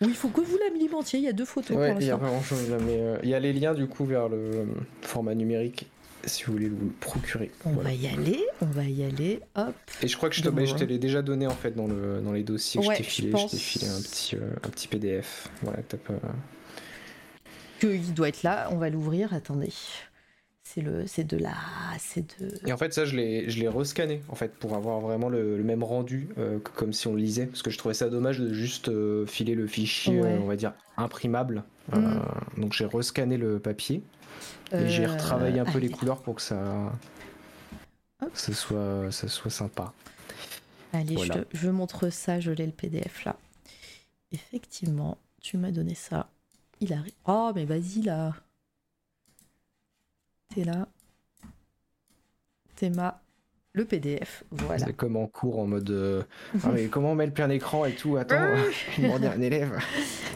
Oui, il faut que vous l'alimentiez. Il y a deux photos. Ouais, il y a vraiment mais euh, il y a les liens du coup vers le format numérique si vous voulez vous le procurer. On va y aller, on va y aller, hop. Et je crois que je te, je te l'ai déjà donné en fait dans, le, dans les dossiers que je t'ai filé. Je, t'ai filé un petit, un petit PDF. Voilà, que pas... il doit être là, on va l'ouvrir, attendez c'est le c'est de la c'est de et en fait ça je l'ai je l'ai rescanné en fait pour avoir vraiment le, même rendu euh, comme si on le lisait parce que je trouvais ça dommage de juste euh, filer le fichier euh, on va dire imprimable. Mm. donc j'ai rescanné le papier et j'ai retravaillé un peu les couleurs pour que ça ça soit ça soit sympa. Allez je, je montre ça je l'ai le PDF là. Effectivement tu m'as donné ça. Il arrive. Oh mais vas-y là T'es là. Théma le PDF. Voilà. C'est comme en cours en mode euh, ah, mais comment on met le plein écran et tout? Attends, je demander à un élève.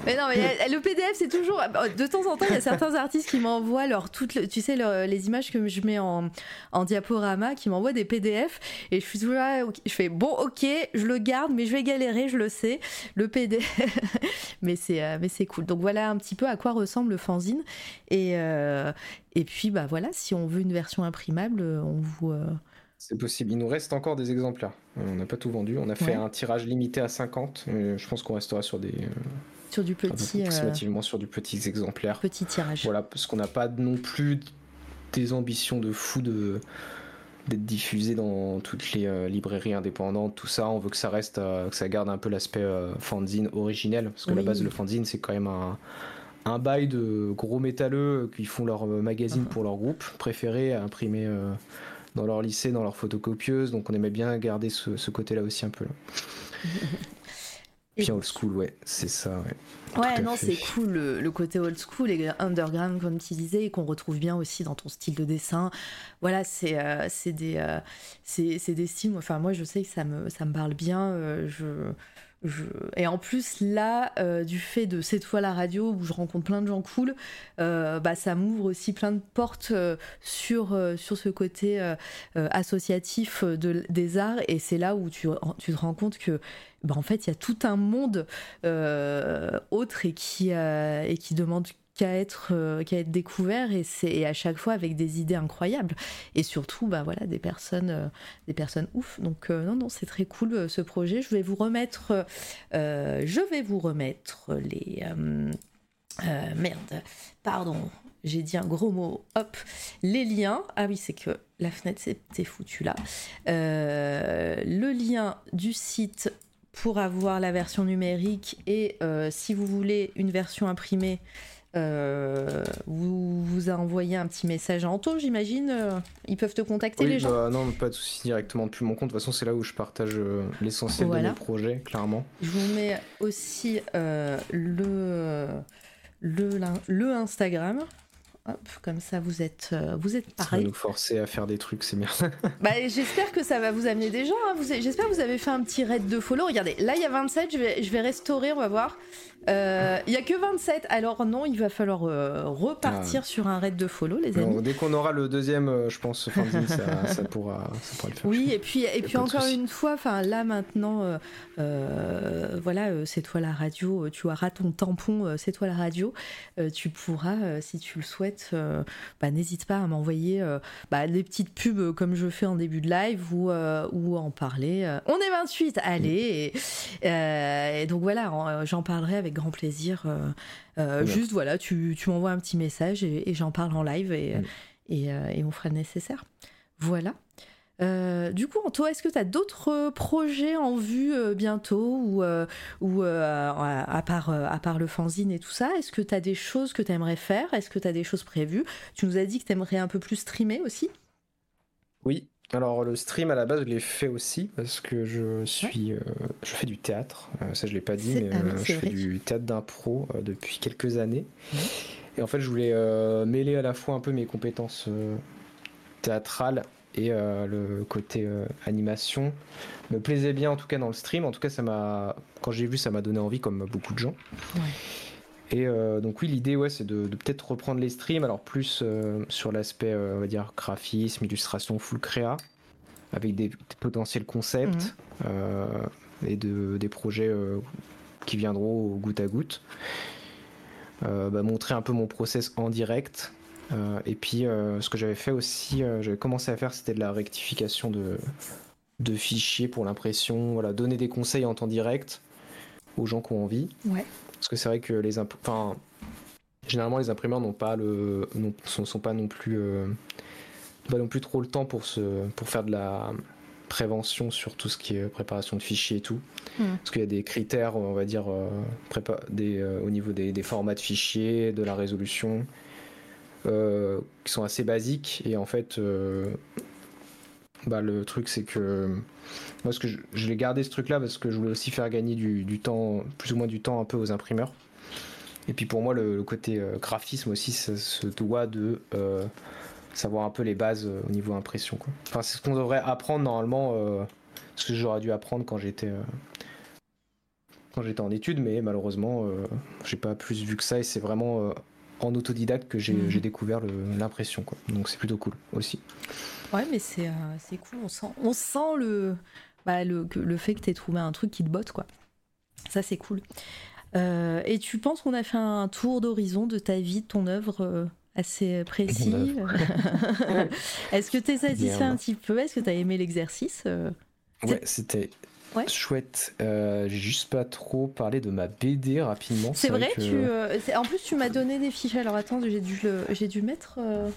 Mais non, mais le PDF, c'est toujours. De temps en temps, il y a certains artistes qui m'envoient leur toutes, tu sais, les images que je mets en, en diaporama, qui m'envoient des PDF. Et je suis toujours là, je fais bon, ok, je le garde, mais je vais galérer, je le sais. Le PDF. mais c'est euh, mais c'est cool. Donc voilà un petit peu à quoi ressemble le fanzine. Et, euh, et puis, bah voilà, si on veut une version imprimable, on vous. C'est possible. Il nous reste encore des exemplaires. On n'a pas tout vendu. On a fait un tirage limité à 50. Mais je pense qu'on restera sur des. Euh, sur du petit. Approximativement sur du petit exemplaire. Petit tirage. Voilà, parce qu'on n'a pas non plus des ambitions de fou de d'être diffusé dans toutes les euh, librairies indépendantes, tout ça. On veut que ça reste, euh, que ça garde un peu l'aspect fanzine originel, parce que la base le fanzine c'est quand même un, un bail de gros métalleux qui font leur magazine pour leur groupe préféré à imprimer dans leur lycée, dans leur photocopieuse. Donc on aimait bien garder ce, côté-là aussi un peu. Puis old school, ouais, c'est ça, ouais. Ouais, non, c'est cool le, côté old school et underground, comme tu disais, et qu'on retrouve bien aussi dans ton style de dessin. Voilà, c'est euh, des, euh, des styles. Enfin, moi, je sais que ça me, ça me parle bien. Euh, je et en plus, là, euh, du fait de cette fois la radio où je rencontre plein de gens cool, euh, bah, ça m'ouvre aussi plein de portes euh, sur, ce côté associatif de, des arts. Et c'est là où tu, tu, te rends compte que, bah, en fait, il y a tout un monde autre et qui demande qu'à être, euh, être découvert et c'est à chaque fois avec des idées incroyables. Et surtout bah voilà des personnes euh, des personnes ouf. Donc euh, non non c'est très cool ce projet. Je vais vous remettre je vais vous remettre les merde pardon j'ai dit un gros mot, hop, les liens, ah oui c'est que la fenêtre c'était foutu là, le lien du site pour avoir la version numérique et si vous voulez une version imprimée, euh, vous, vous a envoyé un petit message à Anto, j'imagine. Euh, ils peuvent te contacter les gens bah, Non, pas de soucis directement depuis mon compte. De toute façon, c'est là où je partage euh, l'essentiel de mes projets, clairement. Je vous mets aussi le, le, le Instagram. Hop, comme ça, vous êtes, vous êtes pareil. Ça va nous forcer à faire des trucs, c'est bien. bah, j'espère que ça va vous amener des gens. Hein. J'espère que vous avez fait un petit raid de follow. Regardez, là, il y a 27. Je vais, je vais restaurer, on va voir. Euh, Il y a que 27, alors non, il va falloir euh, repartir sur un raid de follow, les amis. Non, dès qu'on aura le deuxième, euh, je pense, ça, ça, pourra, ça pourra le faire. Oui, et puis, et puis encore une fois, là maintenant, euh, euh, voilà, euh, c'est toi la radio, euh, tu auras ton tampon, euh, c'est toi la radio, euh, tu pourras, euh, si tu le souhaites, euh, bah, n'hésite pas à m'envoyer euh, bah, des petites pubs euh, comme je fais en début de live ou, euh, ou en parler. euh. On est 28, allez et, euh, et donc voilà, en- euh, j'en parlerai avec grand plaisir. euh, euh, juste voilà, tu, tu m'envoies un petit message et, et j'en parle en live et, Mm. et, euh, et on fera le nécessaire. Voilà. Euh, du coup, Anto, est-ce que tu as d'autres projets en vue euh, bientôt ou, euh, ou à, part, à part le fanzine et tout ça? Est-ce que tu as des choses que tu aimerais faire? Est-ce que tu as des choses prévues? Tu nous as dit que tu aimerais un peu plus streamer aussi? Oui, alors le stream à la base, je l'ai fait aussi parce que je suis, euh, je fais du théâtre. Euh, ça, je l'ai pas dit, mais ah euh, je fais du théâtre d'impro euh, depuis quelques années. Et en fait, je voulais mêler à la fois un peu mes compétences théâtrales et le côté animation. Me plaisait bien en tout cas dans le stream. En tout cas, ça m'a, quand j'ai vu, ça m'a donné envie, comme beaucoup de gens. Ouais. Et euh, donc oui, l'idée ouais, c'est de, de peut-être reprendre les streams, alors plus euh, sur l'aspect, euh, on va dire, graphisme, illustration, full créa, avec des, des potentiels concepts euh, et de, des projets qui viendront au goutte à goutte. Bah, montrer un peu mon process en direct. Et puis ce que j'avais fait aussi, j'avais commencé à faire, c'était de la rectification de, de fichiers pour l'impression, voilà, donner des conseils en temps direct aux gens qui ont envie. Ouais. Parce que c'est vrai que les imp- enfin, généralement les imprimeurs n'ont pas le non, sont, sont pas non plus euh, pas non plus trop le temps pour se pour faire de la prévention sur tout ce qui est préparation de fichiers et tout. Mhm. Parce qu'il y a des critères, on va dire, euh, prépa- des, euh, au niveau des, des formats de fichiers, de la résolution, qui sont assez basiques. Et en fait, bah, le truc, c'est que moi, ce que je, je l'ai gardé ce truc-là parce que je voulais aussi faire gagner du, du temps, plus ou moins du temps un peu aux imprimeurs. Et puis pour moi, le, le côté euh, graphisme aussi, ça se doit de euh, savoir un peu les bases euh, au niveau impression. Quoi. Enfin, c'est ce qu'on devrait apprendre normalement, euh, ce que j'aurais dû apprendre quand j'étais euh, quand j'étais en études, mais malheureusement, j'ai pas plus vu que ça et c'est vraiment en autodidacte que j'ai Mhm. découvert l'impression. Donc c'est plutôt cool aussi. Ouais, mais c'est euh, cool. On sent, on sent le, bah, le, que- le fait que tu aies trouvé un truc qui te botte, quoi. Ça, c'est cool. Euh, et tu penses qu'on a fait un tour d'horizon de ta vie, de ton œuvre euh, assez précis Est-ce que tu es satisfait Bien. un petit peu? Est-ce que tu as aimé l'exercice euh? Ouais, c'était Ouais. chouette. Euh, j'ai juste pas trop parlé de ma BD rapidement. C'est vrai, que- tu, euh, en plus, tu m'as donné des fiches. Alors attends, j'ai dû, le- j'ai dû mettre. euh,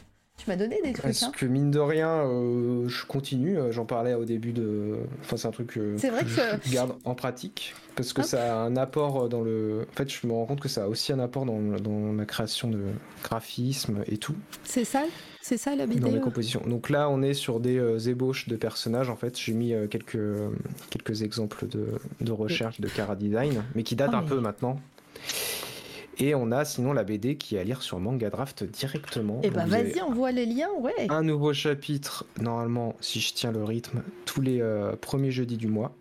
Tu m'as donné des trucs. Parce hein. que mine de rien, euh, je continue. euh, J'en parlais au début de. Enfin, c'est un truc vrai que que- je garde en pratique parce que Hop. ça a un apport dans le. En fait, je me rends compte que ça a aussi un apport dans, dans la création de graphisme et tout, C'est ça C'est ça la BD dans euh compositions. Donc là, on est sur des euh, ébauches de personnages. En fait, j'ai mis euh, quelques quelques exemples de, de recherche de Cara Design, mais qui datent Ah, un peu maintenant. Et on a sinon la BD qui est à lire sur Manga Draft directement. Eh Donc ben vas-y, envoie les liens, ouais. un nouveau chapitre, normalement, si je tiens le rythme, tous les euh, premiers jeudis du mois.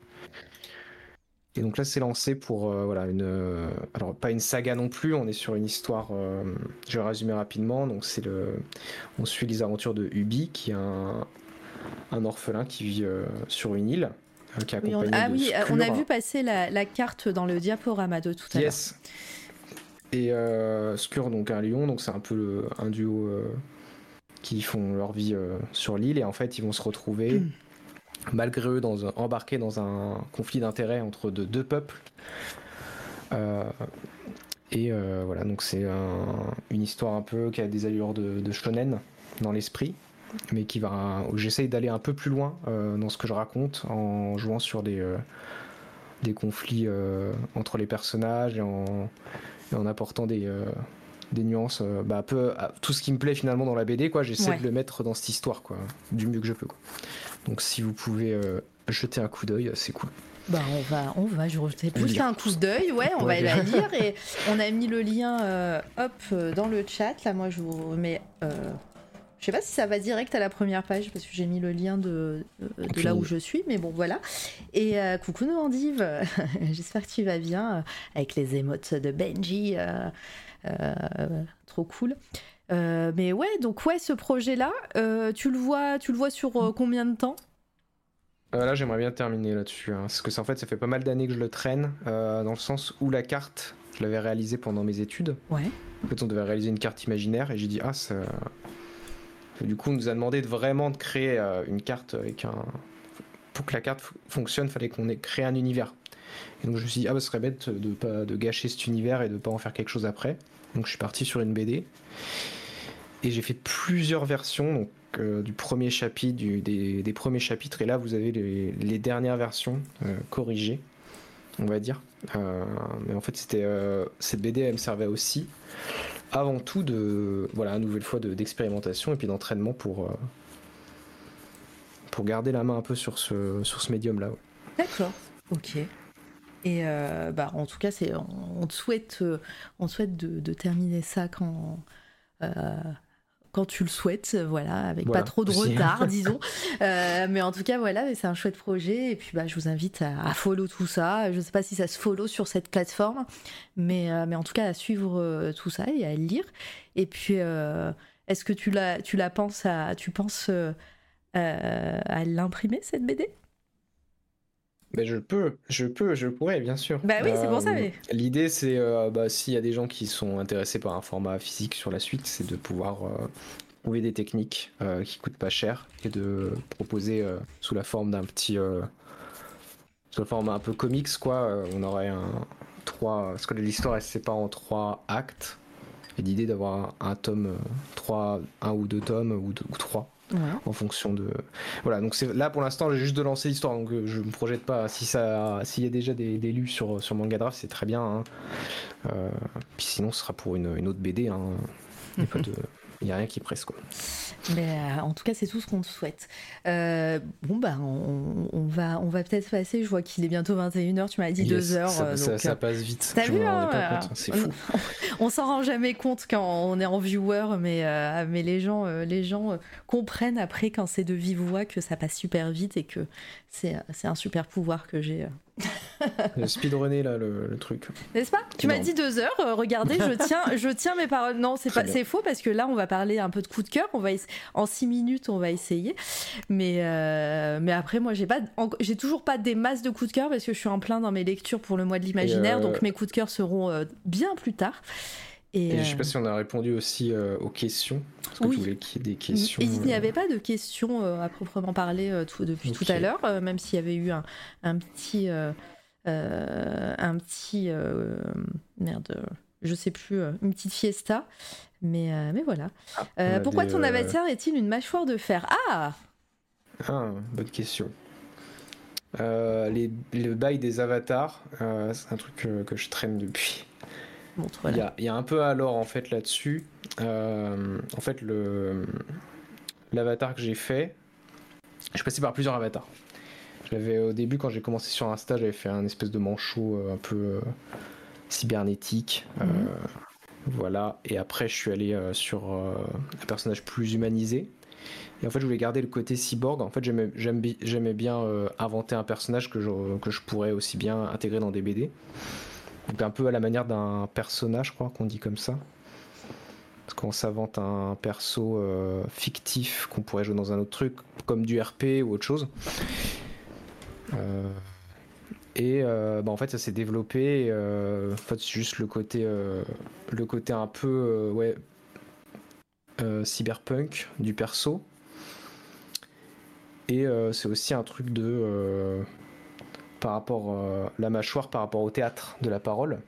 Et donc là, c'est lancé pour euh, voilà une, euh, alors pas une saga non plus. On est sur une histoire. euh, je vais résumer rapidement. Donc c'est le, on suit les aventures de Ubi, qui est un, un orphelin qui vit sur une île, qui est Oui, on- Ah oui, on a vu passer la, la carte dans le diaporama de tout à l'heure. Et euh, Skur, donc un lion, donc c'est un peu le- un duo euh, qui font leur vie euh, sur l'île et en fait ils vont se retrouver malgré eux dans embarqués dans un conflit d'intérêts entre de- deux peuples. Euh, et voilà, donc c'est un- une histoire un peu qui a des allures de, de shonen dans l'esprit, mais qui va. J'essaye d'aller un peu plus loin dans ce que je raconte en jouant sur des, des conflits entre les personnages et en, en apportant des, euh, des nuances, euh, bah, peu à tout ce qui me plaît finalement dans la BD, quoi. J'essaie Ouais. de le mettre dans cette histoire, quoi, du mieux que je peux. Quoi. Donc si vous pouvez euh, jeter un coup d'œil, c'est cool. Bah on va, on va, je vais plus Lire. faire un coup d'œil, ouais, on va la lire et on a mis le lien, euh, hop, dans le chat. Là, moi, je vous remets, euh, Je sais pas si ça va direct à la première page parce que j'ai mis le lien de, de, là où je suis, mais bon voilà. Et euh, coucou Noandive, j'espère que tu vas bien euh, avec les émotes de Benji, trop cool. mais ouais, donc ouais, ce projet-là, tu le vois, tu le vois sur combien de temps? Là, j'aimerais bien terminer là-dessus, hein, parce que en fait, ça fait pas mal d'années que je le traîne, dans le sens où la carte, je l'avais réalisée pendant mes études. Ouais. En fait, on devait réaliser une carte imaginaire, et j'ai dit ah ça du coup, on nous a demandé de vraiment de créer euh, une carte avec un. Pour que la carte fonctionne, fallait qu'on ait créé un univers. Et donc je me suis dit, ah bah ce serait bête de pas de gâcher cet univers et de pas en faire quelque chose après. Donc je suis parti sur une BD. Et j'ai fait plusieurs versions, euh, du premier chapitre, des, premiers chapitres, et là vous avez les, dernières versions euh, corrigées, on va dire. mais en fait, cette BD, elle me servait aussi avant tout de voilà une nouvelle fois d'expérimentation et puis d'entraînement pour euh, pour garder la main un peu sur ce sur ce médium là. D'accord. Ok. Et euh, bah en tout cas c'est on, souhaite euh, on souhaite de, terminer ça quand quand tu le souhaites, voilà, avec pas trop de retard, disons. Euh, mais en tout cas, voilà, c'est un chouette projet. Et puis, bah, je vous invite à, follow tout ça. Je ne sais pas si ça se follow sur cette plateforme, mais, euh, mais en tout cas, à suivre euh, tout ça et à le lire. Et puis, est-ce que tu la, tu la penses à, tu penses à l'imprimer cette BD ben je peux, je peux, je pourrais, bien sûr. Bah oui, c'est pour ça. Mais... L'idée, c'est, bah, s'il y a des gens qui sont intéressés par un format physique sur la suite, c'est de pouvoir trouver des techniques euh, qui coûtent pas cher et de proposer euh, sous la forme d'un petit euh, sous la forme un peu comics quoi on aurait un trois parce que l'histoire elle se sépare en trois actes et l'idée d'avoir un, tome trois un ou deux tomes ou, deux, ou trois en fonction de voilà donc c'est là pour l'instant j'ai juste de lancer l'histoire donc je me projette pas si ça s'il y a déjà des, des lus sur sur Manga Draft c'est très bien hein. puis sinon ce sera pour une, une autre BD hein. il n'y a pas de il n'y a rien qui presse quoi. Mais euh, en tout cas, c'est tout ce qu'on te souhaite. Euh, bon, bah, on, va, on va peut-être passer. Je vois qu'il est bientôt 21h. Tu m'as dit 2h. Ça, ça, passe vite. T'as vu hein, C'est fou. on s'en rend jamais compte quand on est en viewer, mais, euh, mais les gens, les gens comprennent après quand c'est de vive voix que ça passe super vite et que c'est un super pouvoir que j'ai speedrunner là le, truc. N'est-ce pas? Tu m'as dit deux heures. Euh, regardez, je tiens, je tiens mes paroles. Non, c'est pas, c'est faux parce que là, on va parler un peu de coup de cœur. On va en six minutes, on va essayer. Mais euh, mais après, moi, j'ai pas, j'ai toujours pas des masses de coups de cœur parce que je suis en plein dans mes lectures pour le mois de l'imaginaire. Euh, donc mes coups de cœur seront bien plus tard. Et, je sais pas si on a répondu aussi aux questions. Parce que tu voulais qu'il y ait des questions. Il n'y avait pas de questions à proprement parler tout, depuis tout à l'heure, même s'il y avait eu un, un petit. Euh, un petit euh, merde, je sais plus, euh, une petite fiesta. Mais, mais voilà. Ah, pourquoi ton avatar est-il une mâchoire de fer? Ah Ah, bonne question. les, le bail des avatars, c'est un truc que, je traîne depuis. Il, y a, il, y a, un peu alors en fait là-dessus. en fait, le l'avatar que j'ai fait, je suis passé par plusieurs avatars. J'avais au début quand j'ai commencé sur Insta, j'avais fait un espèce de manchot euh, un peu euh, cybernétique. Euh, mhm. voilà. Et après, je suis allé sur un personnage plus humanisé. Et en fait, je voulais garder le côté cyborg. En fait, j'aimais bien inventer un personnage que je, que je pourrais aussi bien intégrer dans des BD. Un peu à la manière d'un personnage, je crois qu'on dit comme ça. Parce qu'on s'invente un perso fictif qu'on pourrait jouer dans un autre truc, comme du RP ou autre chose. Euh, et euh, bah, en fait, ça s'est développé. Euh, en fait, c'est juste le côté, le côté un peu ouais, cyberpunk du perso. Et c'est aussi un truc de par rapport à la mâchoire par rapport au théâtre de la parole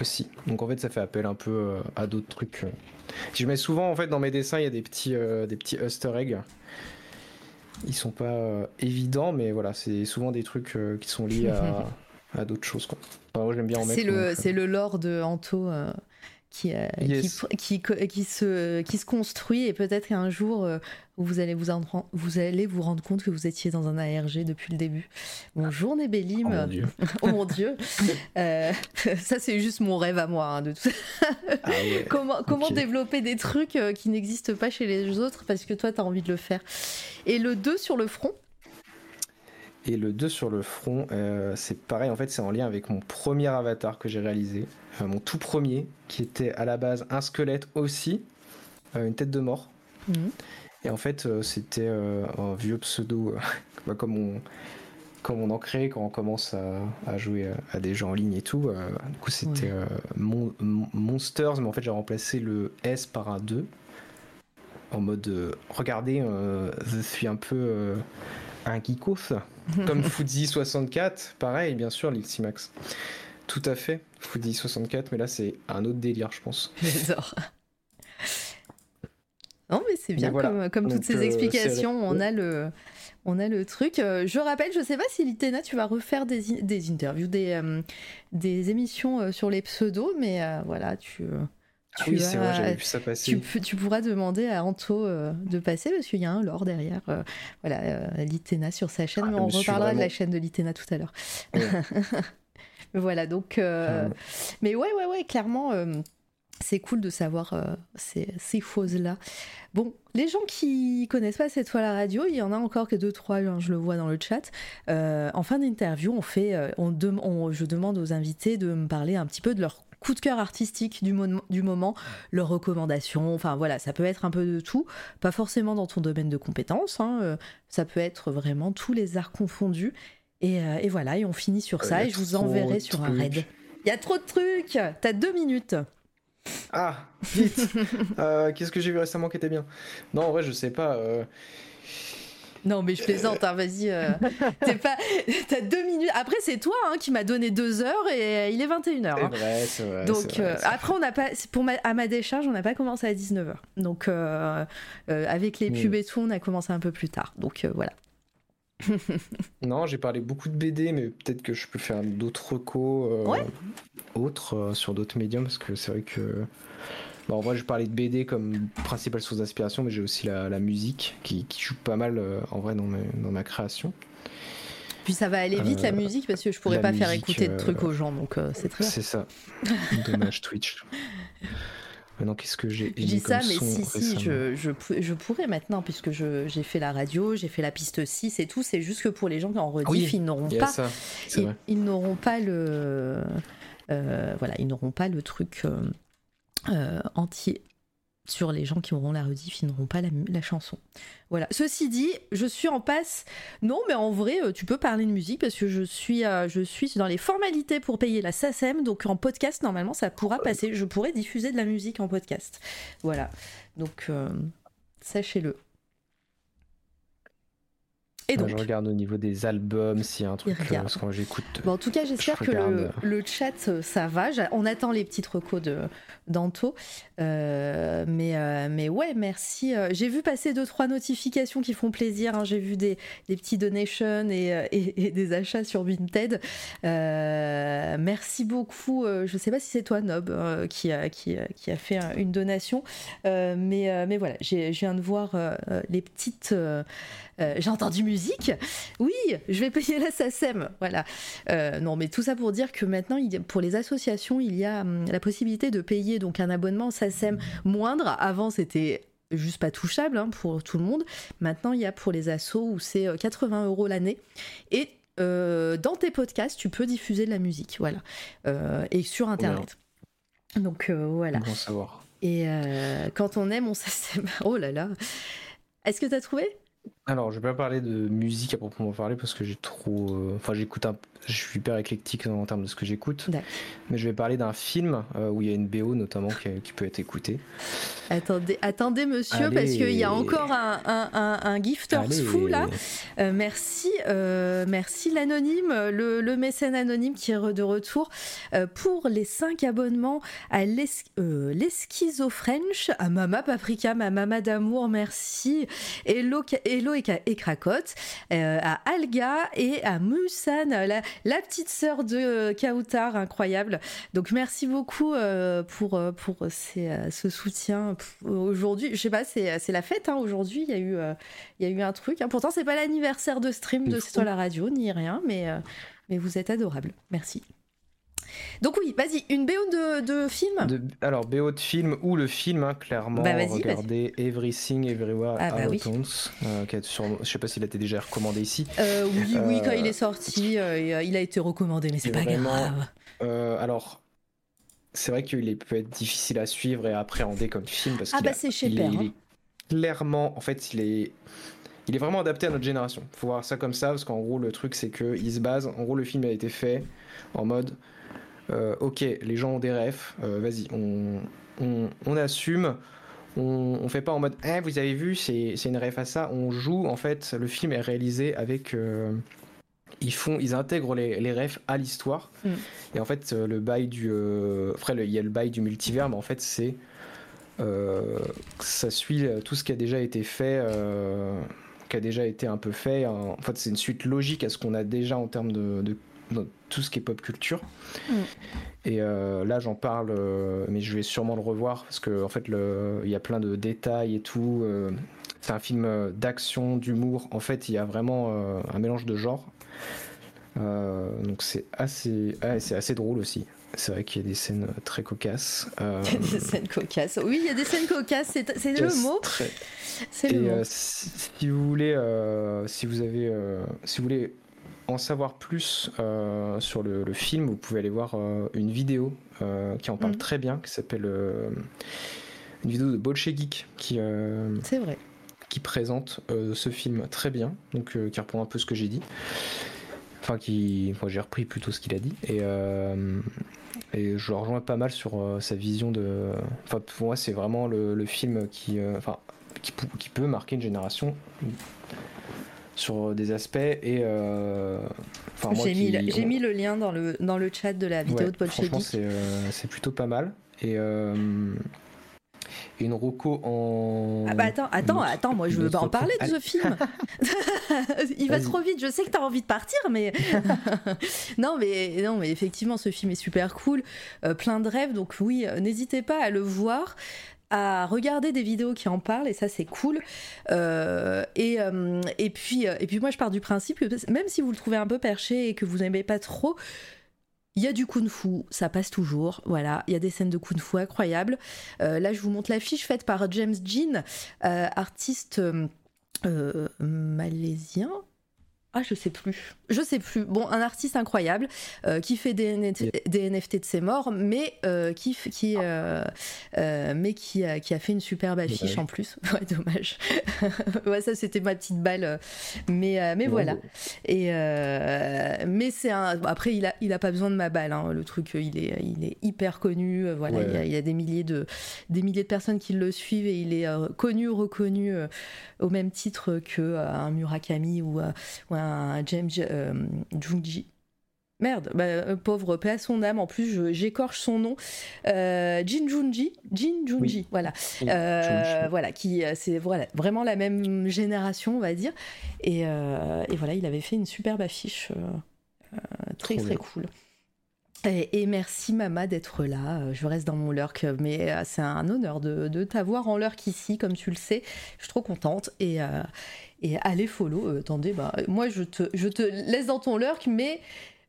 aussi. Donc en fait, ça fait appel un peu à d'autres trucs. Je mets souvent en fait dans mes dessins, il y a des petits des petits Easter eggs ils sont pas euh, évidents, mais voilà, c'est souvent des trucs euh, qui sont liés à, d'autres choses. Quoi. moi, j'aime bien en C'est le, c'est le lore de Anto qui, euh, Yes. qui, qui, qui se, qui se construit et peut-être qu'un jour euh, vous allez vous, en vous allez vous rendre compte que vous étiez dans un ARG depuis le début. Bonjour Nébélim. Oh mon dieu. Oh mon dieu. Euh, ça c'est juste mon rêve à moi hein, de tout ça. Ah ouais. Comment, comment développer des trucs euh, qui n'existent pas chez les autres parce que toi tu as envie de le faire. Et le 2 sur le front. Et le 2 sur le front, euh, c'est pareil, en fait, c'est en lien avec mon premier avatar que j'ai réalisé, Enfin, mon tout premier, qui était à la base un squelette aussi, euh, une tête de mort. Mhm. Et en fait, euh, c'était euh, un vieux pseudo, euh, bah, comme, on, comme on en crée quand on commence à, à jouer à, à des jeux en ligne et tout. euh, du coup, c'était Ouais. euh, Mon- Mon- Monsters, mais en fait, j'ai remplacé le S par un 2. En mode, euh, regardez, euh, je suis un peu euh, un geekos. Comme Foodie 64, pareil, bien sûr, l'Ixi Max. Tout à fait, Foodie 64, mais là, c'est un autre délire, je pense. J'adore. Non, mais c'est bien Mais voilà. comme, comme toutes ces euh, explications, on a le. On a le truc. Euh, je rappelle, je sais pas si Litena, tu vas refaire des, des interviews, des, euh, des émissions sur les pseudos, mais euh, voilà, tu, Ah Tu oui, c'est vrai, j'avais vu ça passer. tu, pourras demander à Anto euh, de passer parce qu'il y a un lore derrière. euh, voilà, euh, Litena sur sa chaîne, Ah, mais on reparlera de la chaîne de Litena tout à l'heure. Ouais. Voilà, donc. Ouais. mais ouais, ouais, ouais, clairement, c'est cool de savoir ces, ces choses-là. Bon, les gens qui connaissent pas cette fois la radio, il y en a encore que deux, trois, hein, je le vois dans le chat. En fin d'interview, on fait, on- je demande aux invités de me parler un petit peu de leur coup de cœur artistique du, mo- du moment, leurs recommandations, enfin voilà, ça peut être un peu de tout, pas forcément dans ton domaine de compétences, hein, euh, ça peut être vraiment tous les arts confondus. Et, euh, et voilà, et on finit sur Euh, ça, et je vous enverrai sur un raid. Il y a trop de trucs T'as deux minutes Ah, vite Qu'est-ce que j'ai vu récemment qui était bien? Non, en vrai, je sais pas. Non, mais je plaisante, hein, vas-y. euh, t'es pas... T'as deux minutes. Après, c'est toi hein, qui m'as donné deux heures et euh, il est 21h. C'est hein. c'est vrai. Donc vrai, euh, après on n'a pas pour ma, à ma décharge on n'a pas commencé à 19h. Donc euh, avec les pubs et tout on a commencé un peu plus tard. Donc voilà. Non, j'ai parlé beaucoup de BD, mais peut-être que je peux faire d'autres recos Ouais. autres sur d'autres médiums, parce que c'est vrai que. Bon, en vrai, je parlais de BD comme principale source d'inspiration, mais j'ai aussi la, la musique qui, qui joue pas mal euh, en vrai dans, mes- dans ma création. Puis ça va aller vite la Euh, musique parce que je pourrais pas faire écouter de euh, trucs aux gens donc c'est très. C'est ça. Dommage Twitch. Maintenant, qu'est-ce que j'ai Je dis ça, mais si, si, je, je, pou- je pourrais maintenant, puisque j'ai fait la radio, j'ai fait la piste 6 et tout. C'est juste que pour les gens qui en rediff, Oui, ils n'auront pas ça, ils, n'auront pas le euh, voilà ils n'auront pas le truc euh, entier sur les gens qui auront la rediff ils n'auront pas la, chanson. Voilà. Ceci dit je suis en passe. Non mais en vrai euh, tu peux parler de musique parce que je suis euh, je suis dans les formalités pour payer la SACEM donc en podcast normalement ça pourra passer. Je pourrais diffuser de la musique en podcast. Voilà. Donc euh, sachez-le et donc je regarde au niveau des albums s'il y a un truc. euh, parce que j'écoute. Bon, en tout cas, j'espère Je que le, chat, euh, ça va. On attend les petites recos de d'Anto. Euh, mais, euh, mais ouais, merci. J'ai vu passer deux, trois notifications qui font plaisir. hein. J'ai vu des, des petits donations et, et- et des achats sur Vinted. Euh, merci beaucoup. Je sais pas si c'est toi, Nob, qui, a, qui, a- qui a fait une donation. Mais, mais voilà, je viens de voir les petites. Euh, euh, J'ai entendu musique. Oui, je vais payer la SACEM. Voilà. Euh, non, mais tout ça pour dire que maintenant, il y a- pour les associations, il y a hum, la possibilité de payer donc un abonnement SACEM moindre. Avant, c'était juste pas touchable hein, pour tout le monde. Maintenant, il y a pour les assos où c'est euh, 80 euros l'année. Et euh, dans tes podcasts, tu peux diffuser de la musique. Voilà. Euh, et sur Internet. Donc euh, voilà. Bon savoir. Et euh, quand on aime, on SACEM. Oh là là. Est-ce que tu as trouvé? Alors, je vais pas parler de musique à proprement parler parce que j'ai trop. euh, Enfin, j'écoute un. Je suis hyper éclectique en termes de ce que j'écoute. D'accord. Mais je vais parler d'un film euh, où il y a une BO notamment qui, qui peut être écoutée. Attendez, attendez monsieur, parce qu'il y a encore un, un, un, un gifters Allez. fou là. Euh, merci, euh, merci l'anonyme, le, le mécène anonyme qui est re- de retour euh, pour les 5 abonnements à l'es- euh, à Mama Paprika, ma Mama d'amour, merci. Hello, Ca- Hello et, Krakot, à Alga et à Musan, la, la petite sœur de Kautar, incroyable. Donc merci beaucoup pour, pour ce soutien aujourd'hui. Je sais pas, c'est la fête hein, aujourd'hui, il y, a eu, il y a eu un truc. Hein. Pourtant, c'est pas l'anniversaire de stream de C'est toi la radio, ni rien, mais, mais vous êtes adorable. Merci. Donc oui, vas-y, une BO de, film Alors, BO de film ou le film, hein, clairement, bah, regardez Everything Everywhere ah, bah, oui. euh, je sais pas s'il a été déjà recommandé ici. Euh, oui, oui, quand il est sorti, euh, il a été recommandé, mais c'est pas grave. Euh, alors, c'est vrai qu'il peut être difficile à suivre et à appréhender comme film parce ah bah c'est chez Père. Hein. clairement, en fait, il est il est vraiment adapté à notre génération. Faut voir ça comme ça, parce qu'en gros, le truc, c'est qu'il se base. En gros, le film a été fait en mode euh, ok, les gens ont des refs, euh, vas-y, on, assume. On, fait pas en mode, eh, vous avez vu, c'est une ref à ça. On joue, en fait, le film est réalisé avec. Euh, ils font, ils intègrent les, les refs à l'histoire. Mm. Et en fait, le bail du. après, il y a le bail du multivers, mais en fait, c'est. ça suit tout ce qui a déjà été fait qui a déjà été un peu fait. En fait, c'est une suite logique à ce qu'on a déjà en termes de, tout ce qui est pop culture. Mm. Et euh, là, j'en parle, euh, mais je vais sûrement le revoir parce que en fait, il y a plein de détails et tout. Euh, c'est un film d'action, d'humour. En fait, il y a vraiment un mélange de genres. donc c'est assez, c'est assez drôle aussi. C'est vrai qu'il y a des scènes très cocasses. Il y a des scènes cocasses. Oui, il y a des scènes cocasses. C'est le mot. C'est le mot. si vous voulez, si vous avez, si vous voulez en savoir plus euh, sur le, film, vous pouvez aller voir euh, une vidéo euh, qui en parle mm. très bien, qui s'appelle une vidéo de Bolche Geek qui, c'est vrai. qui présente ce film très bien, donc qui reprend un peu ce que j'ai dit. Enfin, qui, moi j'ai repris plutôt ce qu'il a dit et et je le rejoins pas mal sur sa vision de. Enfin, pour moi, c'est vraiment le, film qui, enfin, qui, qui, peut marquer une génération sur des aspects et euh, j'ai mis, mis, le lien dans le, dans le chat de la vidéo de Paul Franchement, euh, c'est plutôt pas mal. Et, euh, une roco en. Ah bah attends, attends, attends, moi je veux pas en parler de ce film. Il va trop vite. Je sais que tu as envie de partir, mais non, mais non, mais effectivement, ce film est super cool, plein de rêves. Donc oui, n'hésitez pas à le voir à regarder des vidéos qui en parlent et ça c'est cool. Euh, et, euh, et, puis, euh, et puis moi je pars du principe que même si vous le trouvez un peu perché et que vous n'aimez pas trop, il y a du kung-fu, ça passe toujours. Voilà, il y a des scènes de kung-fu incroyables. là, je vous montre l'affiche faite par James Jean, artiste malaisien, ah, je sais plus. Je sais plus. Bon, un artiste incroyable euh, qui fait des, NFT de ses morts, mais euh, qui, qui, euh, mais qui, a, qui a fait une superbe affiche en plus. Ouais, dommage. ouais, ça c'était ma petite balle. Mais, mais voilà. Et mais c'est un. Après, il a, il a pas besoin de ma balle. Hein. Le truc, il est, il est hyper connu. Voilà, il, y a, il, y a, des milliers de, des milliers de personnes qui le suivent et il est connu, reconnu au même titre que un Murakami ou, ou un James euh, Junji. Merde, bah, euh, pauvre paix à son âme. En plus, j'écorche son nom. Euh, Jin Junji, Jin Junji, voilà, voilà, qui c'est voilà vraiment la même génération, on va dire. Et, voilà, il avait fait une superbe affiche, très très cool. Et, merci Mama d'être là. Je reste dans mon lurk, mais c'est un honneur de, t'avoir en lurk ici, comme tu le sais. Je suis trop contente et et allez follow. Euh, attendez, bah, moi je te, laisse dans ton lurk, mais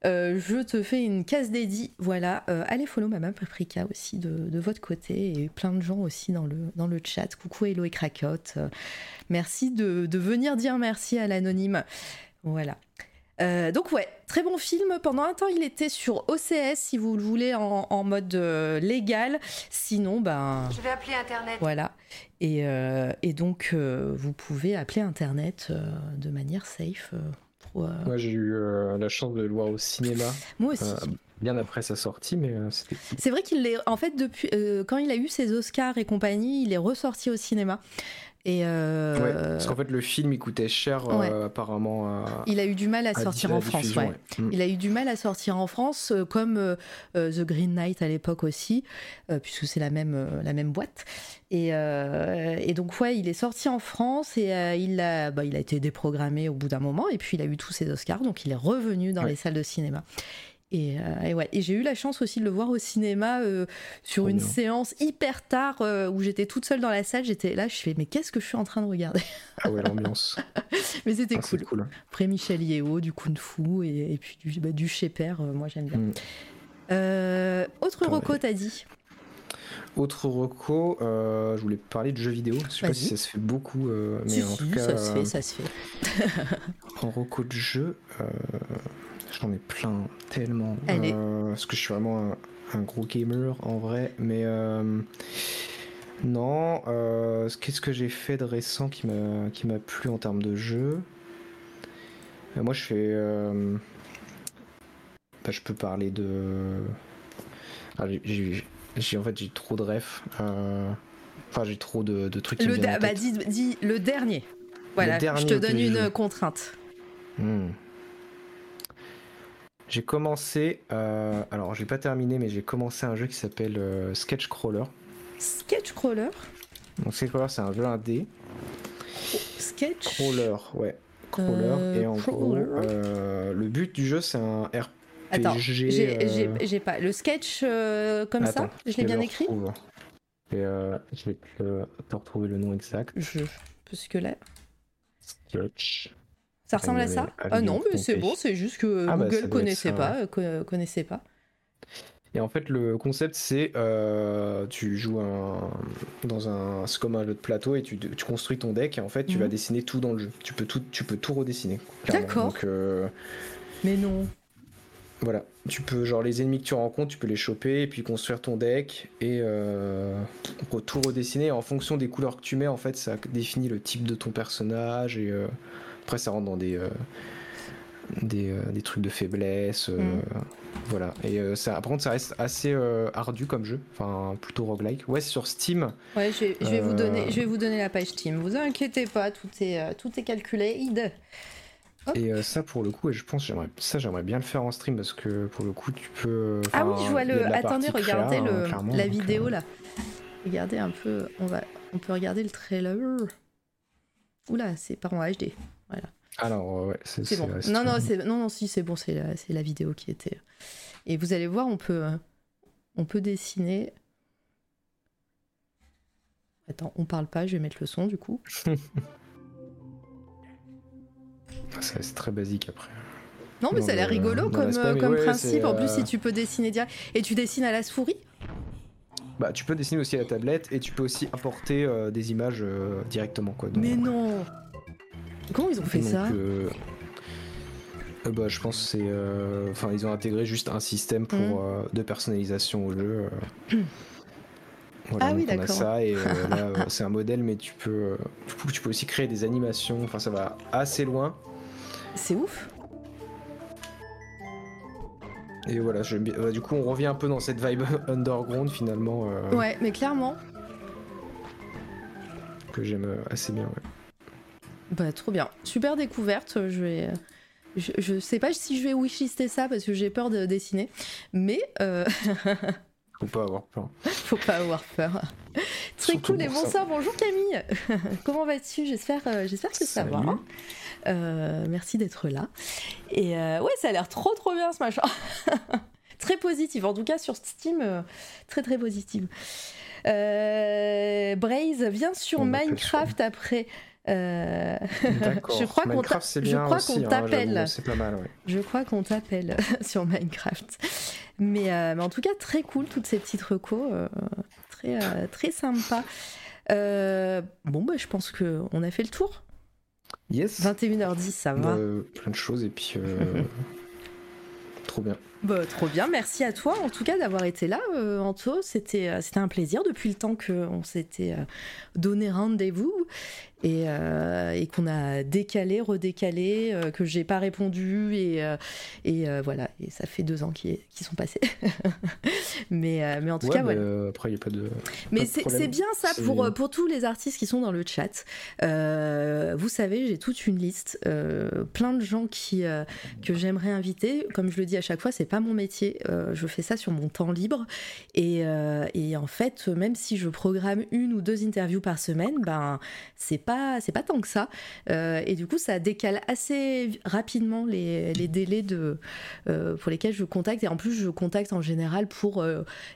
euh, je te fais une case dédiée. Voilà, euh, allez follow Mama Paprika aussi de, votre côté et plein de gens aussi dans le, dans le chat. Coucou Hello et Cracotte. merci de venir dire merci à l'anonyme. Voilà. Euh, donc ouais, très bon film. Pendant un temps, il était sur OCS si vous le voulez en, mode euh, légal. Sinon, ben. Je vais appeler Internet. Voilà. Et, euh, et donc, vous pouvez appeler Internet de manière safe. Moi, j'ai eu la chance de le voir au cinéma. Moi aussi. bien après sa sortie, mais c'était. C'est vrai qu'il est. En fait, depuis quand il a eu ses Oscars et compagnie, il est ressorti au cinéma. Et euh, ouais, parce qu'en fait, le film il coûtait cher euh, apparemment. À, il a eu du mal à, sortir en France. Ouais. Mm. Il a eu du mal à sortir en France, comme The Green Knight à l'époque aussi, puisque c'est la même la même boîte. Et, et, donc ouais, il est sorti en France et il a bah, il a été déprogrammé au bout d'un moment et puis il a eu tous ses Oscars, donc il est revenu dans les salles de cinéma. Euh, et, ouais. et j'ai eu la chance aussi de le voir au cinéma euh, sur une séance hyper tard euh, où j'étais toute seule dans la salle. J'étais là, je fais mais qu'est-ce que je suis en train de regarder? Ah ouais, l'ambiance. mais c'était ah, cool. Après Michel Yeo, du Kung Fu et, puis du, bah, du moi j'aime bien. Mm. autre reco, t'as dit? Autre reco, je voulais parler de jeux vidéo. Je sais pas si ça se fait beaucoup, mais en tout cas, ça se fait, ça se fait. en reco de jeu, J'en ai plein, tellement. Euh, parce que je suis vraiment un, gros gamer en vrai. Mais euh, non, euh, qu'est-ce que j'ai fait de récent qui m'a qui m'a plu en termes de jeu? Moi, je fais. Bah, je peux parler de. Ah, j'ai en fait j'ai trop de refs. Enfin, j'ai trop de, trucs. Qui le me bah, dis, le dernier. Voilà, je te donne une contrainte. Hmm. J'ai commencé, euh, alors j'ai pas terminé, mais j'ai commencé un jeu qui s'appelle euh, Sketch Crawler. Sketch Crawler Donc Sketch Crawler, c'est un jeu indé. Sketch Crawler, ouais. Crawler. Euh, et en gros, le but du jeu, c'est un RPG. Attends, j'ai pas. Le sketch comme ça Je l'ai bien écrit et, Je vais te, retrouver le nom exact. Je, parce que là. Sketch. Ça ressemble à ça Ah non, mais c'est bon, c'est juste que ah bah, Google connaissait pas, connaissait pas. Et en fait, le concept, c'est euh, tu joues un, dans un, c'est comme un jeu de plateau et tu, tu construis ton deck et en fait, tu vas mhm. dessiner tout dans le jeu. Tu peux tout, tu peux tout redessiner. D'accord. Euh, mais non. Voilà, tu peux genre les ennemis que tu rencontres, tu peux les choper et puis construire ton deck et euh, tout redessiner. En fonction des couleurs que tu mets, en fait, ça définit le type de ton personnage et euh, après, ça rentre dans des, euh, des, euh, des, trucs de faiblesse. Euh, mm. Voilà. Et ça, par contre, ça reste assez ardu comme jeu. Enfin, plutôt roguelike. Ouais, sur Steam. Ouais, je vais, vous, donner, je vais vous donner la page Steam. Vous inquiétez pas, tout est, tout est calculé. Et ça, pour le coup, je pense j'aimerais ça, j'aimerais bien le faire en stream parce que pour le coup, tu peux. Ah oui, je vois le. Attendez, regardez le, la vidéo là. Regardez un peu. On va, on peut regarder le trailer. Oula, c'est pas en HD. Voilà. Alors, ouais, c'est bon. Non, non, non, non, si, c'est bon, c'est la, la vidéo qui était. Et vous allez voir, on peut, on peut dessiner. Attends, on parle pas, je vais mettre le son du coup. c'est très basique après. Non, mais ça a l'air rigolo comme, comme principe. En plus, si euh, tu peux dessiner direct. Et tu dessines à la souris? Bah, tu peux dessiner aussi à la tablette et tu peux aussi apporter euh, des images euh, directement. Quoi, mais non Comment ils ont fait ça euh, euh, bah, je pense c'est, euh, enfin, ils ont intégré juste un système pour mm. de personnalisation au jeu. ah oui, d'accord. ça et là, c'est un modèle, mais tu peux, tu peux aussi créer des animations. Enfin, ça va assez loin. C'est ouf. Et voilà, je, bah, du coup, on revient un peu dans cette vibe underground finalement. Ouais, mais clairement. Que j'aime assez bien. Ouais. Bah, trop bien. Super découverte. Je vais. Je, sais pas si je vais wishlister ça parce que j'ai peur de dessiner, mais. Euh... Faut pas avoir peur. Faut pas avoir peur. Très cool et bonsoir, bonjour Camille. Comment vas-tu? J'espère, euh, j'espère que ça va. Euh, merci d'être là. Et euh, ouais, ça a l'air trop trop bien ce machin. très positif, en tout cas sur Steam, très très positive. Braze vient sur Minecraft après euh... je crois qu'on je crois qu'on hein, t'appelle. c'est pas mal, Je crois qu'on t'appelle sur Minecraft. Mais, euh, mais, en tout cas, très cool toutes ces petites recos, euh, très euh, très sympa. bon, bah, je pense que on a fait le tour. Yes. 21h10, ça va. plein de choses et puis trop bien. Bah, trop bien, merci à toi en tout cas d'avoir été là, euh, Anto. C'était, euh, un plaisir depuis le temps qu'on s'était euh, donné rendez-vous et, euh, et qu'on a décalé, redécalé, que j'ai pas répondu et, et voilà. Et ça fait deux ans qui, qui sont passés. mais, mais en tout Ouais, cas, voilà. après, il n'y a pas de. Mais c'est bien ça pour, pour tous les artistes qui sont dans le chat. Vous savez, j'ai toute une liste, plein de gens qui, que j'aimerais inviter. Comme je le dis à chaque fois, c'est pas mon métier. Euh, je fais ça sur mon temps libre. Et, euh, et en fait, même si je programme une ou deux interviews par semaine, ben c'est pas c'est pas tant que ça. Euh, et du coup, ça décale assez rapidement les, les délais de, pour lesquels je contacte. Et en plus, je contacte en général pour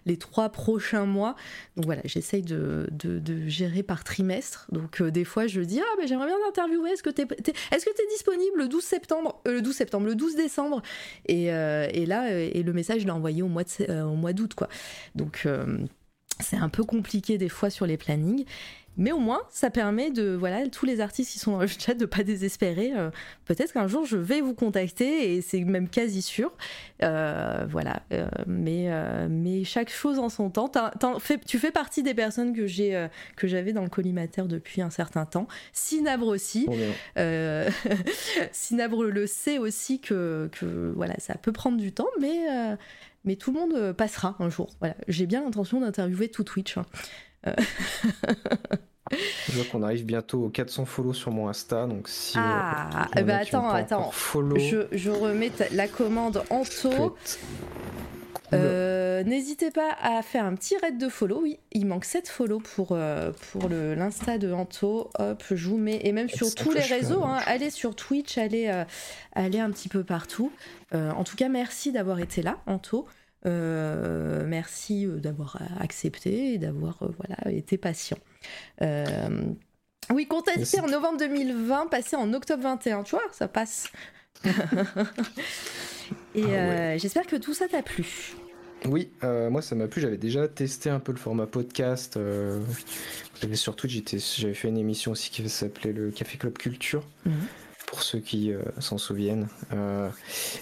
les trois prochains mois. Donc voilà, j'essaye de, de, gérer par trimestre. Donc des fois, je dis ah ben j'aimerais bien t'interviewer. Est-ce que t'es t'es- est-ce que t'es disponible le 12 septembre, le 12 septembre, le 12 décembre? Et, et là, et le message je l'ai envoyé au mois euh, d'août quoi. Donc euh, c'est un peu compliqué des fois sur les plannings. Mais au moins, ça permet de, voilà, tous les artistes qui sont dans le chat de pas désespérer. Euh, Peut-être qu'un jour, je vais vous contacter et c'est même quasi sûr. Euh, voilà. Euh, mais, mais chaque chose en son temps. Fais- tu fais partie des personnes que j'ai, que j'avais dans le collimateur depuis un certain temps. Sinabre aussi. Bon, Sinabre le sait aussi que, que voilà, ça peut prendre du temps, mais, mais tout le monde passera un jour. Voilà. J'ai bien l'intention d'interviewer tout Twitch. Je vois qu'on arrive bientôt aux 400 follow sur mon Insta, donc si. euh, Ah, bah attends, attends. Follow. Je, je remets la commande en taux. Euh, N'hésitez pas à faire un petit raid de follow. Oui, il manque 7 follow pour, euh, pour l'Insta de Anto. Hop, je vous mets. Et même sur tous les réseaux. hein. allez sur Twitch, allez, euh, allez un petit peu partout. Euh, en tout cas, merci d'avoir été là, Anto. Euh, merci euh, d'avoir accepté et d'avoir euh, voilà, été patient. Euh, oui, contacté en novembre 2020, passé en octobre 21. Tu vois, ça passe. et Ah ouais. euh, j'espère que tout ça t'a plu. Oui, euh, moi ça m'a plu. J'avais déjà testé un peu le format podcast. euh, j'avais sur Twitch, j'avais fait une émission aussi qui s'appelait le Café Club Culture. Mhm. Pour ceux qui euh, s'en souviennent. Euh,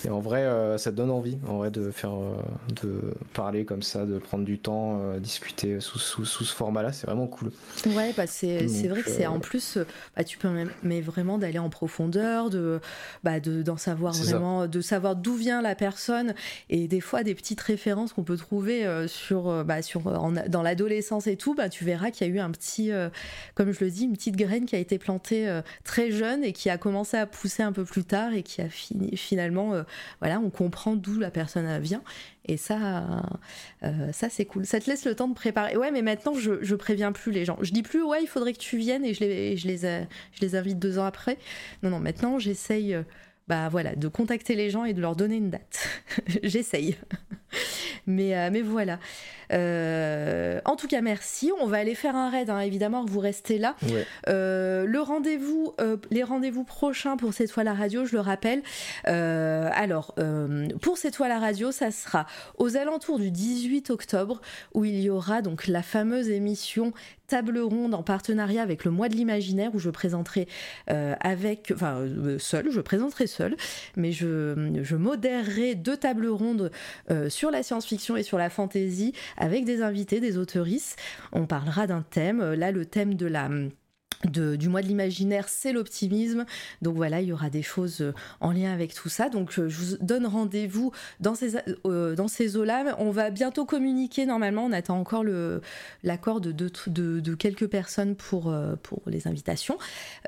et en vrai, euh, ça donne envie, en vrai, de faire, euh, de parler comme ça, de prendre du temps, discuter sous, sous, sous ce format-là. C'est vraiment cool. Ouais, bah c'est vrai que c'est en plus, bah, tu peux même, mais vraiment d'aller en profondeur, de bah, de- d'en savoir ça. vraiment, de savoir d'où vient la personne et des fois des petites références qu'on peut trouver sur, bah, sur en- dans l'adolescence et tout, bah, tu verras qu'il y a eu un petit, comme je le dis, une petite graine qui a été plantée très jeune et qui a commencé à pousser un peu plus tard et qui a fini finalement, euh, voilà, on comprend d'où la personne vient. Et ça, euh, ça c'est cool. Ça te laisse le temps de préparer. Ouais, mais maintenant je, je préviens plus les gens. Je dis plus ouais, il faudrait que tu viennes et je les, je les, euh, je les invite deux ans après. Non, non, maintenant j'essaye, bah voilà, de contacter les gens et de leur donner une date. j'essaye. mais, euh, mais voilà. Euh, en tout cas, merci. On va aller faire un raid, hein, évidemment. Vous restez là. Ouais. Euh, le rendez-vous, les rendez-vous prochains pour cette fois la radio, je le rappelle. Alors, pour cette fois la radio, ça sera aux alentours du 18 octobre, où il y aura donc la fameuse émission Table ronde en partenariat avec le Mois de l'Imaginaire, où je présenterai euh, avec, enfin euh, seul, je présenterai seul, mais je, je modérerai deux tables rondes euh, sur la science-fiction et sur la fantasy avec des invités, des auteurices. On parlera d'un thème. Euh, Là, le thème de la du mois de l'imaginaire, c'est l'optimisme. Donc voilà, il y aura des choses euh, en lien avec tout ça. Donc euh, je vous donne rendez-vous dans ces, euh, dans ces eaux-là. On va bientôt communiquer normalement. On attend encore l'accord de, quelques personnes pour, les invitations.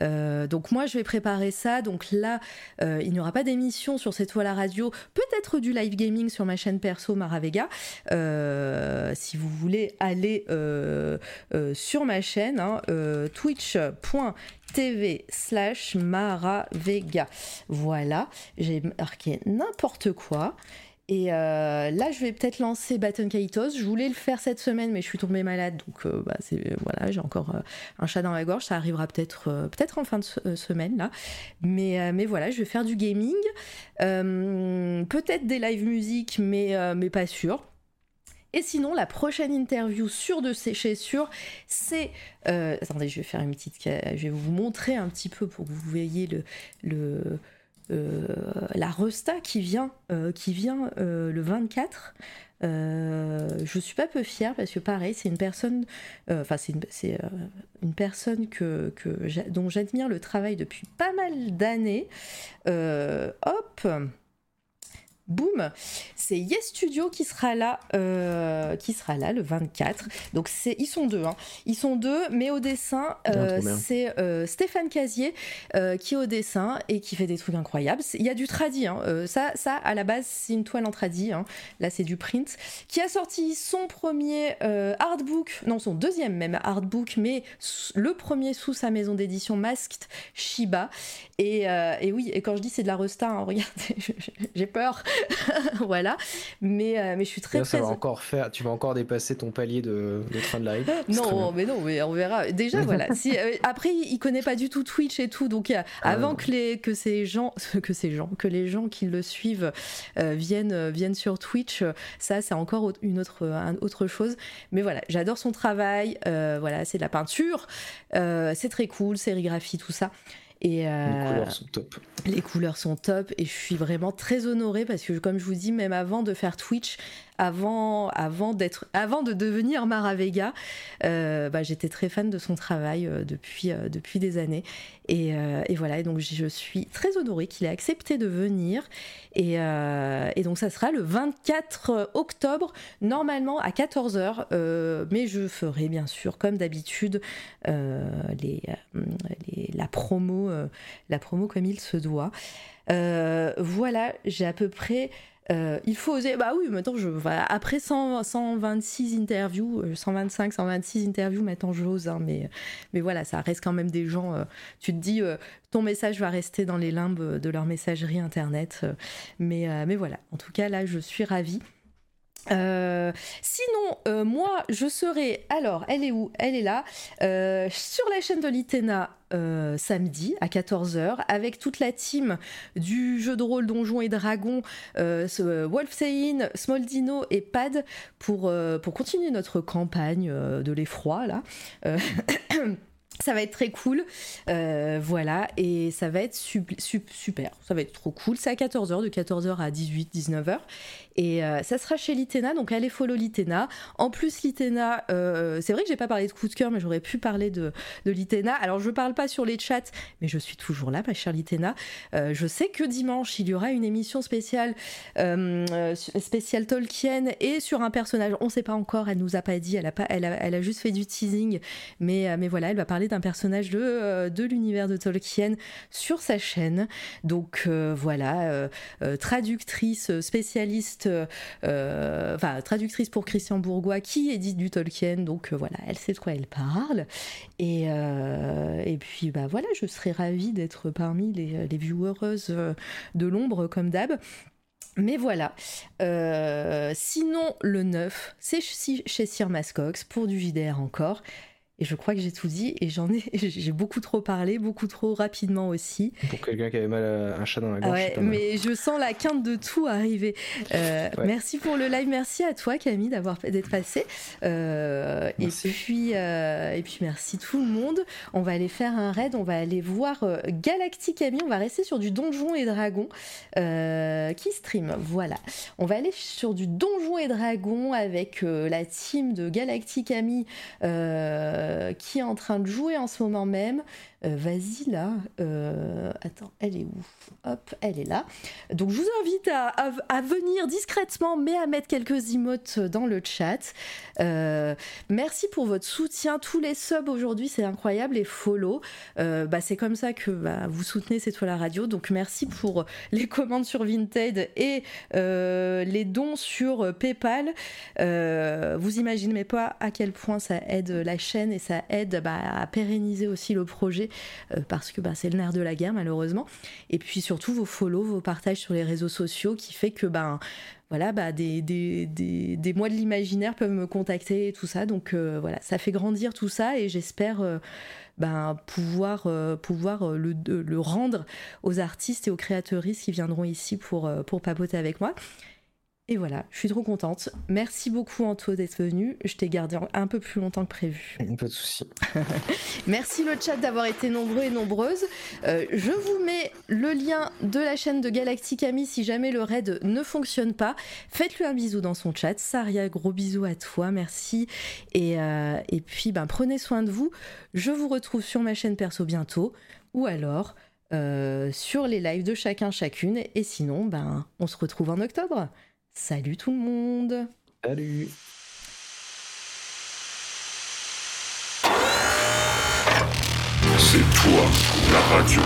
Donc moi, je vais préparer ça. Donc là, il n'y aura pas d'émission sur cette à la radio. Peut-être du live gaming sur ma chaîne perso Maravega. Si vous voulez aller sur ma chaîne, hein, euh, twitch.tv slash maravega. Voilà, j'ai marqué n'importe quoi. Et euh, là, je vais peut-être lancer Baton Kaitos. Je voulais le faire cette semaine, mais je suis tombée malade, donc euh, bah, voilà, j'ai encore euh, un chat dans la gorge. Ça arrivera peut-être, euh, peut-être en fin de se- semaine là. Mais mais voilà, je vais faire du gaming, peut-être des live musique, mais mais pas sûr. Et sinon, la prochaine interview sur de sécher sûr, c'est. euh, attendez, je vais faire une petite. Je vais vous montrer un petit peu pour que vous voyez le. le la Resta qui vient, qui vient le 24. je suis pas peu fière parce que pareil, c'est une personne, enfin c'est une, une, personne que, que dont j'admire le travail depuis pas mal d'années. hop, boum, c'est Yes Studio qui sera là, euh, qui sera là le 24. Donc c'est, ils sont deux, hein. ils sont deux, mais au dessin euh, c'est euh, Stéphane Casier qui est au dessin et qui fait des trucs incroyables. Il y a du tradi, hein. ça, ça à la base c'est une toile en tradi, hein. là c'est du print, qui a sorti son premier artbook, non son deuxième même artbook, mais le premier sous sa maison d'édition Masked Shiba. Et, et, oui, et quand je dis c'est de la resta, regardez, j'ai peur. voilà. Mais, euh, mais je suis très, très... encore faire, tu vas encore dépasser ton palier de, train de live. Non, mais non, mais on verra. Déjà, voilà. Si, euh, après, il connaît pas du tout Twitch et tout, donc euh, ah avant que, les, que ces gens, que ces gens, que les gens qui le suivent viennent, viennent sur Twitch, ça, c'est encore une autre, autre chose. Mais voilà, j'adore son travail. voilà, c'est de la peinture. c'est très cool, sérigraphie, tout ça. Et, les couleurs sont top. Les couleurs sont top et je suis vraiment très honorée parce que comme je vous dis, même avant de faire Twitch, avant, d'être, avant de devenir Mara Vega, euh, bah, j'étais très fan de son travail euh, depuis, euh, depuis des années. Et, et, voilà, et donc je suis très honorée qu'il ait accepté de venir. Et, et, donc ça sera le 24 octobre, normalement à 14h. mais je ferai bien sûr, comme d'habitude, les, les, la, promo, la promo comme il se doit. voilà, j'ai à peu près euh, il faut oser. Bah oui, maintenant, je, après 126 interviews, 125, euh, 126 interviews, maintenant j'ose. Hein, mais, mais voilà, ça reste quand même des gens. Euh, tu te dis, ton message va rester dans les limbes de leur messagerie internet. mais, mais voilà, en tout cas, là, je suis ravie. Euh, sinon, euh, moi, je serai. Alors, elle est où? Elle est là, euh, sur la chaîne de l'Itena samedi à 14h, avec toute la team du jeu de rôle Donjons et Dragons, Wolfsein, Smoldino et Pad, pour, pour continuer notre campagne de l'effroi, là. Ça va être très cool, voilà, et ça va être super, ça va être trop cool. C'est à 14h, de 14h à 18, 19h, et euh, ça sera chez Litena, donc allez follow Litena. En plus, Litena, euh, c'est vrai que j'ai pas parlé de coup de cœur, mais j'aurais pu parler de, de Litena. Alors, je parle pas sur les chats, mais je suis toujours là, ma chère Litena. je sais que dimanche, il y aura une émission spéciale, Tolkien, et sur un personnage, on sait pas encore, elle nous a pas dit, elle a, juste fait du teasing, mais, voilà, elle va parler d'un personnage de, euh, l'univers de Tolkien sur sa chaîne. Donc euh, voilà, euh, traductrice spécialiste, enfin traductrice pour Christian Bourgois qui édite du Tolkien. Donc voilà, elle sait de quoi elle parle. Et, puis bah voilà, je serais ravie d'être parmi les, les viewers de l'ombre comme d'hab. Mais voilà. sinon, le 9, c'est chez Sir Mascox pour du JDR encore. Et je crois que j'ai tout dit et j'en ai, j'ai beaucoup trop parlé, beaucoup trop rapidement aussi. Pour quelqu'un qui avait mal à un chat dans la gorge. Ouais, mais je sens la quinte de tout arriver. Euh, merci pour le live, merci à toi Camille d'avoir d'être passé. Euh, et puis euh, et puis merci tout le monde. On va aller faire un raid, on va aller voir Galactic Camille. On va rester sur du Donjon et Dragon qui stream. Voilà, on va aller sur du Donjon et Dragon avec la team de Galactic Camille. Euh, qui est en train de jouer en ce moment même. Euh, vas-y là. Euh, attends, elle est où? Hop, elle est là. Donc je vous invite à, venir discrètement, mais à mettre quelques emotes dans le chat. merci pour votre soutien. Tous les subs aujourd'hui, c'est incroyable. Les follow, bah, c'est comme ça que bah, vous soutenez cette fois la radio. Donc merci pour les commandes sur Vinted et les dons sur PayPal. vous imaginez pas à quel point ça aide la chaîne et ça aide bah, à pérenniser aussi le projet euh, parce que bah, c'est le nerf de la guerre malheureusement. Et puis surtout vos follow, vos partages sur les réseaux sociaux qui fait que ben bah, des, des, des, mois de l'imaginaire peuvent me contacter et tout ça. Donc euh, voilà, ça fait grandir tout ça et j'espère euh, ben, pouvoir, pouvoir le, le, rendre aux artistes et aux créateuristes qui viendront ici pour, pour papoter avec moi. Et voilà, je suis trop contente. Merci beaucoup Anto d'être venu. Je t'ai gardé un peu plus longtemps que prévu. Pas de souci. Merci le chat d'avoir été nombreux et nombreuses. Euh, je vous mets le lien de la chaîne de Galactic Ami si jamais le raid ne fonctionne pas. Faites-lui un bisou dans son chat. Saria, gros bisous à toi, merci. Et, euh, et puis ben, prenez soin de vous. Je vous retrouve sur ma chaîne perso bientôt. Ou alors euh, sur les lives de chacun chacune. Et sinon, ben, on se retrouve en octobre. Salut tout le monde Salut C'est toi, la radio.